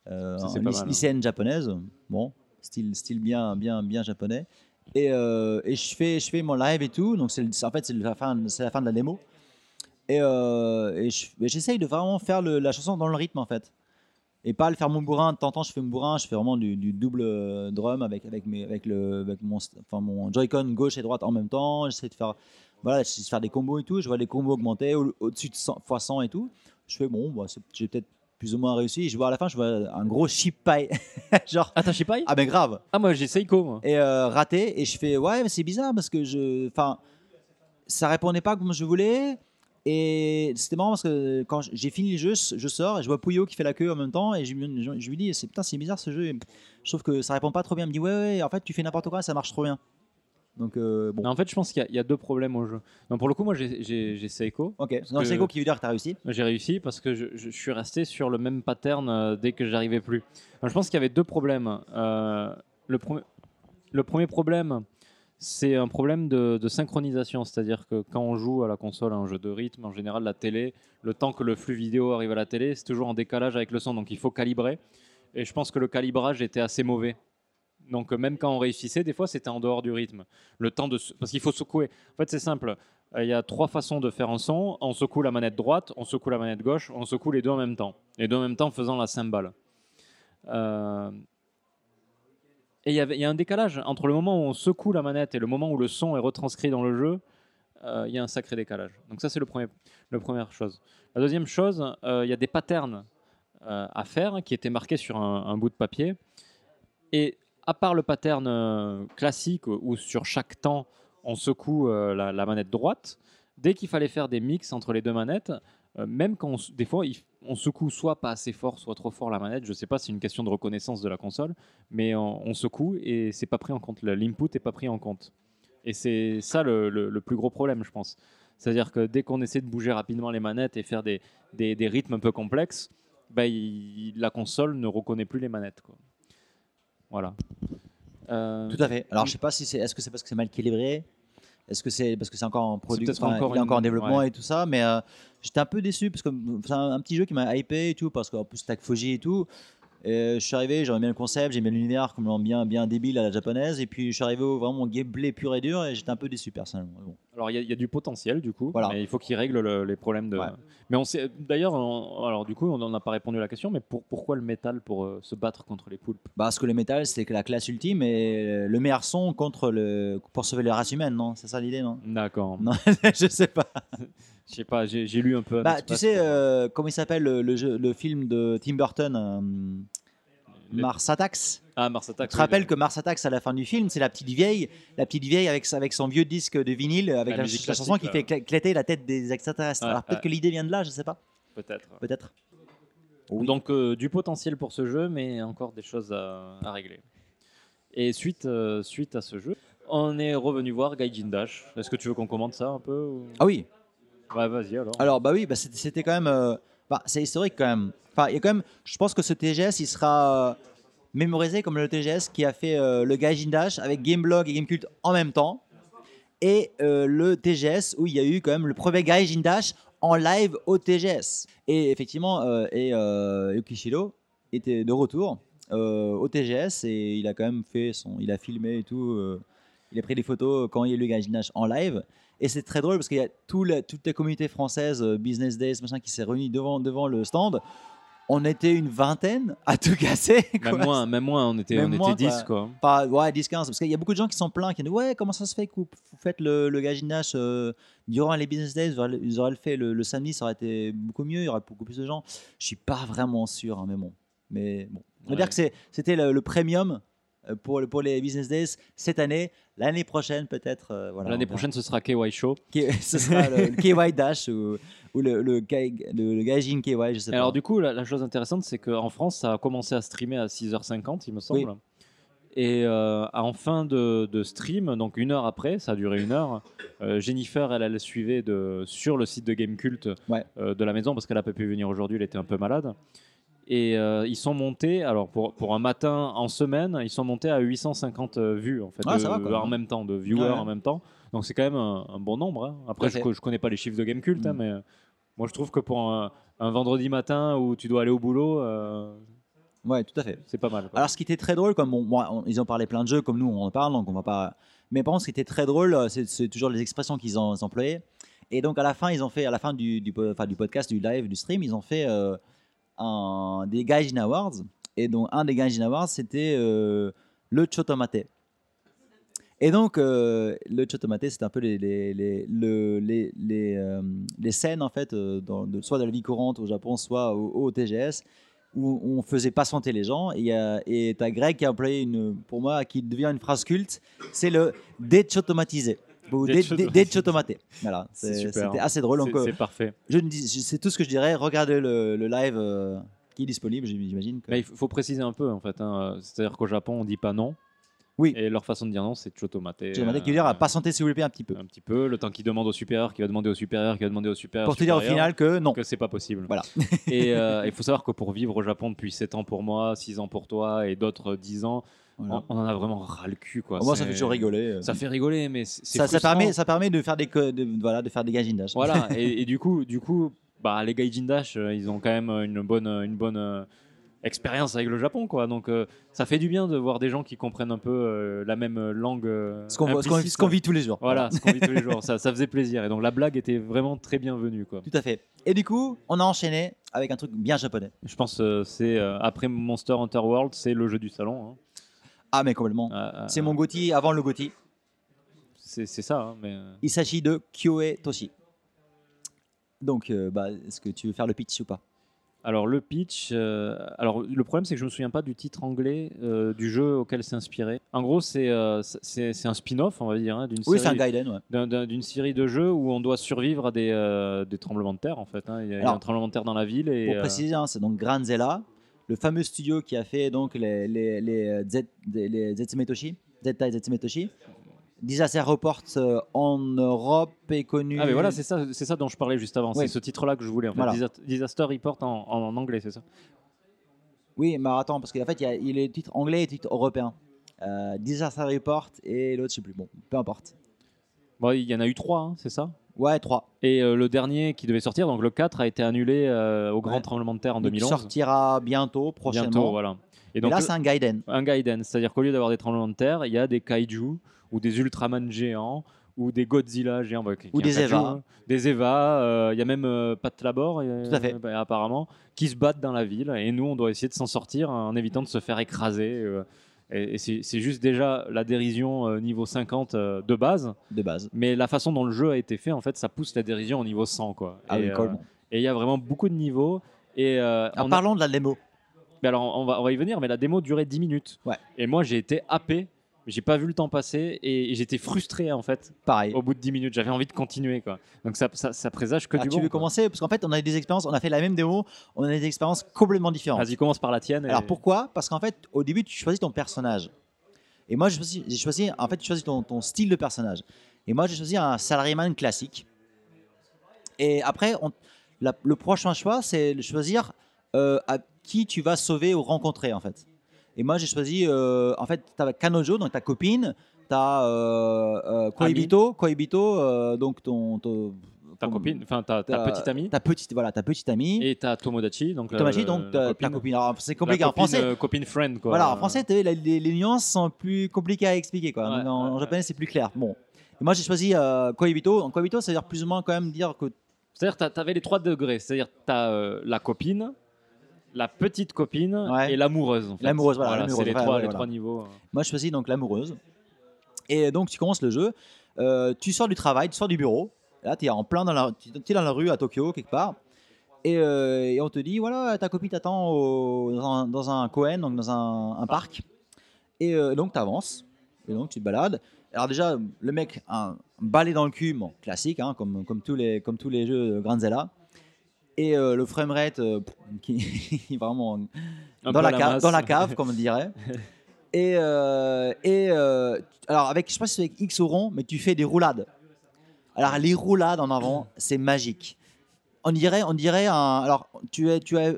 euh, Ça, en lyc- mal, hein. lycéenne japonaise, bon, style, style bien, bien, bien japonais. Et, euh, et je, fais, je fais mon live et tout, donc c'est, en fait, c'est la, fin, c'est la fin de la démo. Et, euh, et je- et j'essaye de vraiment faire le- la chanson dans le rythme en fait. Et pas le faire mon bourrin, de temps en temps je fais mon bourrin, je fais vraiment du, du double euh, drum avec, avec, mes, avec, le, avec mon, enfin, mon Joy-Con gauche et droite en même temps. J'essaie de faire, voilà, j'essaie de faire des combos et tout. Je vois les combos augmenter au- au-dessus de 100, x 100 et tout. Je fais bon, bah, j'ai peut-être plus ou moins réussi. Je vois à la fin, je vois un gros chip pie. Genre, Ah, t'as Shipai ah ben grave. Ah, moi j'ai Seiko. Moi. Et euh, raté. Et je fais ouais, mais c'est bizarre parce que je. Enfin, ça répondait pas comme je voulais. Et c'était marrant parce que quand j'ai fini le jeu, je sors et je vois Pouillot qui fait la queue en même temps. Et je, lui- je, je lui dis c'est putain, c'est bizarre ce jeu. Je trouve que ça répond pas trop bien. Il me dit ouais, ouais, en fait, tu fais n'importe quoi, ça marche trop bien. Donc euh, bon. Non, en fait, je pense qu'il y, a- il y a deux problèmes au jeu. Donc, pour le coup, moi j'ai- Seiko. Ok, non, quoi qui veut dire que t'as réussi J'ai réussi parce que je, je suis resté sur le même pattern euh, dès que j'arrivais plus. Alors, je pense qu'il y avait deux problèmes. Euh, le, premier- le premier problème, c'est un problème de, synchronisation, c'est-à-dire que quand on joue à la console à un jeu de rythme, en général la télé, le temps que le flux vidéo arrive à la télé, c'est toujours en décalage avec le son, donc il faut calibrer. Et je pense que le calibrage était assez mauvais. Donc euh, même quand on réussissait, des fois c'était en dehors du rythme. Le temps de parce qu'il faut secouer. En fait c'est simple. Euh, Il y a trois façons de faire un son. On secoue la manette droite, on secoue la manette gauche, on secoue les deux en même temps. Les deux en même temps faisant la cymbale. Euh, Et il y, y a un décalage entre le moment où on secoue la manette et le moment où le son est retranscrit dans le jeu. euh, Il y a un sacré décalage. Donc ça c'est le premier, la première chose. La deuxième chose, euh, il y a des patterns euh, à faire qui étaient marqués sur un, bout de papier. Et à part le pattern classique où sur chaque temps on secoue la, la manette droite, dès qu'il fallait faire des mix entre les deux manettes, euh, même quand on des fois il on secoue soit pas assez fort, soit trop fort la manette, je sais pas, c'est une question de reconnaissance de la console, mais on, on secoue et c'est pas pris en compte, l'input est pas pris en compte. Et c'est ça le, le- le plus gros problème, je pense. C'est-à-dire que dès qu'on essaie de bouger rapidement les manettes et faire des, des- des rythmes un peu complexes, bah, il- la console ne reconnaît plus les manettes. quoi. Voilà. Euh, Tout à fait. Alors je sais pas si c'est, est-ce que c'est parce que c'est mal calibré Est-ce que c'est parce que c'est encore en produit, peut-être enfin, encore il est encore en développement ouais. et tout ça, mais euh, j'étais un peu déçu parce que c'est un, un petit jeu qui m'a hypé et tout parce qu'en plus avec Fuji et tout. Et je suis arrivé, j'aimais bien le concept, j'aimais l'univers comme bien bien débile à la japonaise et puis je suis arrivé au vraiment gameplay pur et dur et j'étais un peu déçu personnellement. Bon. Alors il y, a- il y a du potentiel du coup, Voilà. mais il faut qu'il règle le- les problèmes de. Ouais. Mais on sait d'ailleurs, on- alors du coup on n'en a pas répondu à la question, mais pour- pourquoi le métal pour euh, se battre contre les poulpes? Bah, Parce que le métal que la classe ultime et le meilleur son contre le pour sauver les races humaines, non? C'est ça l'idée, non? D'accord. Non, je sais pas. Je sais pas, j'ai lu un peu. Bah, tu sais, euh, comment il s'appelle le, le jeu- le film de Tim Burton euh, Mars Attacks? Ah Mars Attack. Tu te oui, rappelles le- que Mars Attacks à la fin du film, c'est la petite vieille, la petite vieille avec, avec son vieux disque de vinyle, avec La la, la chanson qui fait cla- éclater la tête des extraterrestres. Ouais, Alors peut-être ouais. que l'idée vient de là, je sais pas. Peut-être. Peut-être. Donc euh, du potentiel pour ce jeu, mais encore des choses à, à régler. Et suite, euh, suite à ce jeu, on est revenu voir Gaijin Dash. Est-ce que tu veux qu'on commente ça un peu ou- Ah oui. Vas-y alors. Alors bah oui, bah, c'était- quand même, euh, bah, c'est historique quand même. Enfin, il y a quand même, je pense que ce TGS, il sera euh, mémorisé comme le TGS qui a fait euh, le Gaijin Dash avec Gameblog et Gamecult en même temps, et le TGS où il y a eu quand même le premier Gaijin Dash en live au TGS. Et effectivement, et Yukishiro était de retour au TGS et il a quand même fait son, il a filmé et tout. Il a pris des photos quand il y a eu le Dash en live. Et c'est très drôle parce qu'il y a tout la- toute la communauté française, euh, Business Days, machin, qui s'est réunie devant, devant le stand. On était une vingtaine à tout casser. Même quoi. moins, même moins, on était, Même on moins, était 10 quoi. Pas, ouais, 10-15. Parce qu'il y a beaucoup de gens qui sont pleins, qui disent Ouais, comment ça se fait que vous vous faites le, le Gaijin Dash euh, durant les Business Days? Ils auraient, le fait le, le samedi, ça aurait été beaucoup mieux, il y aurait beaucoup plus de gens. Je suis pas vraiment sûr, hein, mais bon. Mais bon. On va Ouais. dire que c'était le, le premium euh, pour, le- pour les Business Days cette année. L'année prochaine, peut-être. euh, voilà, L'année prochaine, ce sera KY Show. Ce sera le, le KY Dash ou, ou le, le, le, le Gaijin KY, je sais pas. alors du coup, la, la chose intéressante, c'est qu'en France, ça a commencé à streamer à 6h50, il me semble. Oui. Et euh, en fin de, de stream, donc une heure après, ça a duré une heure, euh, Jennifer, elle, elle suivait de, sur le site de Gamecult Ouais. euh, de la maison, parce qu'elle n'a pas pu venir aujourd'hui, elle était un peu malade. Et euh, ils sont montés, alors pour, pour un matin en semaine, ils sont montés à 850 vues en fait, Ah, de- ça va, en même temps, de viewers Ouais. en même temps. Donc c'est quand même un, un bon nombre. hein. Après, je, je connais pas les chiffres de Gamecult, hein, Mm. mais euh, moi je trouve que pour un, un vendredi matin où tu dois aller au boulot, euh, Ouais, tout à fait. c'est pas mal. quoi. Alors, ce qui était très drôle, comme bon, on- ils ont parlé plein de jeux, comme nous, on en parle, donc on va pas. Mais par contre, ce qui était très drôle, euh, c'est toujours les expressions qu'ils ont ils employaient. Et donc, à la fin, ils ont fait, à la fin du, enfin, du podcast, du live, du stream, ils ont fait euh, un, des Gaijin Awards. Et donc, un des Gaijin Awards, c'était euh, le Chotomate. Et donc, euh, le Chotomate, c'est un peu les, les, les, le- les, les, euh, scènes, en fait, euh, dans, de- soit dans la vie courante au Japon, soit au, au TGS, où on faisait patienter les gens. Et tu as Greg qui a employé, une, pour moi, qui devient une phrase culte, c'est le déchotomatisé. Ou Déchotomatisé. déchotomaté. Voilà, c'était assez drôle. C'est- euh, c'est parfait. c'est tout ce que je dirais. Regardez le, le live euh, qui est disponible, j'imagine. que- Mais il faut préciser un peu en fait. hein. C'est-à-dire qu'au Japon, on dit pas non. Oui. Et leur façon de dire non, c'est chotomate. Chotomate qui veut dire patienter s'il vous plaît un petit peu. Un petit peu, le temps qu'il demande au supérieur, qui va demander au supérieur, qui va demander au supérieur. Pour te dire au final que non. Que c'est pas possible. Voilà. et euh, il faut savoir que pour vivre au Japon depuis 7 ans pour moi, 6 ans pour toi et d'autres 10 ans, Voilà. on, on en a vraiment ras le cul. Quoi. Moi, ça fait toujours rigoler. euh. Ça fait rigoler, mais ça, ça permet, ça permet de faire des, de, voilà, de faire des gaijin dash. Voilà, et, et du coup, du coup bah, les Gaijin Dash, euh, ils ont quand même une bonne, une bonne euh, expérience avec le Japon. Quoi. Donc euh, ça fait du bien de voir des gens qui comprennent un peu euh, la même langue. euh, Ce qu'on vit tous les jours. Voilà, ce qu'on vit tous les jours. Ça, ça faisait plaisir. Et donc la blague était vraiment très bienvenue. Quoi. Tout à fait. Et du coup, on a enchaîné avec un truc bien japonais. Je pense que c'est euh, après Monster Hunter World, c'est le jeu du salon. hein. Ah, mais complètement. Ah, ah, C'est mon Gotti avant le Gotti. C'est ça. hein, mais, euh, Il s'agit de Kyoe Toshi. Donc, euh, bah, est-ce que tu veux faire le pitch ou pas? Alors le pitch, euh, alors le problème c'est que je me souviens pas du titre anglais euh, du jeu auquel c'est inspiré. En gros c'est c'est un spin-off on va dire hein, d'une Oui, série- c'est un Gaiden, ouais. série de jeux où on doit survivre à des, des tremblements de terre en fait. hein. Il y a, Alors, un tremblement de terre dans la ville et Pour préciser, hein, c'est donc Granzella, le fameux studio qui a fait donc les, les, les, euh, Z, les Zetsumetoshi, Zeta et Zetsumetoshi. Disaster Report euh, en Europe est connu. ah mais voilà c'est ça c'est ça dont je parlais juste avant. Oui. C'est ce titre là que je voulais en fait. Voilà. Disaster Report en, en- en anglais c'est ça? Oui, mais attends, parce qu'en fait, il y a, il est titre anglais et titre européen. Euh, Disaster Report et l'autre, je sais plus. Bon, peu importe. Bon, il y en a eu trois hein, c'est ça? Ouais, trois. Et euh, le dernier qui devait sortir, donc le 4, a été annulé euh, au grand Ouais. tremblement de terre en Donc, 2011. sortira bientôt, prochainement. Bientôt, voilà. Et là, c'est un Gaiden. Un Gaiden, c'est-à-dire qu'au lieu d'avoir des tremblements de terre, il y a des kaiju ou des Ultraman géants ou des Godzilla géants. bah, qui- Ou qui des Eva. hein. Des Eva, euh, il y a même Pat Labor, Tout à fait. bah, apparemment, qui se battent dans la ville. Et nous, on doit essayer de s'en sortir en évitant de se faire écraser. Et et c'est juste déjà la dérision euh, niveau 50 euh, de base. De base. Mais la façon dont le jeu a été fait, en fait, ça pousse la dérision au niveau 100. Quoi. Ah et, oui, euh, et il y a vraiment beaucoup de niveaux. Et, En a- parlant de la démo. mais alors, on va, on va y venir, mais la démo durait 10 minutes. Ouais. Et moi, j'ai été happé. J'ai pas vu le temps passer et, j'étais frustré en fait. Pareil. Au bout de 10 minutes, j'avais envie de continuer quoi. Donc ça, ça, ça présage que Ah, du tu bon. veux quoi. commencer? Parce qu'en fait, on a des expériences, on a fait la même démo, on a des expériences complètement différentes. Vas-y, commence par la tienne. et- Alors pourquoi? Parce qu'en fait, au début, tu choisis ton personnage. Et moi, j'ai choisi, j'ai choisi- en fait, tu choisis ton, ton style de personnage. Et moi, j'ai choisi un salaryman classique. Et après, on- la- le prochain choix, c'est de choisir euh, à qui tu vas sauver ou rencontrer, en fait. Et moi, j'ai choisi, euh, en fait, tu as Kanojo, donc ta copine, tu as euh, euh, Koibito, Koibito, euh, donc ton, ton- Ta copine, enfin ta, ta petite amie. Ta petite, voilà, ta petite amie. Et ta Tomodachi, donc. Tomodachi, donc la ta, ta copine. copine. C'est La compliqué en français. euh, copine friend quoi. Voilà, en français, les, nuances sont plus compliquées à expliquer. Quoi. Ouais, Donc, en, ouais, en japonais, c'est plus clair. Bon. Et moi, j'ai choisi euh, Koibito. En Koibito, ça veut dire plus ou moins quand même dire que. C'est-à-dire, tu avais les trois degrés. C'est-à-dire, tu as la copine, la petite copine Ouais. et l'amoureuse. en fait. L'amoureuse, voilà, c'est les, trois, les trois niveaux. Moi, je choisis donc l'amoureuse. Et donc, tu commences le jeu. Euh, tu sors du travail, tu sors du bureau. Là, tu es en plein dans la, es dans la rue à Tokyo, quelque part. Et, euh, et on te dit voilà, ta copine t'attend au- dans un, dans un Koen, donc dans un, un parc. Et euh, donc, tu avances. Et donc, tu te balades. Alors, déjà, le mec un balai dans le cul, bon, classique, hein, comme, comme, tous les, comme tous les jeux de Granzella. Et euh, le framerate euh, qui est vraiment dans la, cave, masse. dans la cave, comme on dirait. Et, euh, et euh, alors, avec, je sais pas si c'est avec X ou rond, mais tu fais des roulades. Alors, les roulades en avant, c'est magique. On dirait, on dirait un. Alors, tu es, tu es,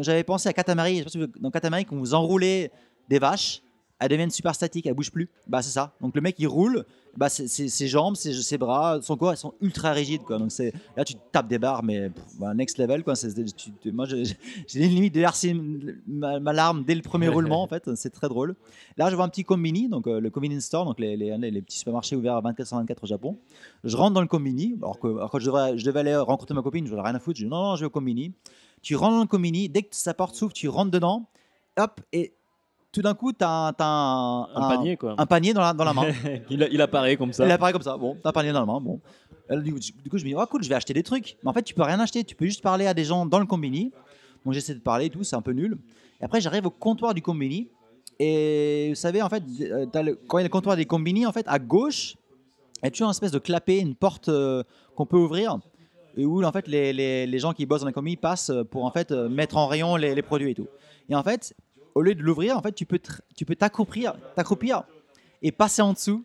j'avais pensé à Katamari. Je sais pas si vous- dans Katamari, quand vous enroulez des vaches, elles deviennent super statiques, elles bougent plus. Bah, c'est ça. Donc, le mec, il roule. Bah, c'est- ses jambes, ses, ses bras, son corps, elles sont ultra rigides. Quoi. Donc, c'est, là, tu tapes des barres, mais pff, bah, next level. Quoi. Tu- moi, j'ai limite de verser ma, ma larme dès le premier roulement. En fait, c'est très drôle. Là, je vois un petit combini, donc euh, le convenience store, donc les, les, les petits supermarchés ouverts à 24 sur 24 au Japon. Je rentre dans le combini, alors que, alors je, devrais, je devais aller rencontrer ma copine, je n'avais rien à foutre. Je dis non, non, je vais au combini. Tu rentres dans le combini, dès que sa porte s'ouvre, tu rentres dedans, hop, et tout d'un coup, tu as, un, Un panier, quoi. un panier dans la, dans la main. il, il apparaît comme ça. Il apparaît comme ça. Bon, t'as un panier dans la main. Bon. Du coup, du coup, je me dis, oh cool, je vais acheter des trucs. Mais en fait, tu peux rien acheter. Tu peux juste parler à des gens dans le combini. Donc j'essaie de parler et tout, c'est un peu nul. Et après, j'arrive au comptoir du combini. Et vous savez, en fait, euh, le- quand il y a le comptoir des combini, en fait, à gauche, il y a toujours une espèce de clapet, une porte euh, qu'on peut ouvrir. Et où, en fait, les, les- les gens qui bossent dans les combini passent pour, en fait, euh, mettre en rayon les, les produits et tout. Et en fait, au lieu de l'ouvrir, en fait, tu peux tr- tu peux t'accroupir, t'accroupir et passer en dessous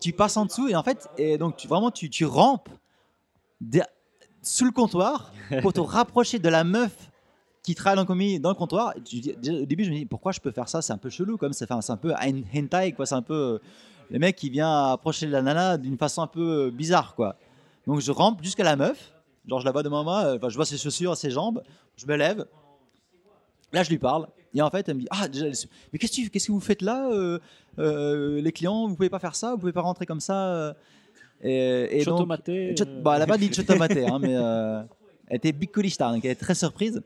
tu passes en dessous et en fait, et donc tu, vraiment tu, tu rampes der- sous le comptoir pour te rapprocher de la meuf qui travaille dans le, commis- dans le comptoir. Au début, je me dis pourquoi je peux faire ça? C'est un peu chelou, comme c'est un peu hen- hentai, quoi. C'est un peu euh, le mec qui vient approcher de la nana d'une façon un peu euh, bizarre, quoi. Donc je rampe jusqu'à la meuf, genre je la vois devant moi, euh, enfin, je vois ses chaussures, ses jambes, je me lève. Là, je lui parle. Et en fait, elle me dit Ah, déjà, mais qu'est-ce que, tu- qu'est-ce que vous faites là euh, euh, Les clients, vous pouvez pas faire ça Vous pouvez pas rentrer comme ça euh. Et, et donc, Chot- bah, elle n'a pas dit chotomaté, hein, mais euh, elle était bicolista, donc elle est très surprise.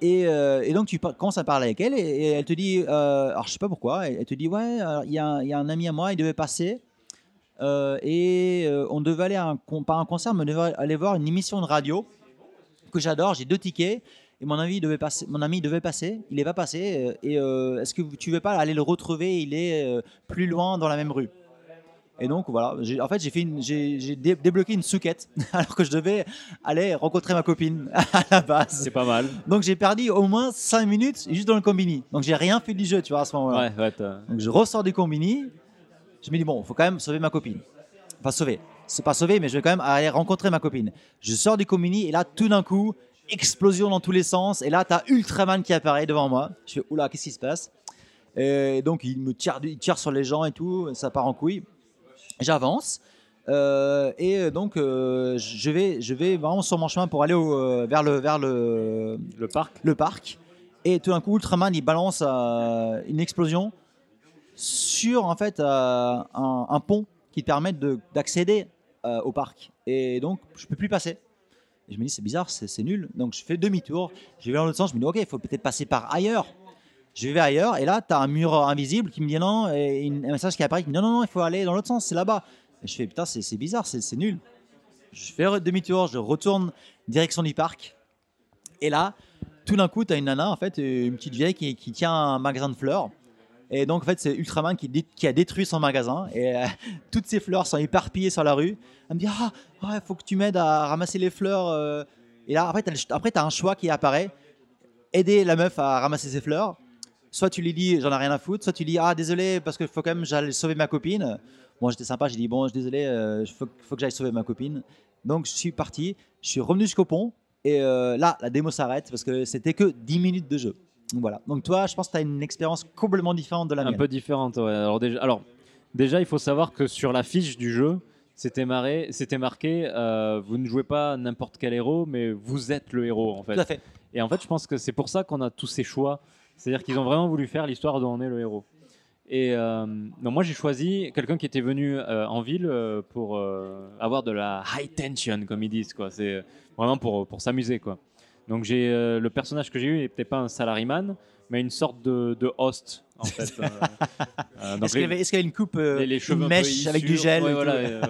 Et, et donc tu par- commences à parler avec elle et, elle te dit, alors je sais pas pourquoi, elle, elle te dit ouais, il y, a un- il y a un ami à moi, il devait passer et on devait aller à un, pas un concert, mais on devait aller voir une émission de radio que j'adore. J'ai deux tickets et mon ami devait passer. Mon ami devait passer, il n'est pas passé. euh, Et euh, est-ce que tu veux pas aller le retrouver? Il est euh, plus loin dans la même rue. Et donc voilà, en fait j'ai fait une- j'ai j'ai dé- débloqué une souquette alors que je devais aller rencontrer ma copine à la base. C'est pas mal. Donc j'ai perdu au moins 5 minutes juste dans le combini. Donc j'ai rien fait du jeu, tu vois, à ce moment-là. Ouais, ouais, Donc je ressors du combini. Je me dis, bon, il faut quand même sauver ma copine. Enfin, sauver. C'est pas sauver, mais je vais quand même aller rencontrer ma copine. Je sors du combini et là, tout d'un coup, explosion dans tous les sens. Et là, tu as Ultraman qui apparaît devant moi. Je fais, oula, qu'est-ce qui se passe? Et donc, il me tire, il tire sur les gens et tout. Ça part en couille. J'avance. Euh, et donc, euh, je, vais, je vais vraiment sur mon chemin pour aller au- euh, vers, le, vers le, le parc. Le parc. Et tout d'un coup, Ultraman, il balance euh, une explosion sur en fait un, un pont qui permet de- d'accéder au parc. Et donc, je peux plus passer. Et je me dis, c'est bizarre, c'est nul. Donc, je fais demi-tour. Je vais dans l'autre sens. Je me dis, ok, il faut peut-être passer par ailleurs. Je vais ailleurs. Et là, tu as un mur invisible qui me dit non. Et un message qui apparaît qui me dit non, non, non, il faut aller dans l'autre sens, c'est là-bas. Et je fais, putain, c'est bizarre, c'est nul. Je fais demi-tour, je retourne direction du parc. Et là, tout d'un coup, tu as une nana, en fait, une petite vieille qui tient un magasin de fleurs. Et donc, en fait, c'est Ultraman qui, a détruit son magasin. Et euh, toutes ces fleurs sont éparpillées sur la rue. Elle me dit Ah, il faut que tu m'aides à ramasser les fleurs. euh. Et là, après, tu as, un choix qui apparaît aider la meuf à ramasser ses fleurs. Soit tu lui dis J'en ai rien à foutre. Soit tu lui dis Ah, désolé, parce qu'il faut quand même j'allais sauver ma copine. Bon, j'étais sympa. J'ai dit Bon, désolé, il faut, faut que j'aille sauver ma copine. Donc, je suis parti. Je suis revenu jusqu'au pont. Et euh, là, la démo s'arrête parce que c'était que 10 minutes de jeu. Donc, voilà. Donc, toi, je pense que tu as une expérience complètement différente de la un mienne. peu différente. ouais. Alors déjà, alors déjà, il faut savoir que sur la fiche du jeu, c'était marré, c'était marqué, euh, vous ne jouez pas n'importe quel héros, mais vous êtes le héros en fait. Tout à fait. Et en fait, je pense que c'est pour ça qu'on a tous ces choix. C'est-à-dire qu'ils ont vraiment voulu faire l'histoire dont on est le héros. Et euh, non, moi, j'ai choisi quelqu'un qui était venu euh, en ville euh, pour avoir de la high tension, comme ils disent. Quoi. C'est vraiment pour, pour s'amuser. Quoi. Donc, j'ai euh, le personnage que j'ai eu n'était pas un salaryman, mais une sorte de, de host. En fait. Euh, euh, Est-ce qu'il qu'il avait une coupe, les, les cheveux une mèche avec du gel Ouais, et voilà, ouais.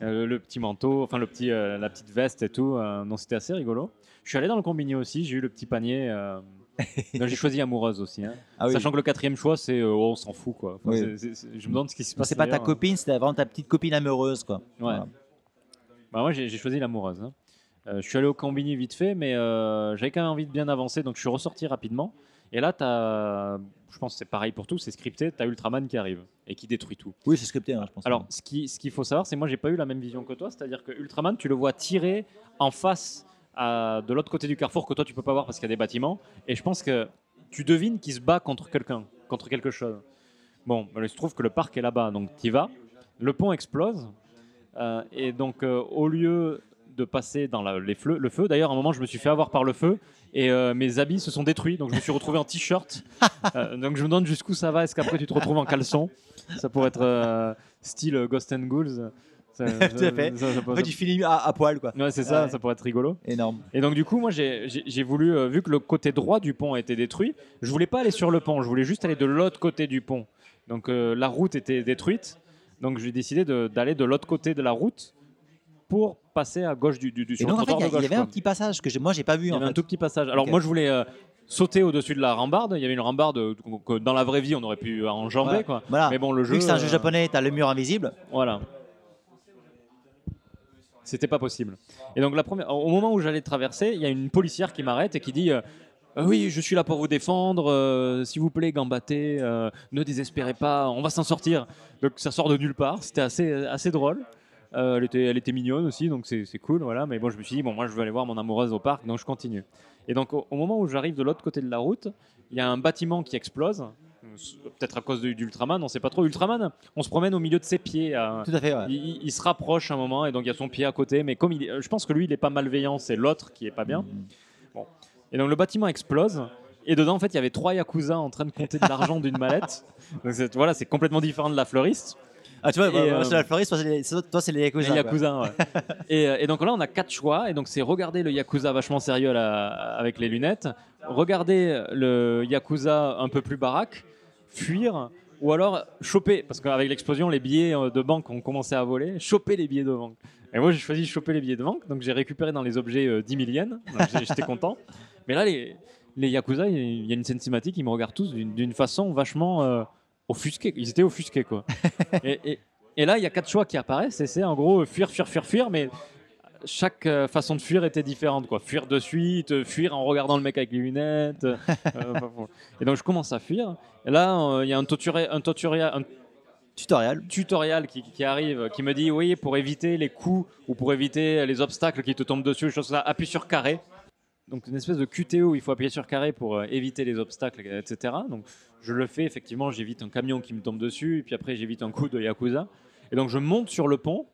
Le petit manteau, enfin le petit, la petite veste et tout. non, c'était assez rigolo. Je suis allé dans le combini aussi. J'ai eu le petit panier. J'ai choisi amoureuse aussi. hein. Ah oui. Sachant que le quatrième choix, c'est oh, on s'en fout quoi. Enfin, Oui. je me demande ce qui se passe. C'est pas ta d'ailleurs. copine, c'était vraiment ta petite copine amoureuse, quoi. Ouais. Voilà. Bah, moi, j'ai j'ai choisi l'amoureuse. hein. Euh, je suis allé au Combini vite fait, mais euh, j'avais quand même envie de bien avancer, donc je suis ressorti rapidement. Et là, as, je pense que c'est pareil pour tout, c'est scripté, tu as Ultraman qui arrive et qui détruit tout. Oui, c'est scripté, hein, je pense. Alors, ce qu'il ce faut savoir, c'est moi, j'ai pas eu la même vision que toi, c'est-à-dire que Ultraman, tu le vois tirer en face à- de l'autre côté du carrefour que toi, tu peux pas voir parce qu'il y a des bâtiments. Et je pense que tu devines qu'il se bat contre quelqu'un, contre quelque chose. Bon, ben, il se trouve que le parc est là-bas, donc tu y vas. Le pont explose. euh, et donc, euh, au lieu de passer dans la- les feux, le feu, d'ailleurs, à un moment, je me suis fait avoir par le feu et euh, mes habits se sont détruits. Donc, je me suis retrouvé en t-shirt. Euh, donc, je me demande jusqu'où ça va. Est-ce qu'après, tu te retrouves en caleçon? Ça pourrait être euh, style Ghost and Ghouls. Ça- Tout à fait. ça- En fait, tu finis à, à poil, quoi. Ouais, c'est ça, Ouais. ça pourrait être rigolo. Énorme. Et donc, du coup, moi, j'ai voulu, euh, vu que le côté droit du pont a été détruit, je voulais pas aller sur le pont, je voulais juste aller de l'autre côté du pont. Donc, euh, la route était détruite. Donc, j'ai décidé d'aller de, l'autre côté de la route pour passer à gauche du, du, du sur en fait, il y, il avait un petit passage que moi, j'ai pas vu. Il y en avait un tout petit passage. Alors, moi, je voulais euh, sauter au-dessus de la rambarde. Il y avait une rambarde euh, que dans la vraie vie, on aurait pu enjamber. Voilà. Quoi. Voilà. Mais bon, le jeu. Vu que c'est un jeu euh, japonais, t'as le mur invisible. voilà. C'était pas possible. Et donc, la première, au moment où j'allais traverser, il y a une policière qui m'arrête et qui dit Euh, Oui, je suis là pour vous défendre. euh, S'il vous plaît, gambattez. euh, ne désespérez pas. On va s'en sortir. Donc, ça sort de nulle part. C'était assez, assez drôle. Euh, elle, était, elle était mignonne aussi, donc c'est cool. Voilà. Mais bon, je me suis dit Bon, moi, je veux aller voir mon amoureuse au parc, donc je continue. Et donc, au, au moment où j'arrive de l'autre côté de la route, il y a un bâtiment qui explose. Peut-être à cause d'Ultraman, on sait pas trop. Ultraman, on se promène au milieu de ses pieds. euh, Tout à fait, ouais. il, se rapproche un moment et donc il y a son pied à côté. Mais comme il euh, je pense que lui, il est pas malveillant, c'est l'autre qui est pas bien. Bon. Et donc le bâtiment explose. Et dedans, en fait, il y avait trois yakuza en train de compter de l'argent d'une mallette. Donc voilà, c'est complètement différent de la fleuriste. Ah, tu vois, moi, moi, euh, c'est la fleuriste, toi, c'est les, toi, c'est les Yakuza. les quoi. Yakuza, ouais. et, euh, et donc là, on a quatre choix. Et donc, c'est regarder le Yakuza vachement sérieux là, avec les lunettes, regarder le Yakuza un peu plus baraque, fuir, ou alors choper, parce qu'avec l'explosion, les billets euh, de banque ont commencé à voler, choper les billets de banque. Et moi, j'ai choisi de choper les billets de banque, donc j'ai récupéré dans les objets euh, 10 000 yens, donc j'étais content. Mais là, les, les Yakuza, il y a une scène cinématique, ils me regardent tous d'une d'une façon vachement euh, offusquée. Ils étaient offusqués, quoi. et, et- et là, il y a quatre choix qui apparaissent, et c'est en gros fuir, fuir, fuir, fuir, mais chaque euh, façon de fuir était différente. Quoi. Fuir de suite, fuir en regardant le mec avec les lunettes. euh, et donc je commence à fuir. Et là, euh, il y a un, tutori- un, tutoriel, un tutoriel, tutoriel qui, qui arrive, qui me dit oui, pour éviter les coups ou pour éviter les obstacles qui te tombent dessus, des choses comme ça, appuie sur carré. Donc une espèce de QTO où il faut appuyer sur carré pour euh, éviter les obstacles, etc. Donc je le fais effectivement, j'évite un camion qui me tombe dessus, et puis après j'évite un coup de Yakuza. Et donc je monte sur le pont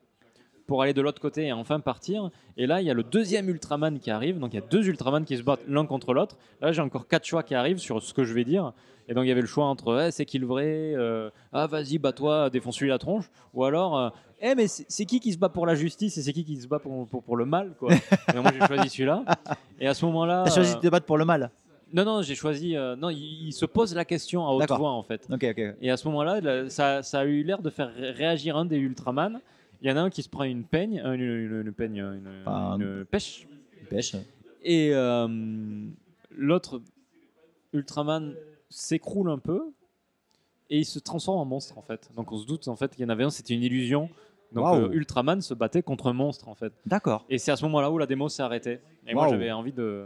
pour aller de l'autre côté et enfin partir. Et là, il y a le deuxième Ultraman qui arrive. Donc il y a deux Ultraman qui se battent l'un contre l'autre. Là, j'ai encore quatre choix qui arrivent sur ce que je vais dire. Et donc il y avait le choix entre Eh, c'est qui le vrai Euh, Ah vas-y, bats-toi, défonce-lui la tronche. Ou alors euh, Eh mais c'est qui qui se bat pour la justice et c'est qui qui se bat pour, pour, pour le mal quoi. Et moi j'ai choisi celui-là. Et à ce moment-là. T'as choisi euh, de te battre pour le mal. non, non, j'ai choisi. euh, non, il, il se pose la question à haute voix en fait. Ok, ok. Et à ce moment-là, là, ça, ça a eu l'air de faire ré- réagir un des Ultraman. Il y en a un qui se prend une peigne, euh, une, une- une peigne, une, Enfin, une pêche. Pêche. Et euh, l'autre Ultraman s'écroule un peu et il se transforme en monstre en fait. Donc on se doute en fait qu'il y en avait un, c'était une illusion. Donc euh, Ultraman se battait contre un monstre en fait. D'accord. Et c'est à ce moment-là où la démo s'est arrêtée. Et moi j'avais envie de,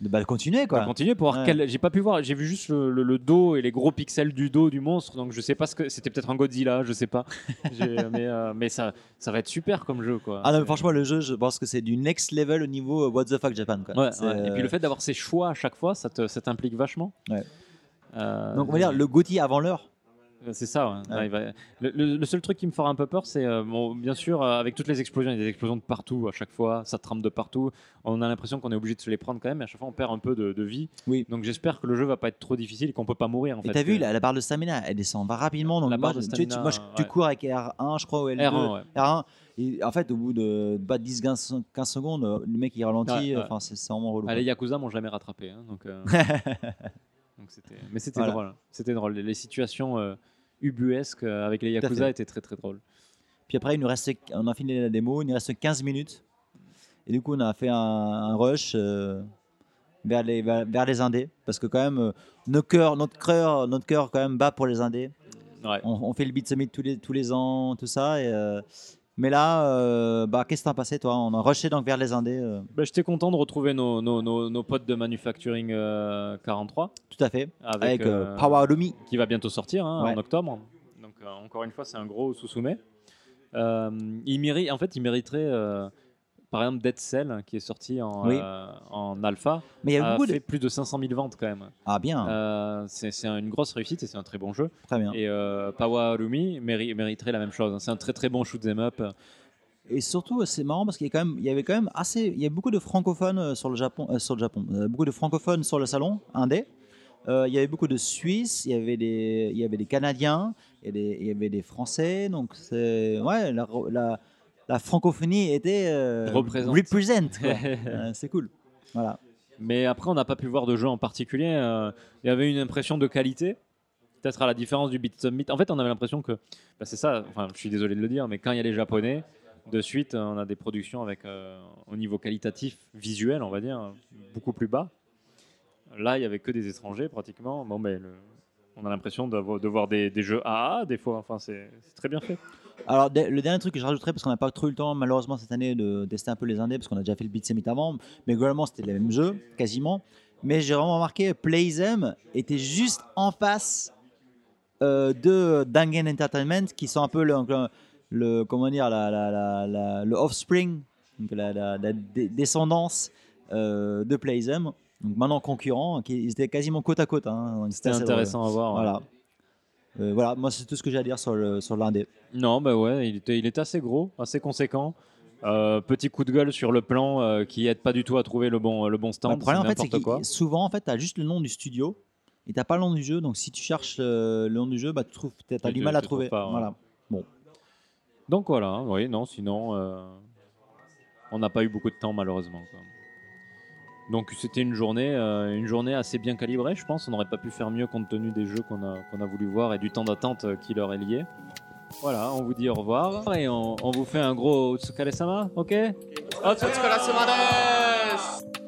De bah, continuer, quoi. de continuer pour voir Ouais. quel. J'ai pas pu voir. J'ai vu juste le, le- le dos et les gros pixels du dos du monstre. Donc je sais pas ce que c'était. Peut-être un Godzilla. Je sais pas. J'ai- mais euh, mais ça ça va être super comme jeu quoi. Ah non, mais franchement, le jeu, je pense que c'est du next level au niveau euh, What the fuck Japan. Quoi. Ouais. Et puis euh, le fait d'avoir ces choix à chaque fois, ça te- ça t'implique vachement. Ouais. Euh, Donc, on va dire le Gotti avant l'heure. C'est ça. ouais. Ouais. Ouais, il va- le, le- le seul truc qui me fera un peu peur, c'est euh, bon, bien sûr euh, avec toutes les explosions, il y a des explosions de partout à chaque fois, ça trempe de partout. On a l'impression qu'on est obligé de se les prendre quand même, mais à chaque fois on perd un peu de, de vie. Oui. Donc j'espère que le jeu va pas être trop difficile et qu'on peut pas mourir. En Et t'as vu, la, la barre de stamina, elle descend va rapidement. Donc La moi, barre de tu- tu- stamina, moi, je- tu cours avec R1, je crois, ou L2. R1, ouais. R1. Et en fait, au bout de pas 10-15 15 secondes, le mec il ralentit. Enfin, c'est vraiment relou. Ah, les Yakuza m'ont jamais rattrapé. hein, donc, euh, donc c'était- mais c'était Voilà. drôle. C'était drôle. Les, situations euh, ubuesques euh, avec les Yakuza étaient très très drôles. Puis après, il nous reste, on a fini la démo, il nous reste 15 minutes. Et du coup, on a fait un, un rush. euh, vers les, vers, vers les indés, parce que quand même, euh, nos cœurs, notre cœur, notre cœur quand même bat pour les indés. Ouais. On, on fait le Beat Summit tous les, tous les ans, tout ça. Et, euh, mais là, euh, bah, qu'est-ce que t'as passé, toi? On a rushé donc vers les indés. euh, Bah, J'étais content de retrouver nos, nos, nos, nos potes de Manufacturing euh, 43. tout à fait. Avec, Avec euh, Power Alumi. qui va bientôt sortir hein, Ouais. en octobre. Donc encore une fois, c'est un gros sous-soumet. Il mérite, en fait, il mériterait, par exemple, Dead Cell, qui est sorti en, Oui. euh, en alpha, Mais il y a a de- fait plus de 500 000 ventes quand même. Ah, bien. Euh, c'est une grosse réussite et c'est un très bon jeu. Très bien. Et euh, méri- mériterait la même chose. C'est un très très bon shoot 'em up. Et surtout, c'est marrant parce qu'il y, a quand même- il y avait quand même assez. Il y a beaucoup de francophones euh, sur le Japon. euh, sur le Japon. Beaucoup de francophones sur le salon, indé. Euh, il y avait beaucoup de Suisses, il y avait des, il y avait des Canadiens, il y avait des, il y avait des Français. Donc, c'est. Ouais, la, la, la francophonie était. euh, Représente. Euh, c'est cool. Voilà. Mais après, on n'a pas pu voir de jeu en particulier. Euh, il y avait une impression de qualité, peut-être à la différence du Beat Summit. En fait, on avait l'impression que, bah, c'est ça, enfin, je suis désolé de le dire, mais quand il y a les Japonais, de suite, on a des productions avec, euh, au niveau qualitatif, visuel, on va dire, beaucoup plus bas. Là, il n'y avait que des étrangers pratiquement. Bon, mais le- on a l'impression de voir des, des jeux AA des fois. Enfin, c'est très bien fait. Alors, le dernier truc que je rajouterais, parce qu'on n'a pas trop eu le temps, malheureusement, cette année, de tester un peu les indés, parce qu'on a déjà fait le Beat Summit avant, mais globalement, c'était les mêmes jeux, quasiment. Mais j'ai vraiment remarqué, Playzem était juste en face euh, de Dangen Entertainment, qui sont un peu le, le- le- comment dire, la, la- la- la- le offspring, donc la, descendance euh, de Playzem. Donc maintenant concurrents, qui ils étaient quasiment côte à côte. hein. C'était intéressant à voir. ouais. Voilà. Euh, voilà, moi c'est tout ce que j'ai à dire sur le sur l'indé. Non, bah ouais, il était, il était assez gros, assez conséquent. Euh, petit coup de gueule sur le plan euh, qui aide pas du tout à trouver le bon, le bon stand. le problème, en fait, c'est que souvent, en fait, tu as juste le nom du studio et t'as pas le nom du jeu. Donc, si tu cherches le nom du jeu, bah, tu trouves, t'as du mal à trouver. pas. Voilà. Donc voilà, oui, non, sinon, on n'a pas eu beaucoup de temps malheureusement. quoi. Donc c'était une journée, euh, une journée assez bien calibrée, je pense. On n'aurait pas pu faire mieux compte tenu des jeux qu'on a, qu'on a voulu voir et du temps d'attente euh, qui leur est lié. Voilà, on vous dit au revoir et on, on vous fait un gros Otsukare-sama, ok? Otsukare-sama desu